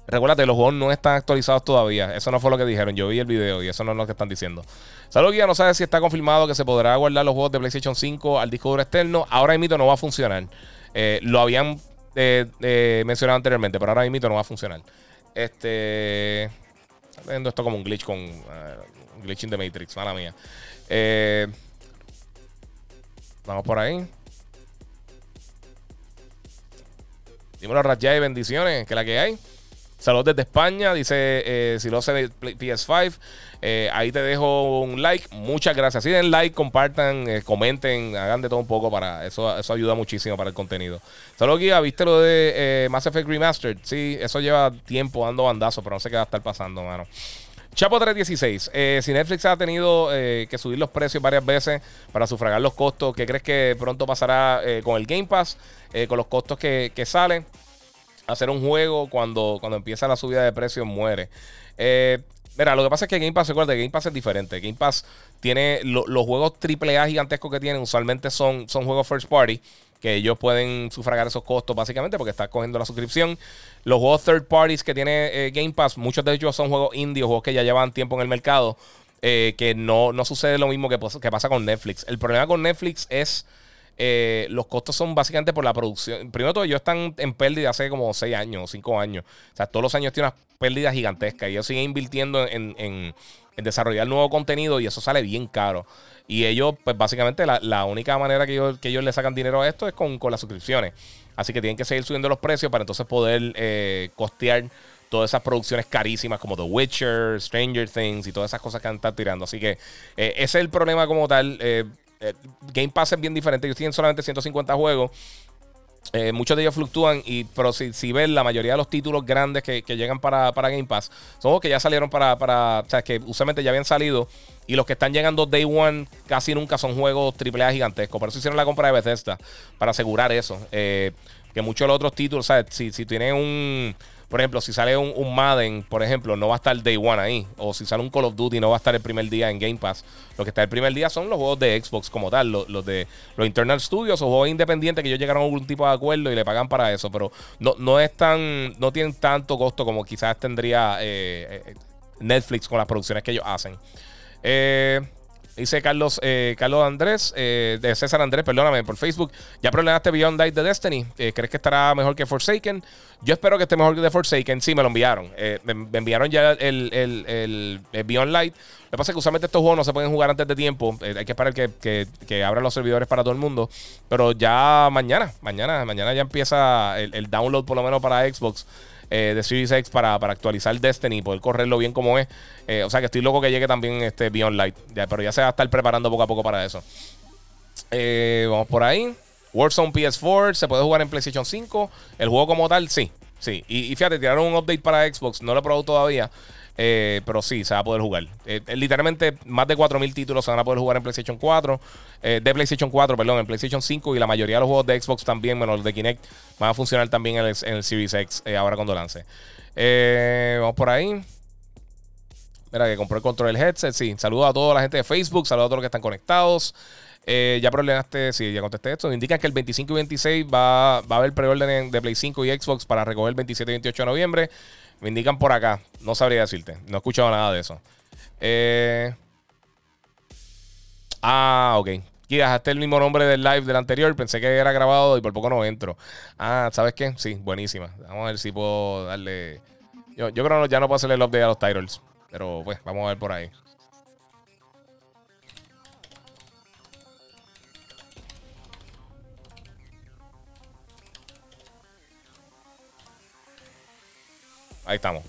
Recuérdate, los juegos no están actualizados todavía. Eso no fue lo que dijeron. Yo vi el video y eso no es lo que están diciendo. Salud, Guía no sabe si está confirmado que se podrá guardar los juegos de PlayStation 5 al disco duro externo. Ahora mismo no va a funcionar. Eh, lo habían eh, eh, mencionado anteriormente, pero ahora mismo no va a funcionar. Este. Viendo esto como un glitch con. un glitch in the Matrix, mala mía. vamos por ahí. Dímelo, Rajay, bendiciones, que la que hay. Saludos desde España, dice eh, si lo hace PS5. Eh, ahí te dejo un like. Muchas gracias. Si den like, compartan, eh, comenten, hagan de todo un poco para eso. Eso ayuda muchísimo para el contenido. Saludos, Guía. ¿Viste lo de Mass Effect Remastered? Sí, eso lleva tiempo dando bandazos, pero no sé qué va a estar pasando, mano. Chapo 316. si Netflix ha tenido que subir los precios varias veces para sufragar los costos, ¿qué crees que pronto pasará con el Game Pass? con los costos que salen hacer un juego cuando, cuando empieza la subida de precios muere. Eh, mira, lo que pasa es que Game Pass, recuerda, Game Pass es diferente. Game Pass tiene los juegos AAA gigantescos que tienen, usualmente son, son juegos first party, que ellos pueden sufragar esos costos básicamente porque está cogiendo la suscripción. Los juegos third parties que tiene eh, Game Pass, muchos de ellos son juegos indie, juegos que ya llevan tiempo en el mercado, eh, que no, no sucede lo mismo que pasa con Netflix. El problema con Netflix es eh, los costos son básicamente por la producción. Primero todo, ellos están en pérdida hace como 6 años o 5 años. O sea, todos los años tienen unas pérdidas gigantescas. Y ellos siguen invirtiendo en, desarrollar nuevo contenido y eso sale bien caro. Y ellos, pues básicamente la, única manera que ellos, que ellos le sacan dinero a esto es con, las suscripciones. Así que tienen que seguir subiendo los precios para entonces poder eh, costear todas esas producciones carísimas como The Witcher, Stranger Things y todas esas cosas que han estado tirando. Así que eh, ese es el problema como tal. Eh, Game Pass es bien diferente. Ellos tienen solamente 150 juegos. Eh, muchos de ellos fluctúan, y, pero si, si ven la mayoría de los títulos grandes que, llegan para, Game Pass, son juegos que ya salieron para, para, o sea, que usualmente ya habían salido, y los que están llegando Day One casi nunca son juegos AAA gigantescos. Por eso hicieron la compra de Bethesda, para asegurar eso. Eh, que muchos de los otros títulos, o sea, si, si tienen un por ejemplo, si sale un, Madden, por ejemplo, no va a estar Day One ahí. O si sale un Call of Duty, no va a estar el primer día en Game Pass. Lo que está el primer día son los juegos de Xbox como tal, los, de los Internal Studios o juegos independientes que ellos llegaron a algún tipo de acuerdo y le pagan para eso. Pero no, no es tan, no tienen tanto costo como quizás tendría. Eh, eh, Netflix con las producciones que ellos hacen. Eh, Dice Carlos, eh, Carlos Andrés, eh, de César Andrés, perdóname, por Facebook. Ya problemaste Beyond Light de Destiny. Eh, ¿Crees que estará mejor que Forsaken? Yo espero que esté mejor que Forsaken. Sí, me lo enviaron. Me, enviaron ya el, el, el, Beyond Light. Lo que pasa es que usualmente estos juegos no se pueden jugar antes de tiempo. hay que esperar que, que, que, abran los servidores para todo el mundo. Pero ya mañana, mañana, mañana ya empieza el download por lo menos para Xbox. Eh, de Series X para, actualizar Destiny y poder correrlo bien como es. Eh, o sea que estoy loco que llegue también este Beyond Light. pero ya se va a estar preparando poco a poco para eso. Eh, vamos por ahí. Warzone PS4 se puede jugar en PlayStation 5. El juego como tal, sí. Sí. Y fíjate, tiraron un update para Xbox. No lo he probado todavía. Eh, pero sí, se va a poder jugar. Eh, eh, literalmente, más de 4.000 títulos se van a poder jugar en PlayStation 4. de PlayStation 4, perdón, en PlayStation 5. Y la mayoría de los juegos de Xbox también, menos los de Kinect, van a funcionar también en el, Series X ahora cuando lance. vamos por ahí. Mira, que compró el control del headset. Sí, saludo a toda la gente de Facebook. Saludos a todos los que están conectados. ya problemaste, sí, ya contesté esto. Indican que el 25 y 26 va, va a haber preorden de Play 5 y Xbox para recoger el 27 y 28 de noviembre. Me indican por acá. No sabría decirte. No he escuchado nada de eso. Eh... Ah, ok. Y dejaste el mismo nombre del live del anterior. Pensé que era grabado y por poco no entro. Ah, ¿sabes qué? Sí, buenísima. Vamos a ver si puedo darle. Yo, yo creo que ya no puedo hacerle el update a los titles. Pero pues, vamos a ver por ahí. Ahí estamos.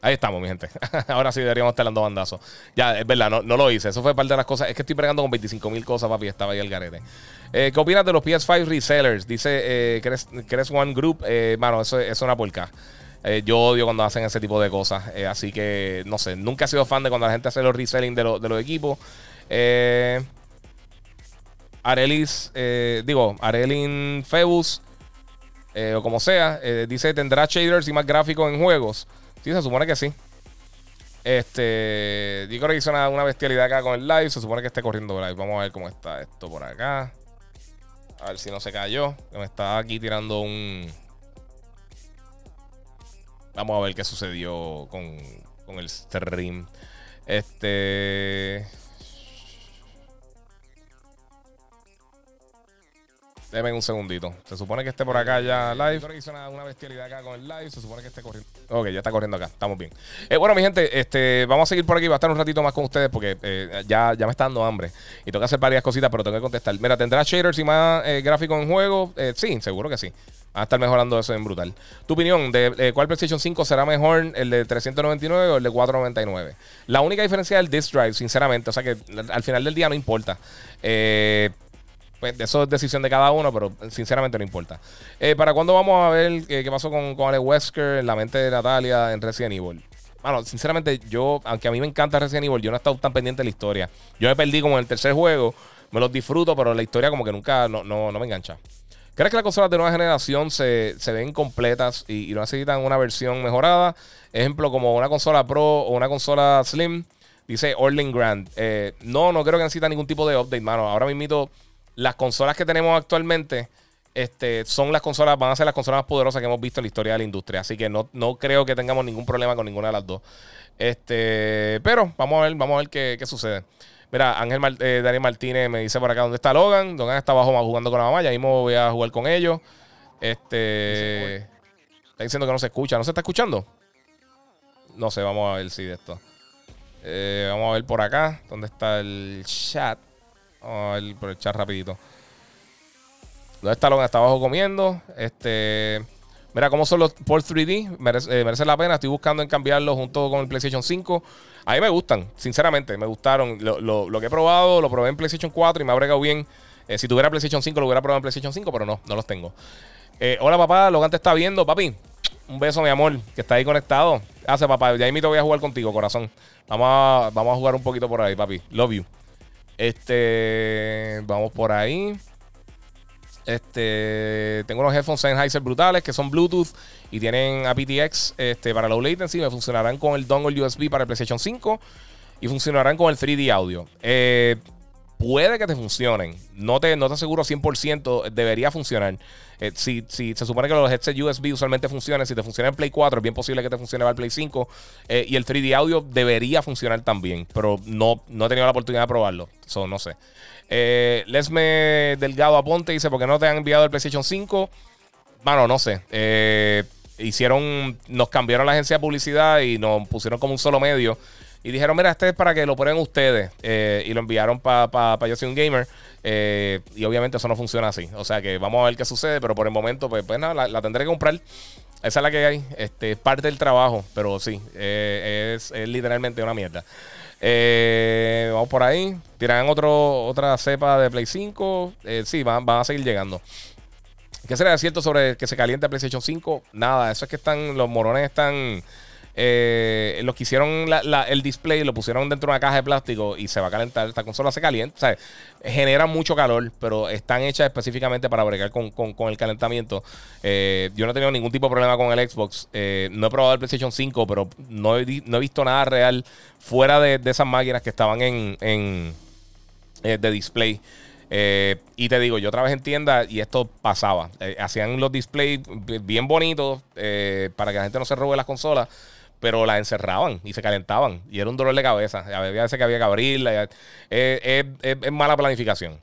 Ahí estamos, mi gente. Ahora sí deberíamos estar dando bandazos. Ya, es verdad, no, lo hice. Eso fue parte de las cosas. Es que estoy pregando con 25 mil cosas, papi. Estaba ahí el garete. Eh, ¿Qué opinas de los PS5 resellers? Dice eh, ¿crees, One Group. Eh, mano, eso, es una porca. Eh, yo odio cuando hacen ese tipo de cosas. así que, no sé. Nunca he sido fan de cuando la gente hace los reselling de, de los equipos. Eh. Arelis, eh, digo, Arelin Febus, eh, o como sea, eh, dice: ¿tendrá shaders y más gráficos en juegos? Sí, se supone que sí. Este, yo creo que hizo una, bestialidad acá con el live. Se supone que esté corriendo live. Vamos a ver cómo está esto por acá. A ver si no se cayó. Que me está aquí tirando un. Vamos a ver qué sucedió con, con el stream. Este. Deme un segundito. Se supone que esté por acá ya live. Creo que hizo una, bestialidad acá con el live. Se supone que esté corriendo. Ok, ya está corriendo acá. Estamos bien. Eh, bueno, mi gente, este, vamos a seguir por aquí. Va a estar un ratito más con ustedes porque eh, ya, ya me está dando hambre. Y tengo que hacer varias cositas, pero tengo que contestar. Mira, ¿tendrá shaders y más eh, gráficos en juego? sí, seguro que sí. Va a estar mejorando eso en brutal. Tu opinión de cuál PlayStation 5 será mejor, el de 399 o el de 499. La única diferencia es el disk drive, sinceramente. O sea que al final del día no importa. Eh, pues eso es decisión de cada uno, pero sinceramente no importa. Eh, ¿Para cuándo vamos a ver eh, qué pasó con, con Alex Wesker en la mente de Natalia en Resident Evil? Bueno, sinceramente, yo, aunque a mí me encanta Resident Evil, yo no he estado tan pendiente de la historia. Yo me perdí como en el tercer juego, me los disfruto, pero la historia como que nunca, no, no, me engancha. ¿Crees que las consolas de nueva generación se, ven completas y, no necesitan una versión mejorada? Ejemplo, como una consola Pro o una consola Slim. Dice Orling Grand. Eh, no, no creo que necesita ningún tipo de update, mano. Ahora mismo las consolas que tenemos actualmente este, son las consolas, van a ser las consolas más poderosas que hemos visto en la historia de la industria. Así que no, no creo que tengamos ningún problema con ninguna de las dos. Este, pero vamos a ver, vamos a ver qué, sucede. Mira, Ángel eh, Daniel Martínez me dice por acá dónde está Logan. Logan está abajo jugando con la mamá. Ya mismo voy a jugar con ellos. Este. Está diciendo que no se escucha. ¿No se está escuchando? No sé, vamos a ver si de esto. Eh, vamos a ver por acá. ¿Dónde está el chat? A ver por el chat rapidito. ¿Dónde está Logan? Está abajo comiendo. Este. Mira cómo son los por 3D. Eh, merece, la pena. Estoy buscando en cambiarlo junto con el PlayStation 5. A mí me gustan, sinceramente. Me gustaron. Lo, que he probado, lo probé en PlayStation 4 y me ha bregado bien. Eh, si tuviera PlayStation 5, lo hubiera probado en PlayStation 5, pero no, no los tengo. Eh, hola, papá. Logan te está viendo, papi. Un beso, mi amor, que está ahí conectado. Hace, papá. Ya te voy a jugar contigo, corazón. Vamos vamos a jugar un poquito por ahí, papi. Love you. Este, vamos por ahí. Este, tengo unos headphones Sennheiser brutales que son Bluetooth y tienen aptX este, para low latency. Me funcionarán con el dongle USB para el PlayStation 5 y funcionarán con el 3D audio. Eh, puede que te funcionen. No te, no te aseguro 100%, debería funcionar. Eh, si, si, se supone que los headset USB usualmente funcionan, si te funciona en Play 4, es bien posible que te funcione el Play 5. Eh, y el 3D audio debería funcionar también, pero no, no he tenido la oportunidad de probarlo. Eso no sé. Eh, Lesme Delgado Aponte dice: ¿Por qué no te han enviado el PlayStation 5? Bueno, no sé. Eh, hicieron, nos cambiaron la agencia de publicidad y nos pusieron como un solo medio. Y dijeron, mira, este es para que lo ponen ustedes. Eh, y lo enviaron para pa, Yo Soy Un Gamer. Eh, y obviamente eso no funciona así. O sea que vamos a ver qué sucede. Pero por el momento, pues, pues nada, la, tendré que comprar. Esa es la que hay. Este, es parte del trabajo. Pero sí, es, literalmente una mierda. vamos por ahí. Tiran otro, otra cepa de Play 5. sí, van, van a seguir llegando. ¿Qué será cierto sobre que se caliente el PlayStation 5? Nada, eso es que están, los morones están, eh, los que hicieron el display lo pusieron dentro de una caja de plástico y se va a calentar. Esta consola se calienta, o sea, genera mucho calor, pero están hechas específicamente para bregar con, el calentamiento. Eh, yo no he tenido ningún tipo de problema con el Xbox. Eh, no he probado el PlayStation 5, pero no he, visto nada real fuera de, esas máquinas que estaban en, en de display. Y te digo, yo trabajé en tienda y esto pasaba. Hacían los displays bien bonitos para que la gente no se robe las consolas, pero las encerraban y se calentaban. Y era un dolor de cabeza. Había veces que había que abrirla. es mala planificación.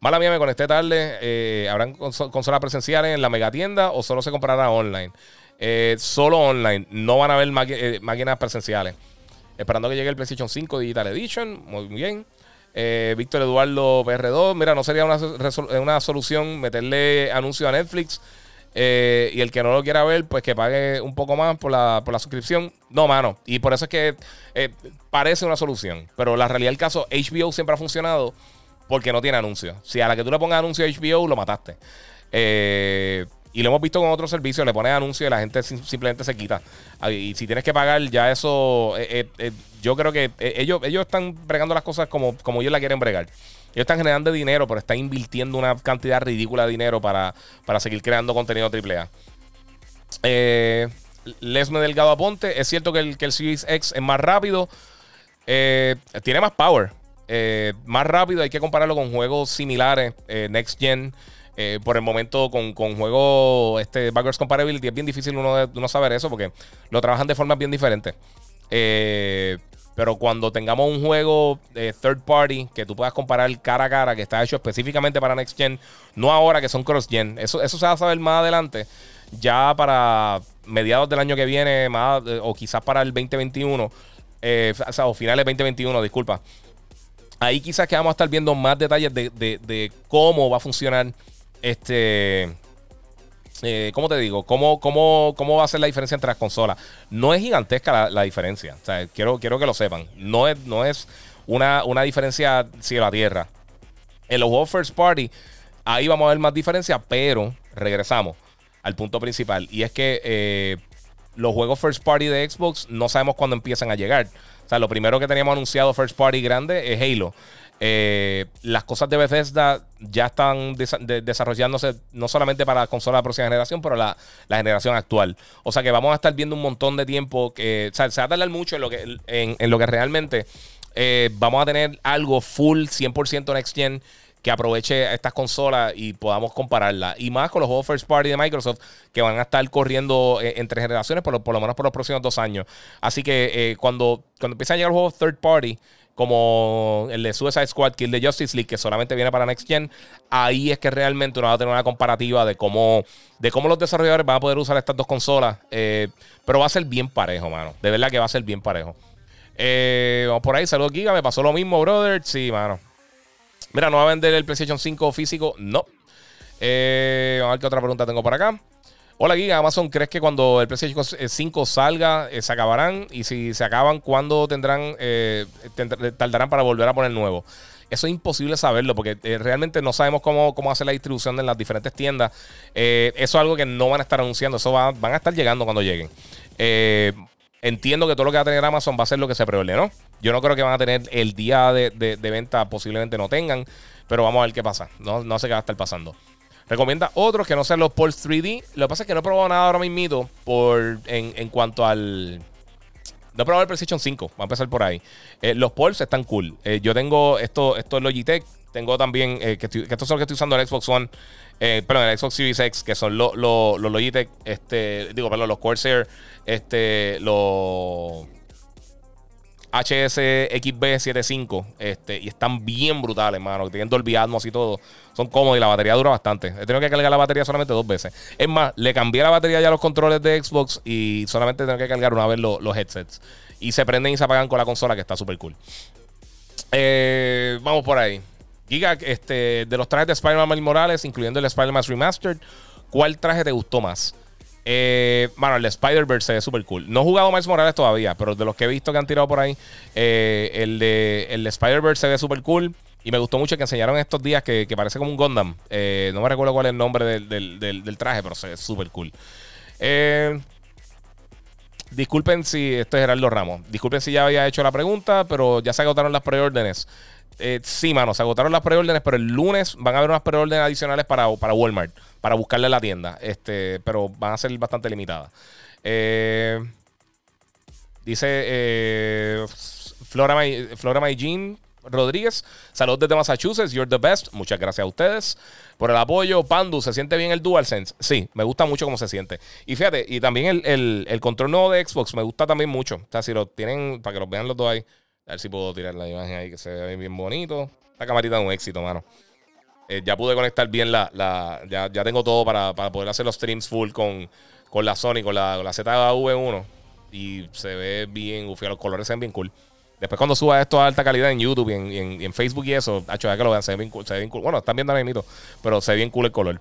Mala mía, me conecté tarde. ¿Habrán consolas presenciales en la megatienda o solo se comprará online? solo online. No van a haber máquinas presenciales. Esperando que llegue el PlayStation 5 Digital Edition. Muy bien. Eh, Víctor Eduardo PR2, mira, no sería una, una solución meterle anuncio a Netflix. Eh, y el que no lo quiera ver, pues que pague un poco más por la, por la suscripción. No, mano. Y por eso es que eh, parece una solución. Pero la realidad del caso, HBO siempre ha funcionado porque no tiene anuncio. Si a la que tú le pongas anuncio a HBO, lo mataste. Eh, y lo hemos visto con otros servicios, le pones anuncio y la gente simplemente se quita. Y si tienes que pagar, ya eso. Eh, eh, yo creo que ellos, ellos están bregando las cosas como, como ellos la quieren bregar. Ellos están generando dinero, pero están invirtiendo una cantidad ridícula de dinero para, para seguir creando contenido AAA. Eh, Lesme Delgado Aponte. Es cierto que el, que el Series X es más rápido. tiene más power. más rápido. Hay que compararlo con juegos similares. Next Gen. Eh, por el momento con, con juegos este, backwards compatibility es bien difícil uno, uno saber eso porque lo trabajan de formas bien diferentes. Eh, pero cuando tengamos un juego third party que tú puedas comparar cara a cara, que está hecho específicamente para Next Gen, no ahora que son cross gen, eso, eso se va a saber más adelante, ya para mediados del año que viene, más, eh, o quizás para el 2021, o, sea, o finales 2021, disculpa. Ahí quizás que vamos a estar viendo más detalles de, de cómo va a funcionar este. Eh, ¿Cómo te digo? ¿Cómo, cómo, ¿Cómo va a ser la diferencia entre las consolas? No es gigantesca la, diferencia. Quiero, quiero que lo sepan. No es, no es una, una diferencia cielo a tierra. En los juegos First Party, ahí vamos a ver más diferencia, pero regresamos al punto principal. Y es que eh, los juegos First Party de Xbox no sabemos cuándo empiezan a llegar. O sea, lo primero que teníamos anunciado First Party grande es Halo. Eh, las cosas de Bethesda ya están desarrollándose no solamente para la consola de próxima generación, pero la, la, generación actual. O sea que vamos a estar viendo un montón de tiempo que se va a tardar mucho en lo que, en, lo que realmente eh, vamos a tener algo full 100% next gen que aproveche estas consolas y podamos compararla. Y más con los juegos first party de Microsoft que van a estar corriendo eh, entre generaciones, por lo, menos por los próximos dos años. Así que cuando, cuando empiezan a llegar los juegos third party, como el de Suicide Squad, Kill the Justice League, que solamente viene para Next Gen, ahí es que realmente uno va a tener una comparativa de cómo, de cómo los desarrolladores van a poder usar estas dos consolas. Eh, pero va a ser bien parejo, mano. De verdad que va a ser bien parejo. Eh, vamos por ahí, saludos Giga, me pasó lo mismo, brother. Sí, mano. Mira, ¿no va a vender el PlayStation 5 físico? No. Eh, vamos a ver qué otra pregunta tengo por acá. Hola Giga, Amazon, ¿crees que cuando el PlayStation 5 salga eh, se acabarán? Y si se acaban, ¿cuándo tendrán, eh, tardarán para volver a poner nuevo? Eso es imposible saberlo porque eh, realmente no sabemos cómo, cómo hacer la distribución en las diferentes tiendas. eso es algo que no van a estar anunciando, eso van a estar llegando cuando lleguen. entiendo que todo lo que va a tener Amazon va a ser lo que se preordenó. Yo no creo que van a tener el día de, venta, posiblemente no tengan, pero vamos a ver qué pasa. No, no sé qué va a estar pasando. Recomienda otros que no sean los Pulse 3D. Lo que pasa es que no he probado nada ahora mismo por, en, cuanto al... No he probado el PlayStation 5. Va a empezar por ahí. Eh, los Pulse están cool. Eh, yo tengo esto, esto es Logitech. tengo también, eh, que, estos son los que estoy usando el Xbox One, perdón, el Xbox Series X, que son los los Logitech, este, digo, perdón, los Corsair, este, los HSXB75, este, y están bien brutales, hermano. Tienen Dolby Atmos y todo. Son cómodos y la batería dura bastante. He tenido que cargar la batería solamente dos veces. Es más, le cambié la batería ya a los controles de Xbox y solamente tengo que cargar una vez los headsets. Y se prenden y se apagan con la consola, que está súper cool. Eh, vamos por ahí. Giga, este, de los trajes de Spider-Man Morales, incluyendo el Spider-Man Remastered, ¿cuál traje te gustó más? Eh, bueno, el Spider-Verse se ve súper cool. No he jugado Miles Morales todavía, pero de los que he visto que han tirado por ahí, eh, el de, el Spider-Verse se ve súper cool. Y me gustó mucho que enseñaron estos días que, parece como un Gundam. Eh, no me recuerdo cuál es el nombre del, traje, pero se ve súper cool. disculpen si esto es Gerardo Ramos. Disculpen si ya había hecho la pregunta, pero ya se agotaron las preórdenes. Sí, mano, se agotaron las preórdenes, pero el lunes van a haber unas preórdenes adicionales para, para Walmart para buscarle la tienda. Este, pero van a ser bastante limitadas. Eh, dice eh, Flora, May, Flora Rodríguez. Saludos desde Massachusetts. You're the best. Muchas gracias a ustedes por el apoyo. Pandu, ¿se siente bien el DualSense? Sí, me gusta mucho cómo se siente. Y fíjate, y también el, el, control nuevo de Xbox me gusta también mucho. O sea, si lo tienen, para que los vean los dos ahí. A ver si puedo tirar la imagen ahí que se ve bien bonito. Esta camarita es un éxito, mano. Eh, ya pude conectar bien la. la ya, ya, tengo todo para, para, poder hacer los streams full con, con la Sony, con la, la ZV1. Y se ve bien, uf, los colores se ven bien cool. Después cuando suba esto a alta calidad en YouTube y en, en, Facebook y eso, hecho que lo vean, se ve bien cool. Se ve bien cool. Bueno, están viendo ahora mismo, pero se ve bien cool el color.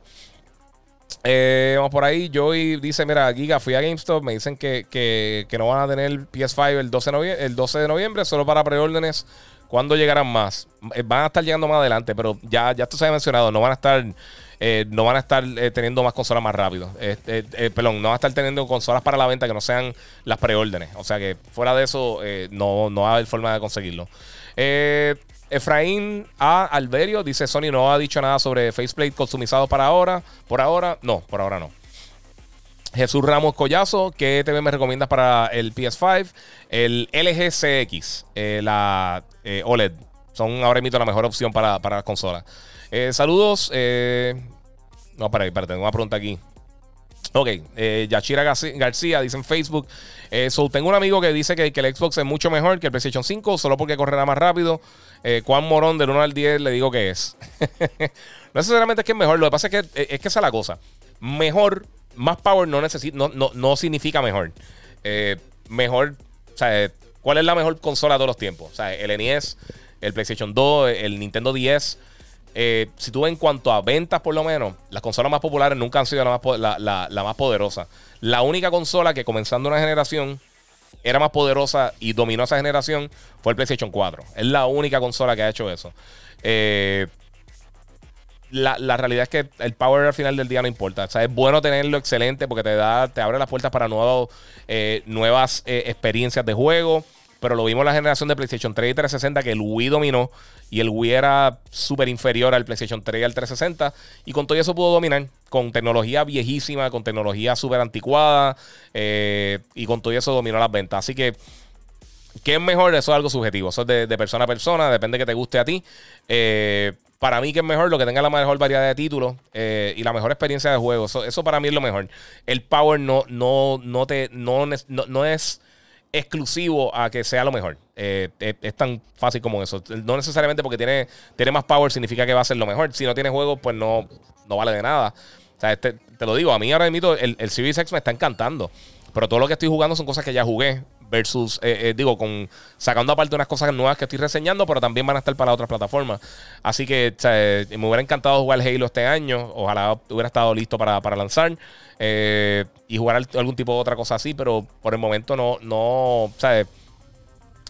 Eh, vamos por ahí. Joey dice: Mira, Giga, fui a GameStop. Me dicen que, que, no van a tener PS5 el 12, el 12 de noviembre, solo para preórdenes ¿Cuándo llegarán más? Eh, van a estar llegando más adelante, pero ya, ya esto se ha mencionado, no van a estar, eh, no van a estar eh, teniendo más consolas más rápido. perdón, no van a estar teniendo consolas para la venta que no sean las preórdenes. O sea que fuera de eso, no, no va a haber forma de conseguirlo. Efraín A. Alberio dice: Sony no ha dicho nada sobre faceplate customizado para ahora. Por ahora, no, por ahora no. Jesús Ramos Collazo, ¿qué TV me recomiendas para el PS5? El LG CX, eh, la eh, OLED. Son ahora mismo la mejor opción para, para las consolas. Eh, saludos. no, para, para, tengo una pregunta aquí. Ok, Yachira García dice en Facebook: Tengo un amigo que dice que, el Xbox es mucho mejor que el PlayStation 5 solo porque correrá más rápido. ¿Cuán morón del 1 al 10 le digo que es? no necesariamente es que es mejor, lo que pasa es que es que esa es la cosa. Mejor más power no, no, no, significa mejor. Eh, mejor, o sea, ¿cuál es la mejor consola de todos los tiempos? O sea, el NES, el PlayStation 2, el Nintendo 10. Eh, si tú en cuanto a ventas, por lo menos, las consolas más populares nunca han sido la más, la, más poderosa. La única consola que comenzando una generación era más poderosa y dominó esa generación fue el PlayStation 4. Es la única consola que ha hecho eso. Eh, la, realidad es que el power al final del día no importa. O sea, es bueno tenerlo excelente porque te da, te abre las puertas para eh, nuevas experiencias de juego. Pero lo vimos en la generación de PlayStation 3 y 360 que el Wii dominó y el Wii era súper inferior al PlayStation 3 y al 360. Y con todo eso pudo dominar. Con tecnología viejísima, con tecnología súper anticuada. Eh, y con todo eso dominó las ventas. Así que ¿Qué es mejor? Eso es algo subjetivo. Eso es de, persona a persona. Depende que te guste a ti. Eh, para mí que es mejor lo que tenga la mejor variedad de títulos eh, y la mejor experiencia de juego. Eso, para mí es lo mejor. El power no, no, no, te, no, no, es exclusivo a que sea lo mejor. Eh, es, tan fácil como eso. No necesariamente porque tiene, tiene más power significa que va a ser lo mejor. Si no tiene juego, pues no, no vale de nada. O sea, este, te lo digo, a mí ahora mismo el, el Series X me está encantando. Pero todo lo que estoy jugando son cosas que ya jugué versus, eh, eh, digo, con sacando aparte unas cosas nuevas que estoy reseñando, pero también van a estar para otras plataformas. Así que me hubiera encantado jugar Halo este año. Ojalá hubiera estado listo para, lanzar eh, y jugar algún tipo de otra cosa así, pero por el momento no, no, ¿sabes?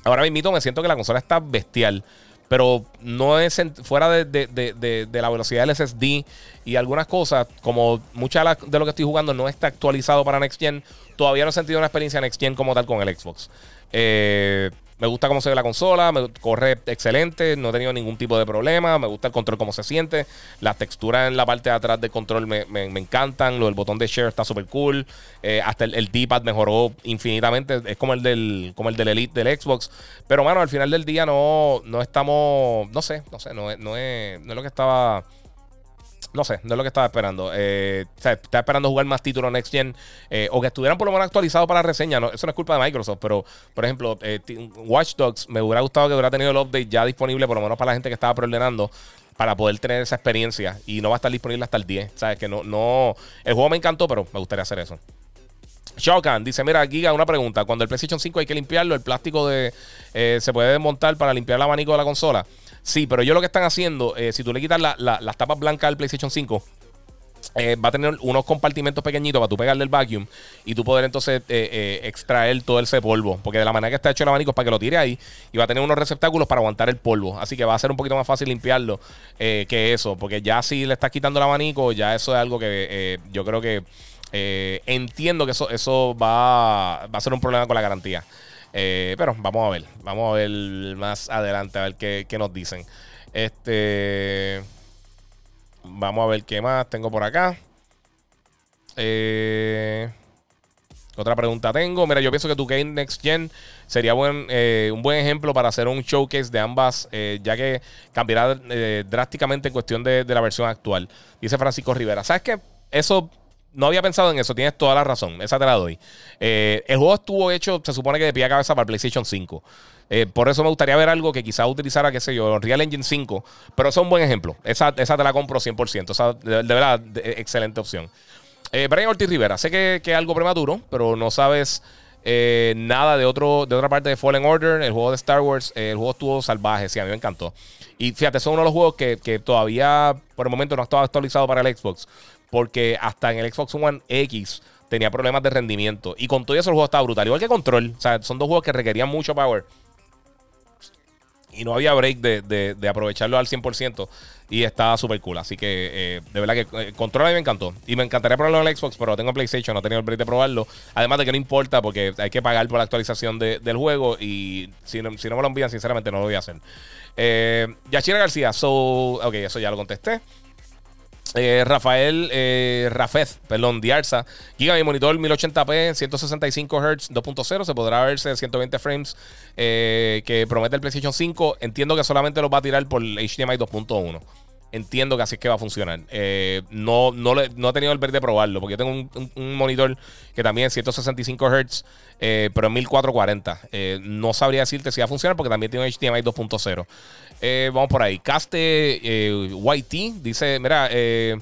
Ahora mismo me siento que la consola está bestial pero no es fuera de, la velocidad del SSD y algunas cosas, como mucha de lo que estoy jugando no está actualizado para Next Gen, todavía no he sentido una experiencia Next Gen como tal con el Xbox. Eh, Me gusta cómo se ve la consola, me corre excelente, no he tenido ningún tipo de problema. Me gusta el control, cómo se siente. Las texturas en la parte de atrás del control me, encantan. Lo del botón de share está súper cool. Eh, hasta el, D-pad mejoró infinitamente. Es como el del, como el del Elite del Xbox. Pero, mano, al final del día no, no estamos. No sé, no sé, no, no, es, no es lo que estaba no sé, no es lo que estaba esperando. Eh, estaba esperando jugar más títulos Next Gen eh, o que estuvieran por lo menos actualizados para la reseña. eso no es culpa de Microsoft, pero por ejemplo, eh, Watch Dogs me hubiera gustado que hubiera tenido el update ya disponible, por lo menos para la gente que estaba preordenando, para poder tener esa experiencia. Y no va a estar disponible hasta el 10. ¿Sabes? Que no, no. El juego me encantó, pero me gustaría hacer eso. Shokan dice: Mira, Giga, una pregunta. Cuando el PlayStation 5 hay que limpiarlo, el plástico de se puede desmontar para limpiar el abanico de la consola. Sí, pero yo lo que están haciendo, eh, si tú le quitas las tapas blancas al PlayStation 5, eh, va a tener unos compartimentos pequeñitos para tú pegarle el vacuum y tú poder entonces eh, extraer todo ese polvo. Porque de la manera que está hecho el abanico es para que lo tire ahí y va a tener unos receptáculos para aguantar el polvo. Así que va a ser un poquito más fácil limpiarlo que eso. Porque ya si le estás quitando el abanico, ya eso es algo que yo creo que entiendo que eso, eso va a ser un problema con la garantía. Eh, pero vamos a ver. Vamos a ver más adelante a ver qué, nos dicen. Este. Vamos a ver qué más tengo por acá. Eh, otra pregunta tengo. Mira, yo pienso que tu Game Next Gen sería buen, eh, un buen ejemplo para hacer un showcase de ambas, ya que cambiará drásticamente en cuestión de, de, la versión actual. Dice Francisco Rivera. ¿Sabes qué? Eso no había pensado en eso, tienes toda la razón, esa te la doy. Eh, el juego estuvo hecho, se supone que de pie a cabeza para PlayStation 5. Eh, por eso me gustaría ver algo que quizás utilizara, qué sé yo, Real Engine 5. Pero eso es un buen ejemplo. Esa, esa te la compro 100%. Esa, de, verdad, excelente opción. Eh, Brian Ortiz Rivera, sé que, es algo prematuro, pero no sabes nada de, otro, de otra parte de Fallen Order, el juego de Star Wars. el juego estuvo salvaje, sí, a mí me encantó. Y fíjate, son uno de los juegos que, que todavía por el momento no ha estado actualizado para el Xbox porque hasta en el Xbox One X tenía problemas de rendimiento. Y con todo eso el juego estaba brutal. Igual que Control. O sea, son dos juegos que requerían mucho power. Y no había break de, aprovecharlo al 100%. Y estaba súper cool. Así que, eh, de verdad que eh, Control a mí me encantó. Y me encantaría probarlo en el Xbox, pero tengo PlayStation. No he tenido el break de probarlo. Además de que no importa porque hay que pagar por la actualización del juego. Y si no, si no me lo envían, sinceramente no lo voy a hacer. Eh, Yachira García. So, ok, eso ya lo contesté. Eh, Rafael eh, Rafez, perdón, Diarza. Giga mi monitor 1080p, 165 Hz 2.0. Se podrá verse 120 frames eh, que promete el PlayStation 5. Entiendo que solamente lo va a tirar por HDMI 2.1. Entiendo que así es que va a funcionar. Eh, no, no, no, he tenido el verde de probarlo, porque yo tengo un, monitor que también es 165 Hz, pero en 1440. no sabría decirte si va a funcionar porque también tiene un HDMI 2.0. Eh, vamos por ahí. Caste eh, YT dice: Mira, eh,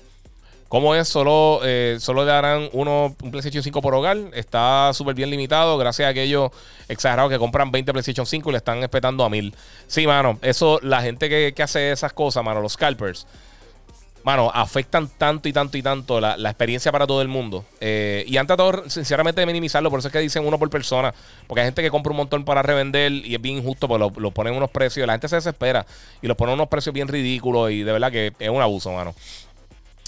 ¿cómo es? Solo, solo le darán uno, un PlayStation 5 por hogar. Está súper bien limitado. Gracias a aquellos exagerados que compran 20 PlayStation 5 y le están espetando a mil. Sí, mano. Eso, la gente que, que hace esas cosas, mano, los scalpers mano, afectan tanto y tanto y tanto la, experiencia para todo el mundo. Eh, y han tratado, sinceramente, de minimizarlo. Por eso es que dicen uno por persona. Porque hay gente que compra un montón para revender y es bien injusto, porque lo, lo ponen unos precios. La gente se desespera y los ponen unos precios bien ridículos. Y de verdad que es un abuso, mano.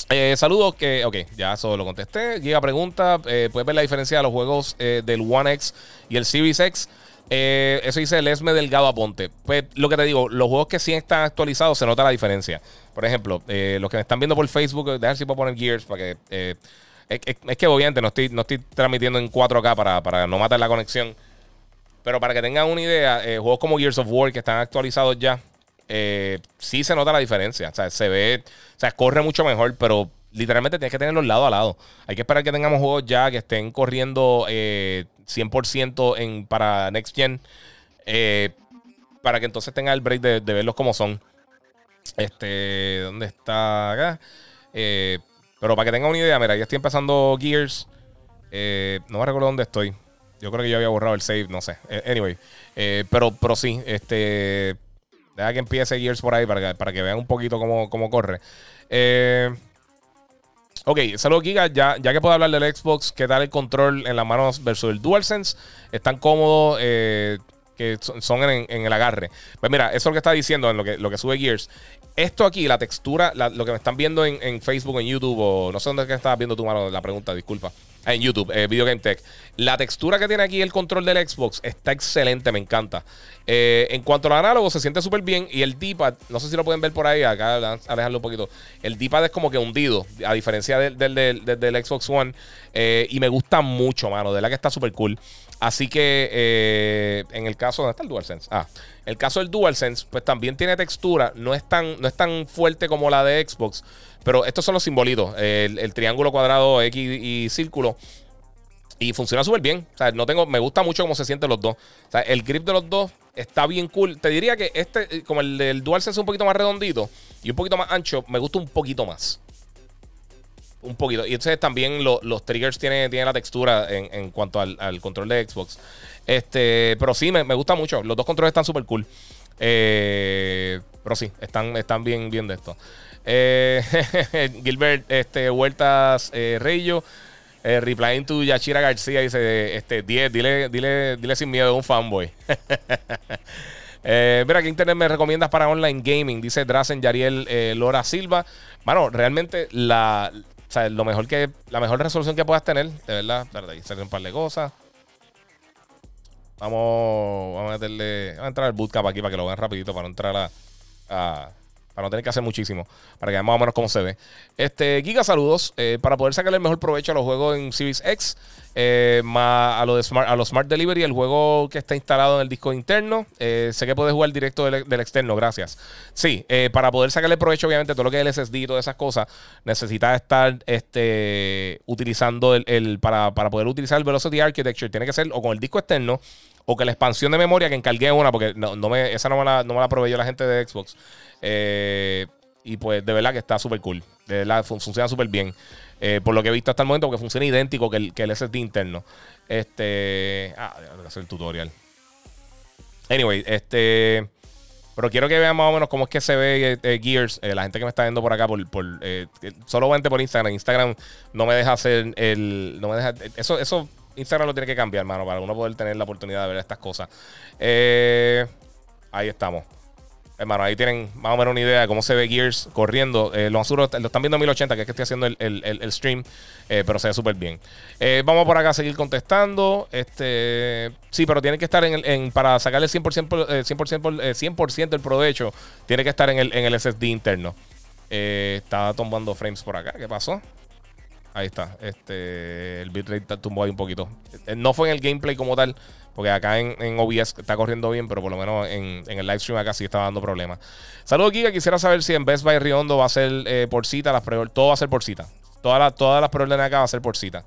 Eh, saludos, que, ok, ya eso lo contesté. Llega pregunta: eh, ¿puedes ver la diferencia de los juegos del One X y el Series X? Eh, eso dice el Esme Delgado Aponte. Pues lo que te digo, los juegos que sí están actualizados se nota la diferencia. Por ejemplo, eh, los que me están viendo por Facebook, déjame si poner Gears para que. Eh, es, que obviamente no estoy, no estoy transmitiendo en 4K para, para no matar la conexión. Pero para que tengan una idea, juegos como Gears of War que están actualizados ya, sí se nota la diferencia. O sea, se ve, o sea, corre mucho mejor, pero literalmente tienes que tenerlos lado a lado. Hay que esperar que tengamos juegos ya que estén corriendo 100% en, para Next Gen. Eh, para que entonces tenga el break de, verlos como son. Este, ¿dónde está acá? Eh, pero para que tenga una idea, mira, ya estoy empezando Gears. Eh, no me recuerdo dónde estoy. Yo creo que yo había borrado el save, no sé. Anyway, pero, pero sí, este. Deja que empiece Gears por ahí para que, para que vean un poquito cómo, cómo corre. Eh. Ok, saludos Giga, ya, ya que puedo hablar del Xbox, ¿qué tal el control en las manos versus el DualSense? ¿Están cómodos? Eh, que son en, el agarre. Pues mira, eso es lo que está diciendo en lo que, lo que sube Gears. Esto aquí, la textura, lo que me están viendo en, Facebook, en YouTube, o no sé dónde es que estabas viendo tu mano, la pregunta, disculpa. En YouTube, eh, Video Game Tech. La textura que tiene aquí el control del Xbox está excelente, me encanta. Eh, en cuanto al análogo, se siente súper bien. Y el D-pad, no sé si lo pueden ver por ahí, acá, alejarlo un poquito. El D-pad es como que hundido, a diferencia del, del, Xbox One. Eh, y me gusta mucho, mano. De la que está súper cool. Así que en el caso, ¿dónde está el DualSense? Ah, el caso del DualSense, pues también tiene textura. No es tan, no es tan fuerte como la de Xbox. Pero estos son los simbolitos: el triángulo cuadrado, X y círculo. Y funciona súper bien. O sea, no tengo, me gusta mucho cómo se sienten los dos. El grip de los dos está bien cool. Te diría que este, eh, como el del DualSense es un poquito más redondito y un poquito más ancho, me gusta un poquito más. Un poquito. Y entonces también los triggers tienen, tiene la textura en, cuanto al, control de Xbox. Este, pero sí, me, gusta mucho. Los dos controles están súper cool. Eh, pero sí, están, están bien, bien de esto. Eh, Gilbert este, Huertas Reyo. Eh, replying to Yachira García dice: este, 10, dile, dile, dile sin miedo, un fanboy. eh, mira, ¿qué internet me recomiendas para online gaming? Dice Drazen Yariel eh, Lora Silva. Bueno, realmente la, lo mejor que, la mejor resolución que puedas tener, de verdad. Ahí salen un par de cosas. Vamos, vamos a meterle. Vamos a entrar al bootcamp aquí para que lo vean rapidito, para no entrar a para no tener que hacer muchísimo, para que vean más o menos cómo se ve. Este, Giga, saludos. Eh, para poder sacarle el mejor provecho a los juegos en Series X, eh, a, lo de smart, a los Smart Delivery, el juego que está instalado en el disco interno, eh, sé que puedes jugar directo del, externo, gracias. Sí, para poder sacarle provecho, obviamente, todo lo que es el SSD y todas esas cosas, necesitas estar este, utilizando el, para, para poder utilizar el Velocity Architecture, tiene que ser o con el disco externo o que la expansión de memoria que encargué una, porque no, me, esa no me, la, no me la proveyó la gente de Xbox. Eh, y pues de verdad que está súper cool. De verdad funciona súper bien. Eh, por lo que he visto hasta el momento, porque funciona idéntico que el, que el SSD interno. Este. Ah, voy a hacer el tutorial. Anyway, este. Pero quiero que vean más o menos cómo es que se ve eh, Gears. la gente que me está viendo por acá, por, por solamente por Instagram. Instagram no me deja hacer el. No me deja. Eso, eso Instagram lo tiene que cambiar, hermano, para uno poder tener la oportunidad de ver estas cosas. ahí estamos. Hermano, ahí tienen más o menos una idea de cómo se ve Gears corriendo. Eh, lo, lo, están viendo en 1080, que es que estoy haciendo el, stream, eh, pero se ve súper bien. Eh, vamos por acá a seguir contestando. Este, sí, pero tiene que estar en, en para sacarle 100%, 100%, 100 el provecho, tiene que estar en el, en el SSD interno. estaba tomando frames por acá. ¿Qué pasó? Ahí está. Este, el bitrate tumbó ahí un poquito. No fue en el gameplay como tal, porque acá en, OBS está corriendo bien, pero por lo menos en, el live stream acá sí está dando problemas. Saludos, Giga. Quisiera saber si en Best Buy Riondo va a ser eh, por cita. Las todo va a ser por cita. Todas las, todas las preórdenes acá va a ser por cita.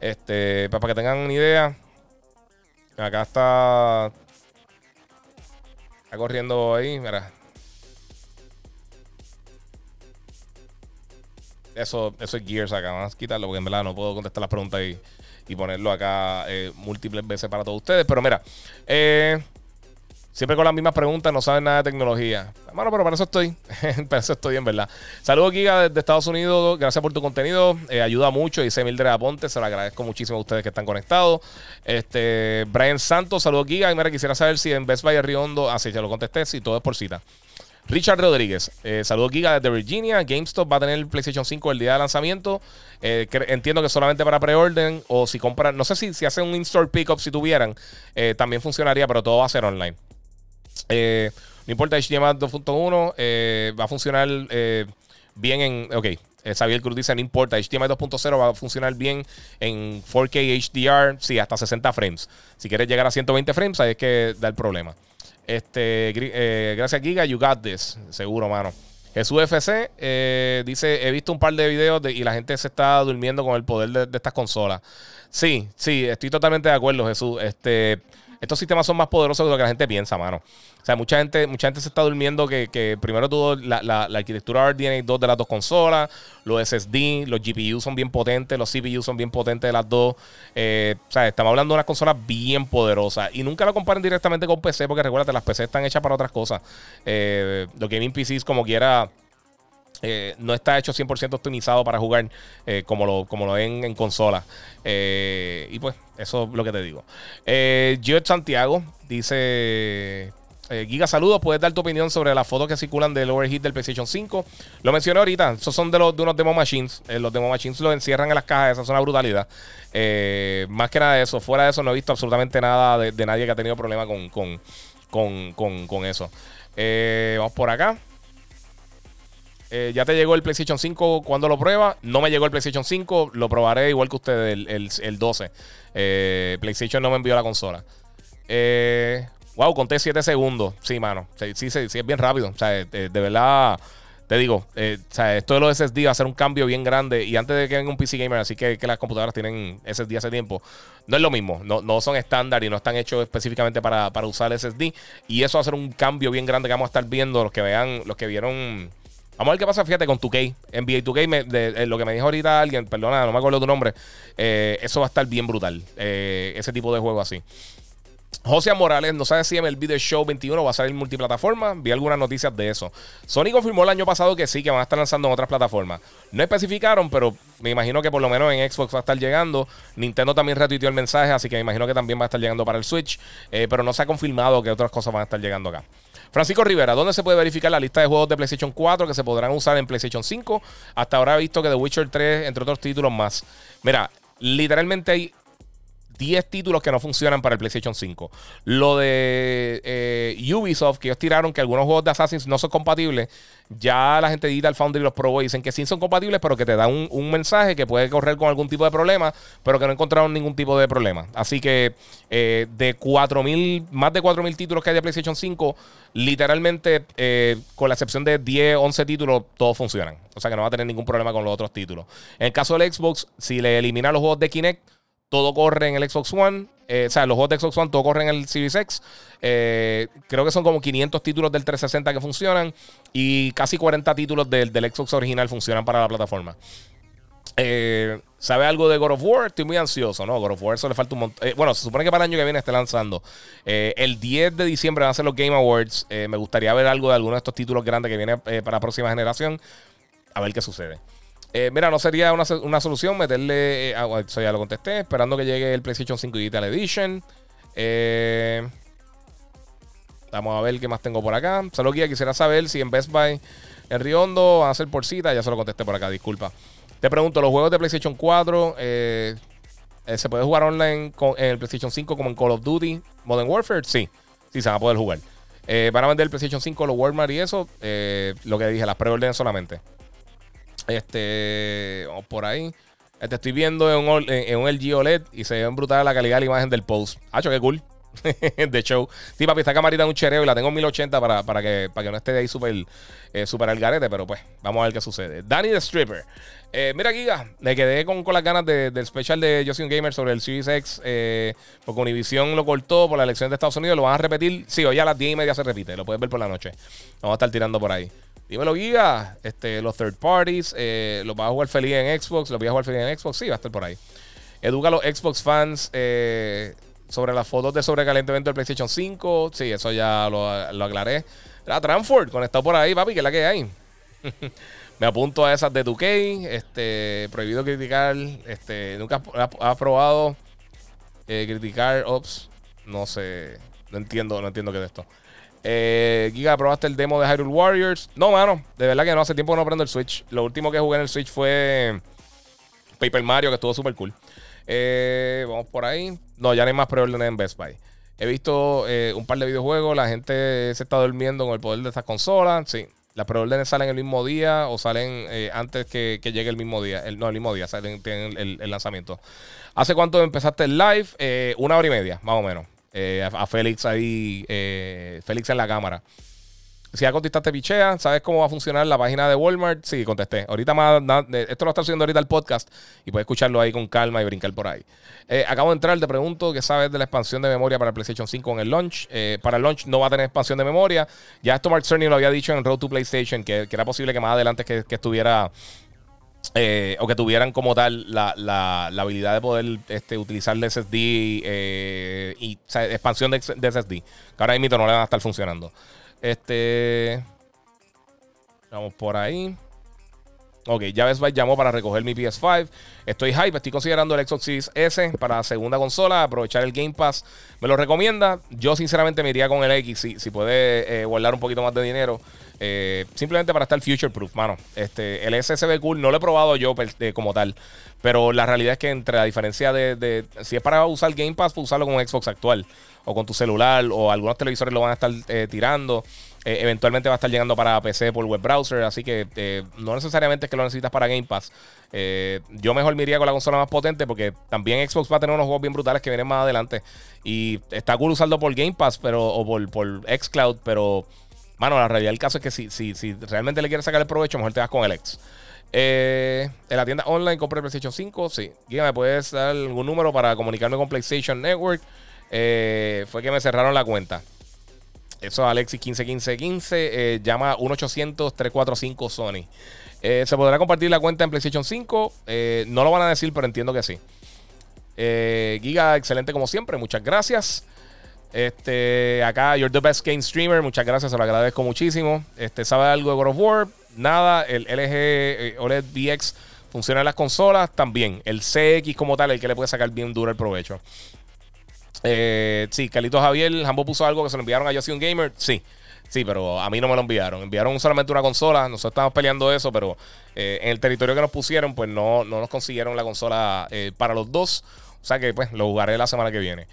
Este, para que tengan una idea. Acá está. Está corriendo ahí. Mira. Eso, eso es Gears acá. Vamos a quitarlo porque en verdad no puedo contestar las preguntas y y ponerlo acá eh, múltiples veces para todos ustedes. Pero mira, eh, siempre con las mismas preguntas, no saben nada de tecnología. Bueno, pero para eso estoy. para eso estoy en verdad. Saludos, Giga, desde Estados Unidos. Gracias por tu contenido. Eh, ayuda mucho. Dice Mildred Aponte. Se lo agradezco muchísimo a ustedes que están conectados. Este, Brian Santos, saludos, Giga. Y mira, quisiera saber si en Best Buy Riondo. Ah, ya lo contesté. Si todo es por cita. Richard Rodríguez, eh, saludos Giga desde Virginia. GameStop va a tener PlayStation 5 el día de lanzamiento. Eh, entiendo que solamente para preorden o si compran, no sé si, si hacen un in-store pickup si tuvieran, eh, también funcionaría, pero todo va a ser online. no importa HDMI 2.1, va a funcionar bien en. Ok, Xavier Cruz dice: No importa, HDMI 2.0 va a funcionar bien en 4K HDR, sí, hasta 60 frames. Si quieres llegar a 120 frames, ahí es que da el problema. Este, eh, gracias, Giga. You got this. Seguro, mano. Jesús FC eh, dice: He visto un par de videos y la gente se está durmiendo con el poder de, de estas consolas. Sí, sí, estoy totalmente de acuerdo, Jesús. Este estos sistemas son más poderosos de lo que la gente piensa, mano. O sea, mucha gente, mucha gente se está durmiendo que, primero tuvo la, arquitectura RDNA 2 de las dos consolas, los SSD, los GPU son bien potentes, los CPU son bien potentes de las dos. Eh, o sea, estamos hablando de unas consolas bien poderosas. Y nunca lo comparen directamente con PC, porque recuérdate, las PC están hechas para otras cosas. Eh, los gaming PCs, como quiera eh, no está hecho 100% optimizado para jugar eh, como, lo, como lo ven en consola. Y pues, eso es lo que te digo. Eh, Santiago dice: Eh, Giga, saludos. ¿Puedes dar tu opinión sobre las fotos que circulan del overheat del PlayStation 5? Lo mencioné ahorita. Esos son de, los, de unos demo machines. Eh, los demo machines los encierran en las cajas. Esa es una brutalidad. Eh, más que nada de eso. Fuera de eso, no he visto absolutamente nada de, nadie que ha tenido problema con, con, eso. vamos por acá. Ya te llegó el PlayStation 5 cuando lo prueba. No me llegó el PlayStation 5. Lo probaré igual que ustedes el, el 12. PlayStation no me envió la consola. Eh, wow, conté 7 segundos. Sí, mano. Sí, sí, sí, es bien rápido. O sea, de, verdad, te digo, eh, o sea, esto de los SSD va a ser un cambio bien grande. Y antes de que venga un PC Gamer, así que, que las computadoras tienen SSD hace tiempo, no es lo mismo. No, no son estándar y no están hechos específicamente para, para usar SSD. Y eso va a ser un cambio bien grande que vamos a estar viendo. Los que vean, los que vieron. Vamos a ver qué pasa, fíjate, con 2K. NBA 2K, de, eh, lo que me dijo ahorita alguien, perdona, no me acuerdo tu nombre. Eh, eso va a estar bien brutal. ese tipo de juego así. José Morales no sabe si en el Video Show 21 va a salir multiplataforma. Vi algunas noticias de eso. Sony confirmó el año pasado que sí, que van a estar lanzando en otras plataformas. No especificaron, pero me imagino que por lo menos en Xbox va a estar llegando. Nintendo también retuiteó el mensaje, así que me imagino que también va a estar llegando para el Switch. Eh, pero no se ha confirmado que otras cosas van a estar llegando acá. Francisco Rivera, ¿dónde se puede verificar la lista de juegos de PlayStation 4 que se podrán usar en PlayStation 5? Hasta ahora he visto que The Witcher 3, entre otros títulos más. Mira, literalmente hay 10 títulos que no funcionan para el PlayStation 5. Lo de eh, Ubisoft, que ellos tiraron que algunos juegos de Assassin's no son compatibles, ya la gente de Digital Foundry los probó y dicen que sí son compatibles, pero que te dan un, mensaje que puede correr con algún tipo de problema, pero que no encontraron ningún tipo de problema. Así que eh, de 4.000, más de 4.000 títulos que hay de PlayStation 5, literalmente, eh, con la excepción de 10, 11 títulos, todos funcionan. O sea que no va a tener ningún problema con los otros títulos. En el caso del Xbox, si le eliminan los juegos de Kinect, todo corre en el Xbox One. Eh, o sea, los juegos de Xbox One, todo corre en el Series X. Eh, creo que son como 500 títulos del 360 que funcionan. Y casi 40 títulos del, Xbox original funcionan para la plataforma. Eh, ¿Sabe algo de God of War? Estoy muy ansioso, ¿no? God of War, eso le falta un montón. bueno, se supone que para el año que viene esté lanzando. el 10 de diciembre van a ser los Game Awards. me gustaría ver algo de alguno de estos títulos grandes que viene para la próxima generación. A ver qué sucede. Eh, mira, no sería una, solución meterle. Eh, ah, eso ya lo contesté. Esperando que llegue el PlayStation 5 Digital Edition. Eh, vamos a ver qué más tengo por acá. Solo que quisiera saber si en Best Buy en Riondo van a ser por cita. Ya se lo contesté por acá, disculpa. Te pregunto, ¿los juegos de PlayStation 4 se puede jugar online en el PlayStation 5 como en Call of Duty Modern Warfare? Sí, sí se van a poder jugar. van a vender el PlayStation 5 los Walmart y eso. lo que dije, las preórdenes solamente. Este, por ahí. Este estoy viendo en un, un LG OLED y se ve brutal la calidad de la imagen del post. Hacho, qué cool. de show. Sí, papi, esta camarita es un chereo y la tengo en 1080 para, para, que, para que no esté ahí súper eh, super al garete, pero pues vamos a ver qué sucede. Danny the Stripper. Eh, mira, Giga, me quedé con, con las ganas del special de Josie Gamer sobre el Series X, eh, porque Univision lo cortó por la elección de Estados Unidos. Lo van a repetir. Sí, hoy a las 10 y media se repite. Lo puedes ver por la noche. Vamos a estar tirando por ahí. Dímelo, Giga. Este, los third parties, eh, los vas a jugar feliz en Xbox, los voy a jugar feliz en Xbox. Sí, va a estar por ahí. Educa a los Xbox fans eh, sobre las fotos de sobrecalentamiento del PlayStation 5. Sí, eso ya lo, lo aclaré. La Tranford, conectado por ahí, papi, que es la que hay. Me apunto a esas de 2K. Este, prohibido criticar. Este, nunca has probado eh, criticar Ops. No sé. No entiendo, no entiendo qué es esto. Eh, Giga, ¿probaste el demo de Hyrule Warriors? No, mano. De verdad que no. Hace tiempo que no prendo el Switch. Lo último que jugué en el Switch fue Paper Mario, que estuvo súper cool. Eh, vamos por ahí. No, ya no hay más preórdenes en Best Buy. He visto eh, un par de videojuegos. La gente se está durmiendo con el poder de estas consolas. Sí. Las preórdenes salen el mismo día o salen antes que, llegue el mismo día. El, no, el mismo día salen, tienen el, lanzamiento. ¿Hace cuánto empezaste el live? una hora y media, más o menos. Eh, a, Félix ahí, eh, Félix en la cámara. Si ya contestaste pichea, ¿sabes cómo va a funcionar la página de Walmart? Sí, contesté. Ahorita más, esto lo está haciendo ahorita el podcast y puedes escucharlo ahí con calma y brincar por ahí. Eh, acabo de entrar, te pregunto qué sabes de la expansión de memoria para PlayStation 5 en el launch. para el launch no va a tener expansión de memoria. Ya esto Mark Cerny lo había dicho en Road to PlayStation, que, era posible que más adelante que estuviera eh, o que tuvieran como tal la, la, habilidad de poder este, utilizar el SSD eh, y expansión de, SSD. Que ahora mismo no le van a estar funcionando. Este. Vamos por ahí. Ok, ya Best Buy llamó para recoger mi PS5. Estoy hype, estoy considerando el Xbox Series S para segunda consola, aprovechar el Game Pass. ¿Me lo recomienda? Yo sinceramente me iría con el X si, si puede eh, guardar un poquito más de dinero. Eh, simplemente para estar future proof, mano. Este, el S se ve cool, no lo he probado yo como tal. Pero la realidad es que entre la diferencia de, si es para usar Game Pass, pues usarlo con un Xbox actual o con tu celular o algunos televisores lo van a estar eh, tirando. Eh, eventualmente va a estar llegando para PC por web browser, así que eh, no necesariamente es que lo necesitas para Game Pass. Eh, yo mejor me con la consola más potente porque también Xbox va a tener unos juegos bien brutales que vienen más adelante. Y está cool usarlo por Game Pass pero, o por, por Xcloud, pero, mano, la realidad del caso es que si, si, si realmente le quieres sacar el provecho, mejor te vas con el X. en la tienda online compré PlayStation 5. Sí. Guía, ¿me puedes dar algún número para comunicarme con PlayStation Network? fue que me cerraron la cuenta. Eso es Alexis 151515. Eh, llama 1-800-345 Sony. Eh, se podrá compartir la cuenta en PlayStation 5. Eh, no lo van a decir, pero entiendo que sí. Giga, excelente como siempre. Muchas gracias. Este, acá, you're the best game streamer. Muchas gracias, se lo agradezco muchísimo. Este, ¿sabe algo de God of War? Nada. El LG OLED VX funciona en las consolas también. El CX como tal, el que le puede sacar bien duro el provecho. Eh, sí, Carlito Javier, Jambo puso algo que se lo enviaron a Yo un Gamer. Sí, sí, pero a mí no me lo enviaron. Enviaron solamente una consola. Nosotros estamos peleando eso, pero eh, en el territorio que nos pusieron, pues no, no nos consiguieron la consola eh, para los dos. O sea que, pues, lo jugaré la semana que viene.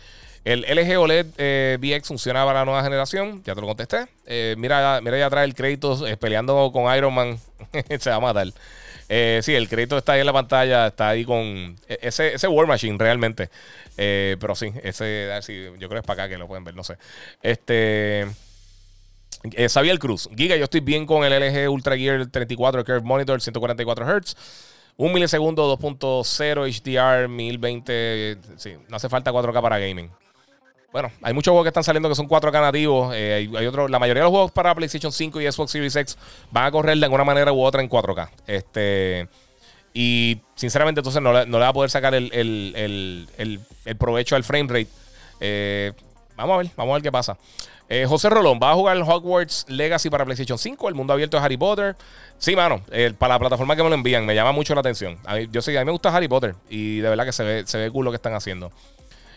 El LG OLED eh, VX funciona para la nueva generación. Ya te lo contesté. mira, mira, ya atrás el crédito peleando con Iron Man. se va a matar. Eh, sí, el crédito está ahí en la pantalla, está ahí con e, ese, ese War Machine realmente. Eh, pero sí, ese, yo creo que es para acá que lo pueden ver, no sé. Este. Eh, Xavier Cruz, Giga, yo estoy bien con el LG Ultra Gear 34 Curve Monitor 144 Hz. Un milisegundo 2.0 HDR 1020. Sí, no hace falta 4K para gaming. Bueno, hay muchos juegos que están saliendo que son 4K nativos. Eh, hay, otro, la mayoría de los juegos para PlayStation 5 y Xbox Series X van a correr de alguna manera u otra en 4K. Este, y sinceramente, entonces no le, va a poder sacar el, provecho al frame rate. Eh, vamos a ver, vamos a ver qué pasa. Eh, José Rolón, ¿va a jugar el Hogwarts Legacy para PlayStation 5? El mundo abierto de Harry Potter. Sí, mano, para la plataforma que me lo envían, me llama mucho la atención. yo sé, a mí me gusta Harry Potter y de verdad que se ve, se ve cool lo que están haciendo.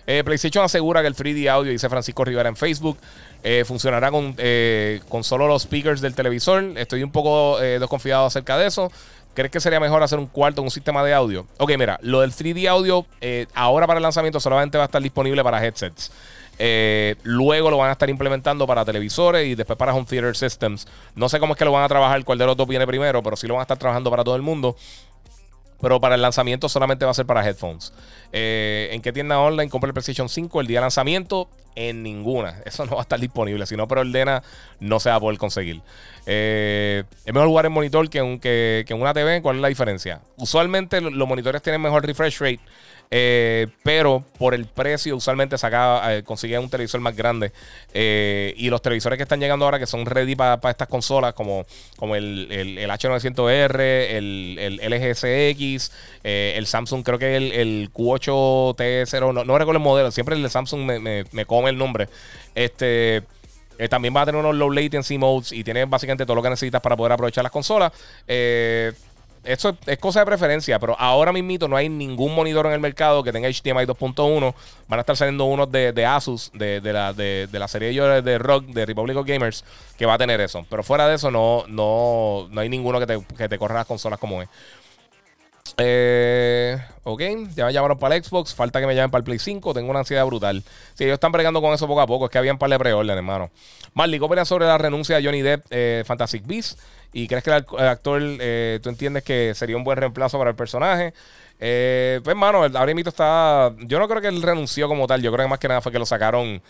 Eh, PlayStation asegura que el 3D audio, dice Francisco Rivera en Facebook, eh, funcionará con, eh, con solo los speakers del televisor. Estoy un poco desconfiado acerca de eso. ¿Crees que sería mejor hacer un cuarto un sistema de audio? Ok, mira, lo del 3D audio ahora para el lanzamiento solamente va a estar disponible para headsets. luego lo van a estar implementando para televisores y después para home theater systems. No sé cómo es que lo van a trabajar, cuál de los dos viene primero, pero sí lo van a estar trabajando para todo el mundo. Pero para el lanzamiento solamente va a ser para headphones. Eh, ¿En qué tienda online compra el PlayStation 5 el día de lanzamiento? En ninguna. Eso no va a estar disponible. Si no ordena, no se va a poder conseguir. Eh, es mejor jugar en monitor que en, que en una TV. ¿Cuál es la diferencia? Usualmente los monitores tienen mejor refresh rate. Eh, pero por el precio, usualmente saca, eh, consigue un televisor más grande. Eh, y los televisores que están llegando ahora, que son ready para estas consolas, como, como el, H900R, el, el LG CX, el Samsung, creo que el, el Q8T0, no, recuerdo el modelo, siempre el de Samsung me, me, come el nombre. Este. también va a tener unos low latency modes y tiene básicamente todo lo que necesitas para poder aprovechar las consolas. Eh, esto es cosa de preferencia, pero ahora mismo no hay ningún monitor en el mercado que tenga HDMI 2.1. Van a estar saliendo unos de, Asus, de, la, de, la serie de, de Rock, de Republic of Gamers, que va a tener eso. Pero fuera de eso, no, no, no hay ninguno que te, que te corra las consolas como es. Eh, ok, ya me llamaron para el Xbox. Falta que me llamen para el Play 5. Tengo una ansiedad brutal. Si ellos están bregando con eso poco a poco. Es que habían par de preorden, hermano. Marley, ¿qué sobre la renuncia de Johnny Depp, eh, Fantastic Beasts? ¿Y crees que el, actor, eh, tú entiendes que sería un buen reemplazo para el personaje? Eh, pues, hermano, ahora mismo está. Yo no creo que él renunció como tal. Yo creo que más que nada fue que lo sacaron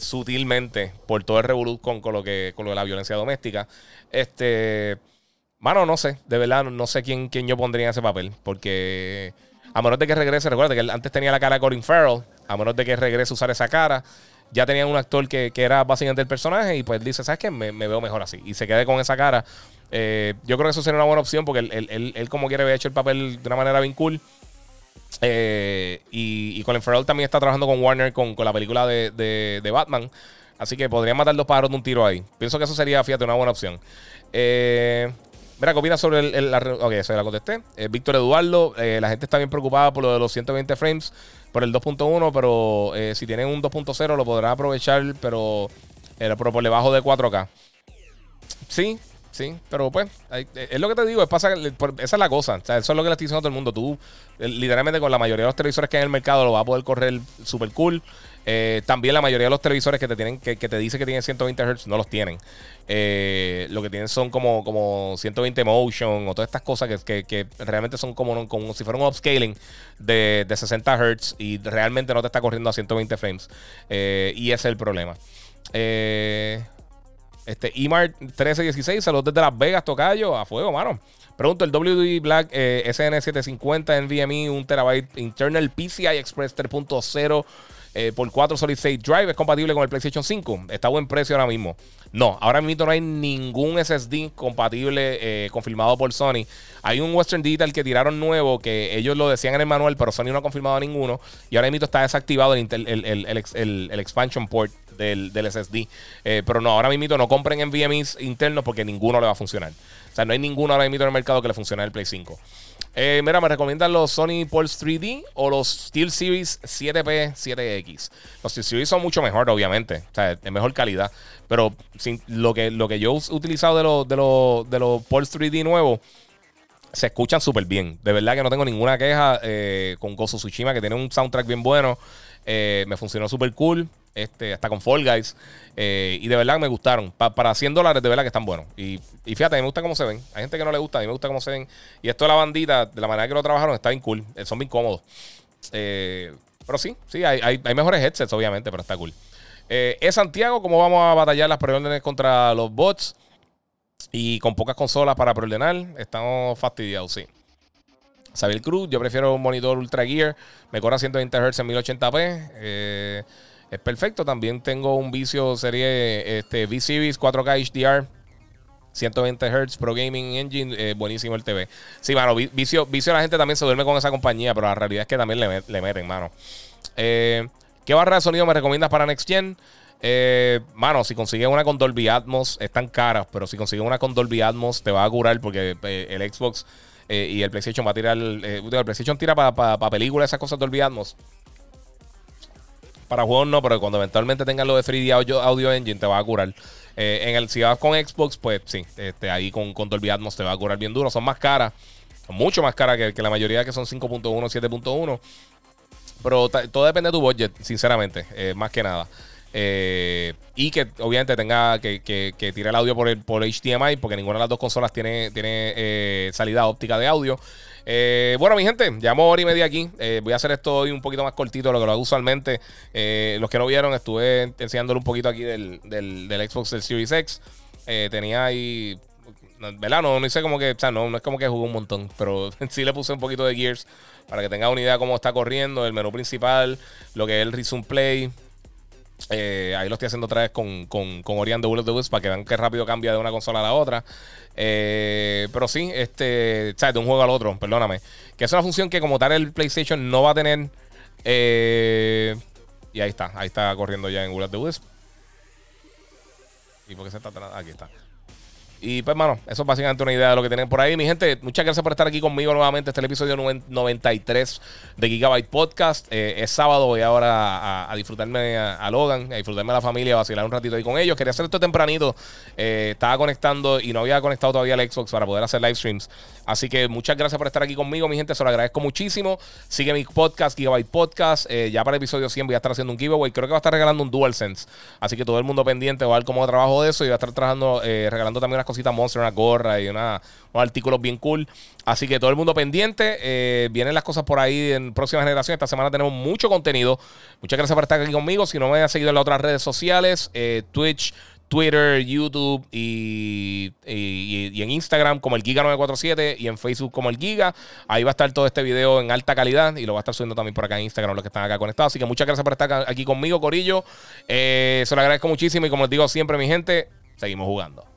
sutilmente por todo el revolut con, lo que, con lo de la violencia doméstica. Este. Mano, no sé, de verdad, no sé quién, quién yo pondría en ese papel, porque a menos de que regrese, recuerda que él antes tenía la cara de Colin Farrell, a menos de que regrese a usar esa cara, ya tenía un actor que, era básicamente el personaje y pues dice, ¿sabes qué? Me, veo mejor así. Y se quede con esa cara. Eh, yo creo que eso sería una buena opción porque él, como quiere haber hecho el papel de una manera bien cool. Eh, y, Colin Farrell también está trabajando con Warner con, la película de, de, Batman. Así que podría matar dos pájaros de un tiro ahí. Pienso que eso sería, fíjate, una buena opción. Eh, Mira, ¿qué opinas sobre el, la, Ok, eso ya la contesté. Eh, Víctor Eduardo, eh, la gente está bien preocupada por lo de los 120 frames por el 2.1, pero eh, si tienen un 2.0 lo podrán aprovechar, pero, pero por debajo de 4K. Sí, Sí, pero pues, es lo que te digo, pasa, esa es la cosa. Eso es lo que le estoy diciendo a todo el mundo. Tú, literalmente, con la mayoría de los televisores que hay en el mercado, lo vas a poder correr super cool. Eh, también la mayoría de los televisores que te tienen que, te dice que tienen 120 Hz no los tienen. Eh, lo que tienen son como, como 120 motion o todas estas cosas que, realmente son como, como, si fuera un upscaling de, de 60 Hz y realmente no te está corriendo a 120 frames. Eh, y ese es el problema. Este, EMAR 1316, saludos desde Las Vegas, Tocayo, a fuego, mano. Pregunto, el WD Black eh, SN750 NVMe 1 TB Internal PCI Express 3.0 eh, por 4 Solid State Drive es compatible con el PlayStation 5. Está a buen precio ahora mismo. No, ahora mismo no hay ningún SSD compatible eh, confirmado por Sony. Hay un Western Digital que tiraron nuevo que ellos lo decían en el manual, pero Sony no ha confirmado ninguno. Y ahora mismo está desactivado el, expansion port del, SSD. Eh, pero no, ahora mismo no compren en VMEs internos porque ninguno le va a funcionar. O sea, no hay ninguno ahora mismo en el mercado que le funcione el Play 5. Eh, mira, me recomiendan los Sony Pulse 3D o los Steel Series 7P, 7X. Los Steel Series son mucho mejor, obviamente. O sea, de mejor calidad. Pero lo, que, lo que yo he utilizado de los, de los, de Pulse 3D nuevos se escuchan súper bien. De verdad que no tengo ninguna queja eh, con Gozo Tsushima, que tiene un soundtrack bien bueno. Eh, me funcionó súper cool. Este, hasta con Fall Guys. Eh, y de verdad me gustaron. para 100 dólares, de verdad que están buenos. Y, fíjate, a mí me gusta cómo se ven. Hay gente que no le gusta, a mí me gusta cómo se ven. Y esto de la bandita, de la manera que lo trabajaron, está bien cool. Eh, son bien cómodos. Pero sí, sí, hay, mejores headsets, obviamente, pero está cool. es Santiago, ¿cómo vamos a batallar las preórdenes contra los bots? Y con pocas consolas para preordenar, estamos fastidiados, sí. Xavier Cruz, yo prefiero un monitor Ultra Gear. Me corre 120 Hz en 1080p. Eh es perfecto. También tengo un vicio serie este, V-Series 4K HDR. 120 Hz Pro Gaming Engine, eh, buenísimo el TV. Sí, mano, vicio, vicio la gente también se duerme con esa compañía, pero la realidad es que también le, meten, mano. Eh, ¿Qué barra de sonido me recomiendas para Next Gen? Mano, si consigues una con Dolby Atmos, están caras, pero si consigues una con Dolby Atmos, te va a curar porque el Xbox y el PlayStation va a tirar. el PlayStation tira para películas, esas cosas Dolby Atmos. Para juegos no, pero cuando eventualmente tengas lo de 3D Audio, Engine te va a curar. Eh, en el, si vas con Xbox, pues sí, este, ahí con, con Dolby Atmos te va a curar bien duro. Son más caras, mucho más caras que, la mayoría que son 5.1, 7.1. Pero todo depende de tu budget, sinceramente, eh, más que nada. Eh, y que obviamente tenga que, que, tire el audio por, el, por HDMI, porque ninguna de las dos consolas tiene, tiene salida óptica de audio. Eh, bueno, mi gente, llevamos hora y media aquí. Eh, voy a hacer esto hoy un poquito más cortito de lo que lo hago usualmente. Eh, los que no vieron, estuve enseñándole un poquito aquí del, Xbox del Series X. tenía ahí. ¿Verdad? No, no hice como que. O sea, no, no es como que jugué un montón. Pero sí le puse un poquito de Gears para que tenga una idea de cómo está corriendo. El menú principal, lo que es el Resume Play. Ahí lo estoy haciendo otra vez con, con, con Orion de Bullet the para que vean qué rápido cambia de una consola a la otra. Eh, pero sí, este, ¿sabes? De un juego al otro, perdóname. Que es una función que como tal el PlayStation no va a tener. Eh, y ahí está, ahí está corriendo ya en Google the Wisp. ¿Y por qué se está Aquí está. Y pues, mano, eso es básicamente una idea de lo que tienen por ahí. Mi gente, muchas gracias por estar aquí conmigo nuevamente. Este es el episodio 93 de Gigabyte Podcast. Eh, es sábado, voy ahora a, disfrutarme a, Logan, a disfrutarme a la familia, a vacilar un ratito ahí con ellos. Quería hacer esto tempranito. Eh, estaba conectando y no había conectado todavía el Xbox para poder hacer live streams. Así que muchas gracias por estar aquí conmigo, mi gente. Se lo agradezco muchísimo. Sigue mi podcast, Gigabyte Podcast. Eh, ya para el episodio 100 voy a estar haciendo un giveaway. Creo que va a estar regalando un DualSense. Así que todo el mundo pendiente va a ver cómo trabajo de eso. Y va a estar trabajando, regalando también unas cositas Monster, una gorra y una, unos artículos bien cool. Así que todo el mundo pendiente. Eh, vienen las cosas por ahí en próxima generación. Esta semana tenemos mucho contenido. Muchas gracias por estar aquí conmigo. Si no me han seguido en las otras redes sociales, eh, Twitch. Twitter, YouTube y, en Instagram como el Giga947 y en Facebook como el Giga. Ahí va a estar todo este video en alta calidad y lo va a estar subiendo también por acá en Instagram los que están acá conectados. Así que muchas gracias por estar aquí conmigo, Corillo. Eh, se lo agradezco muchísimo y como les digo siempre, mi gente, seguimos jugando.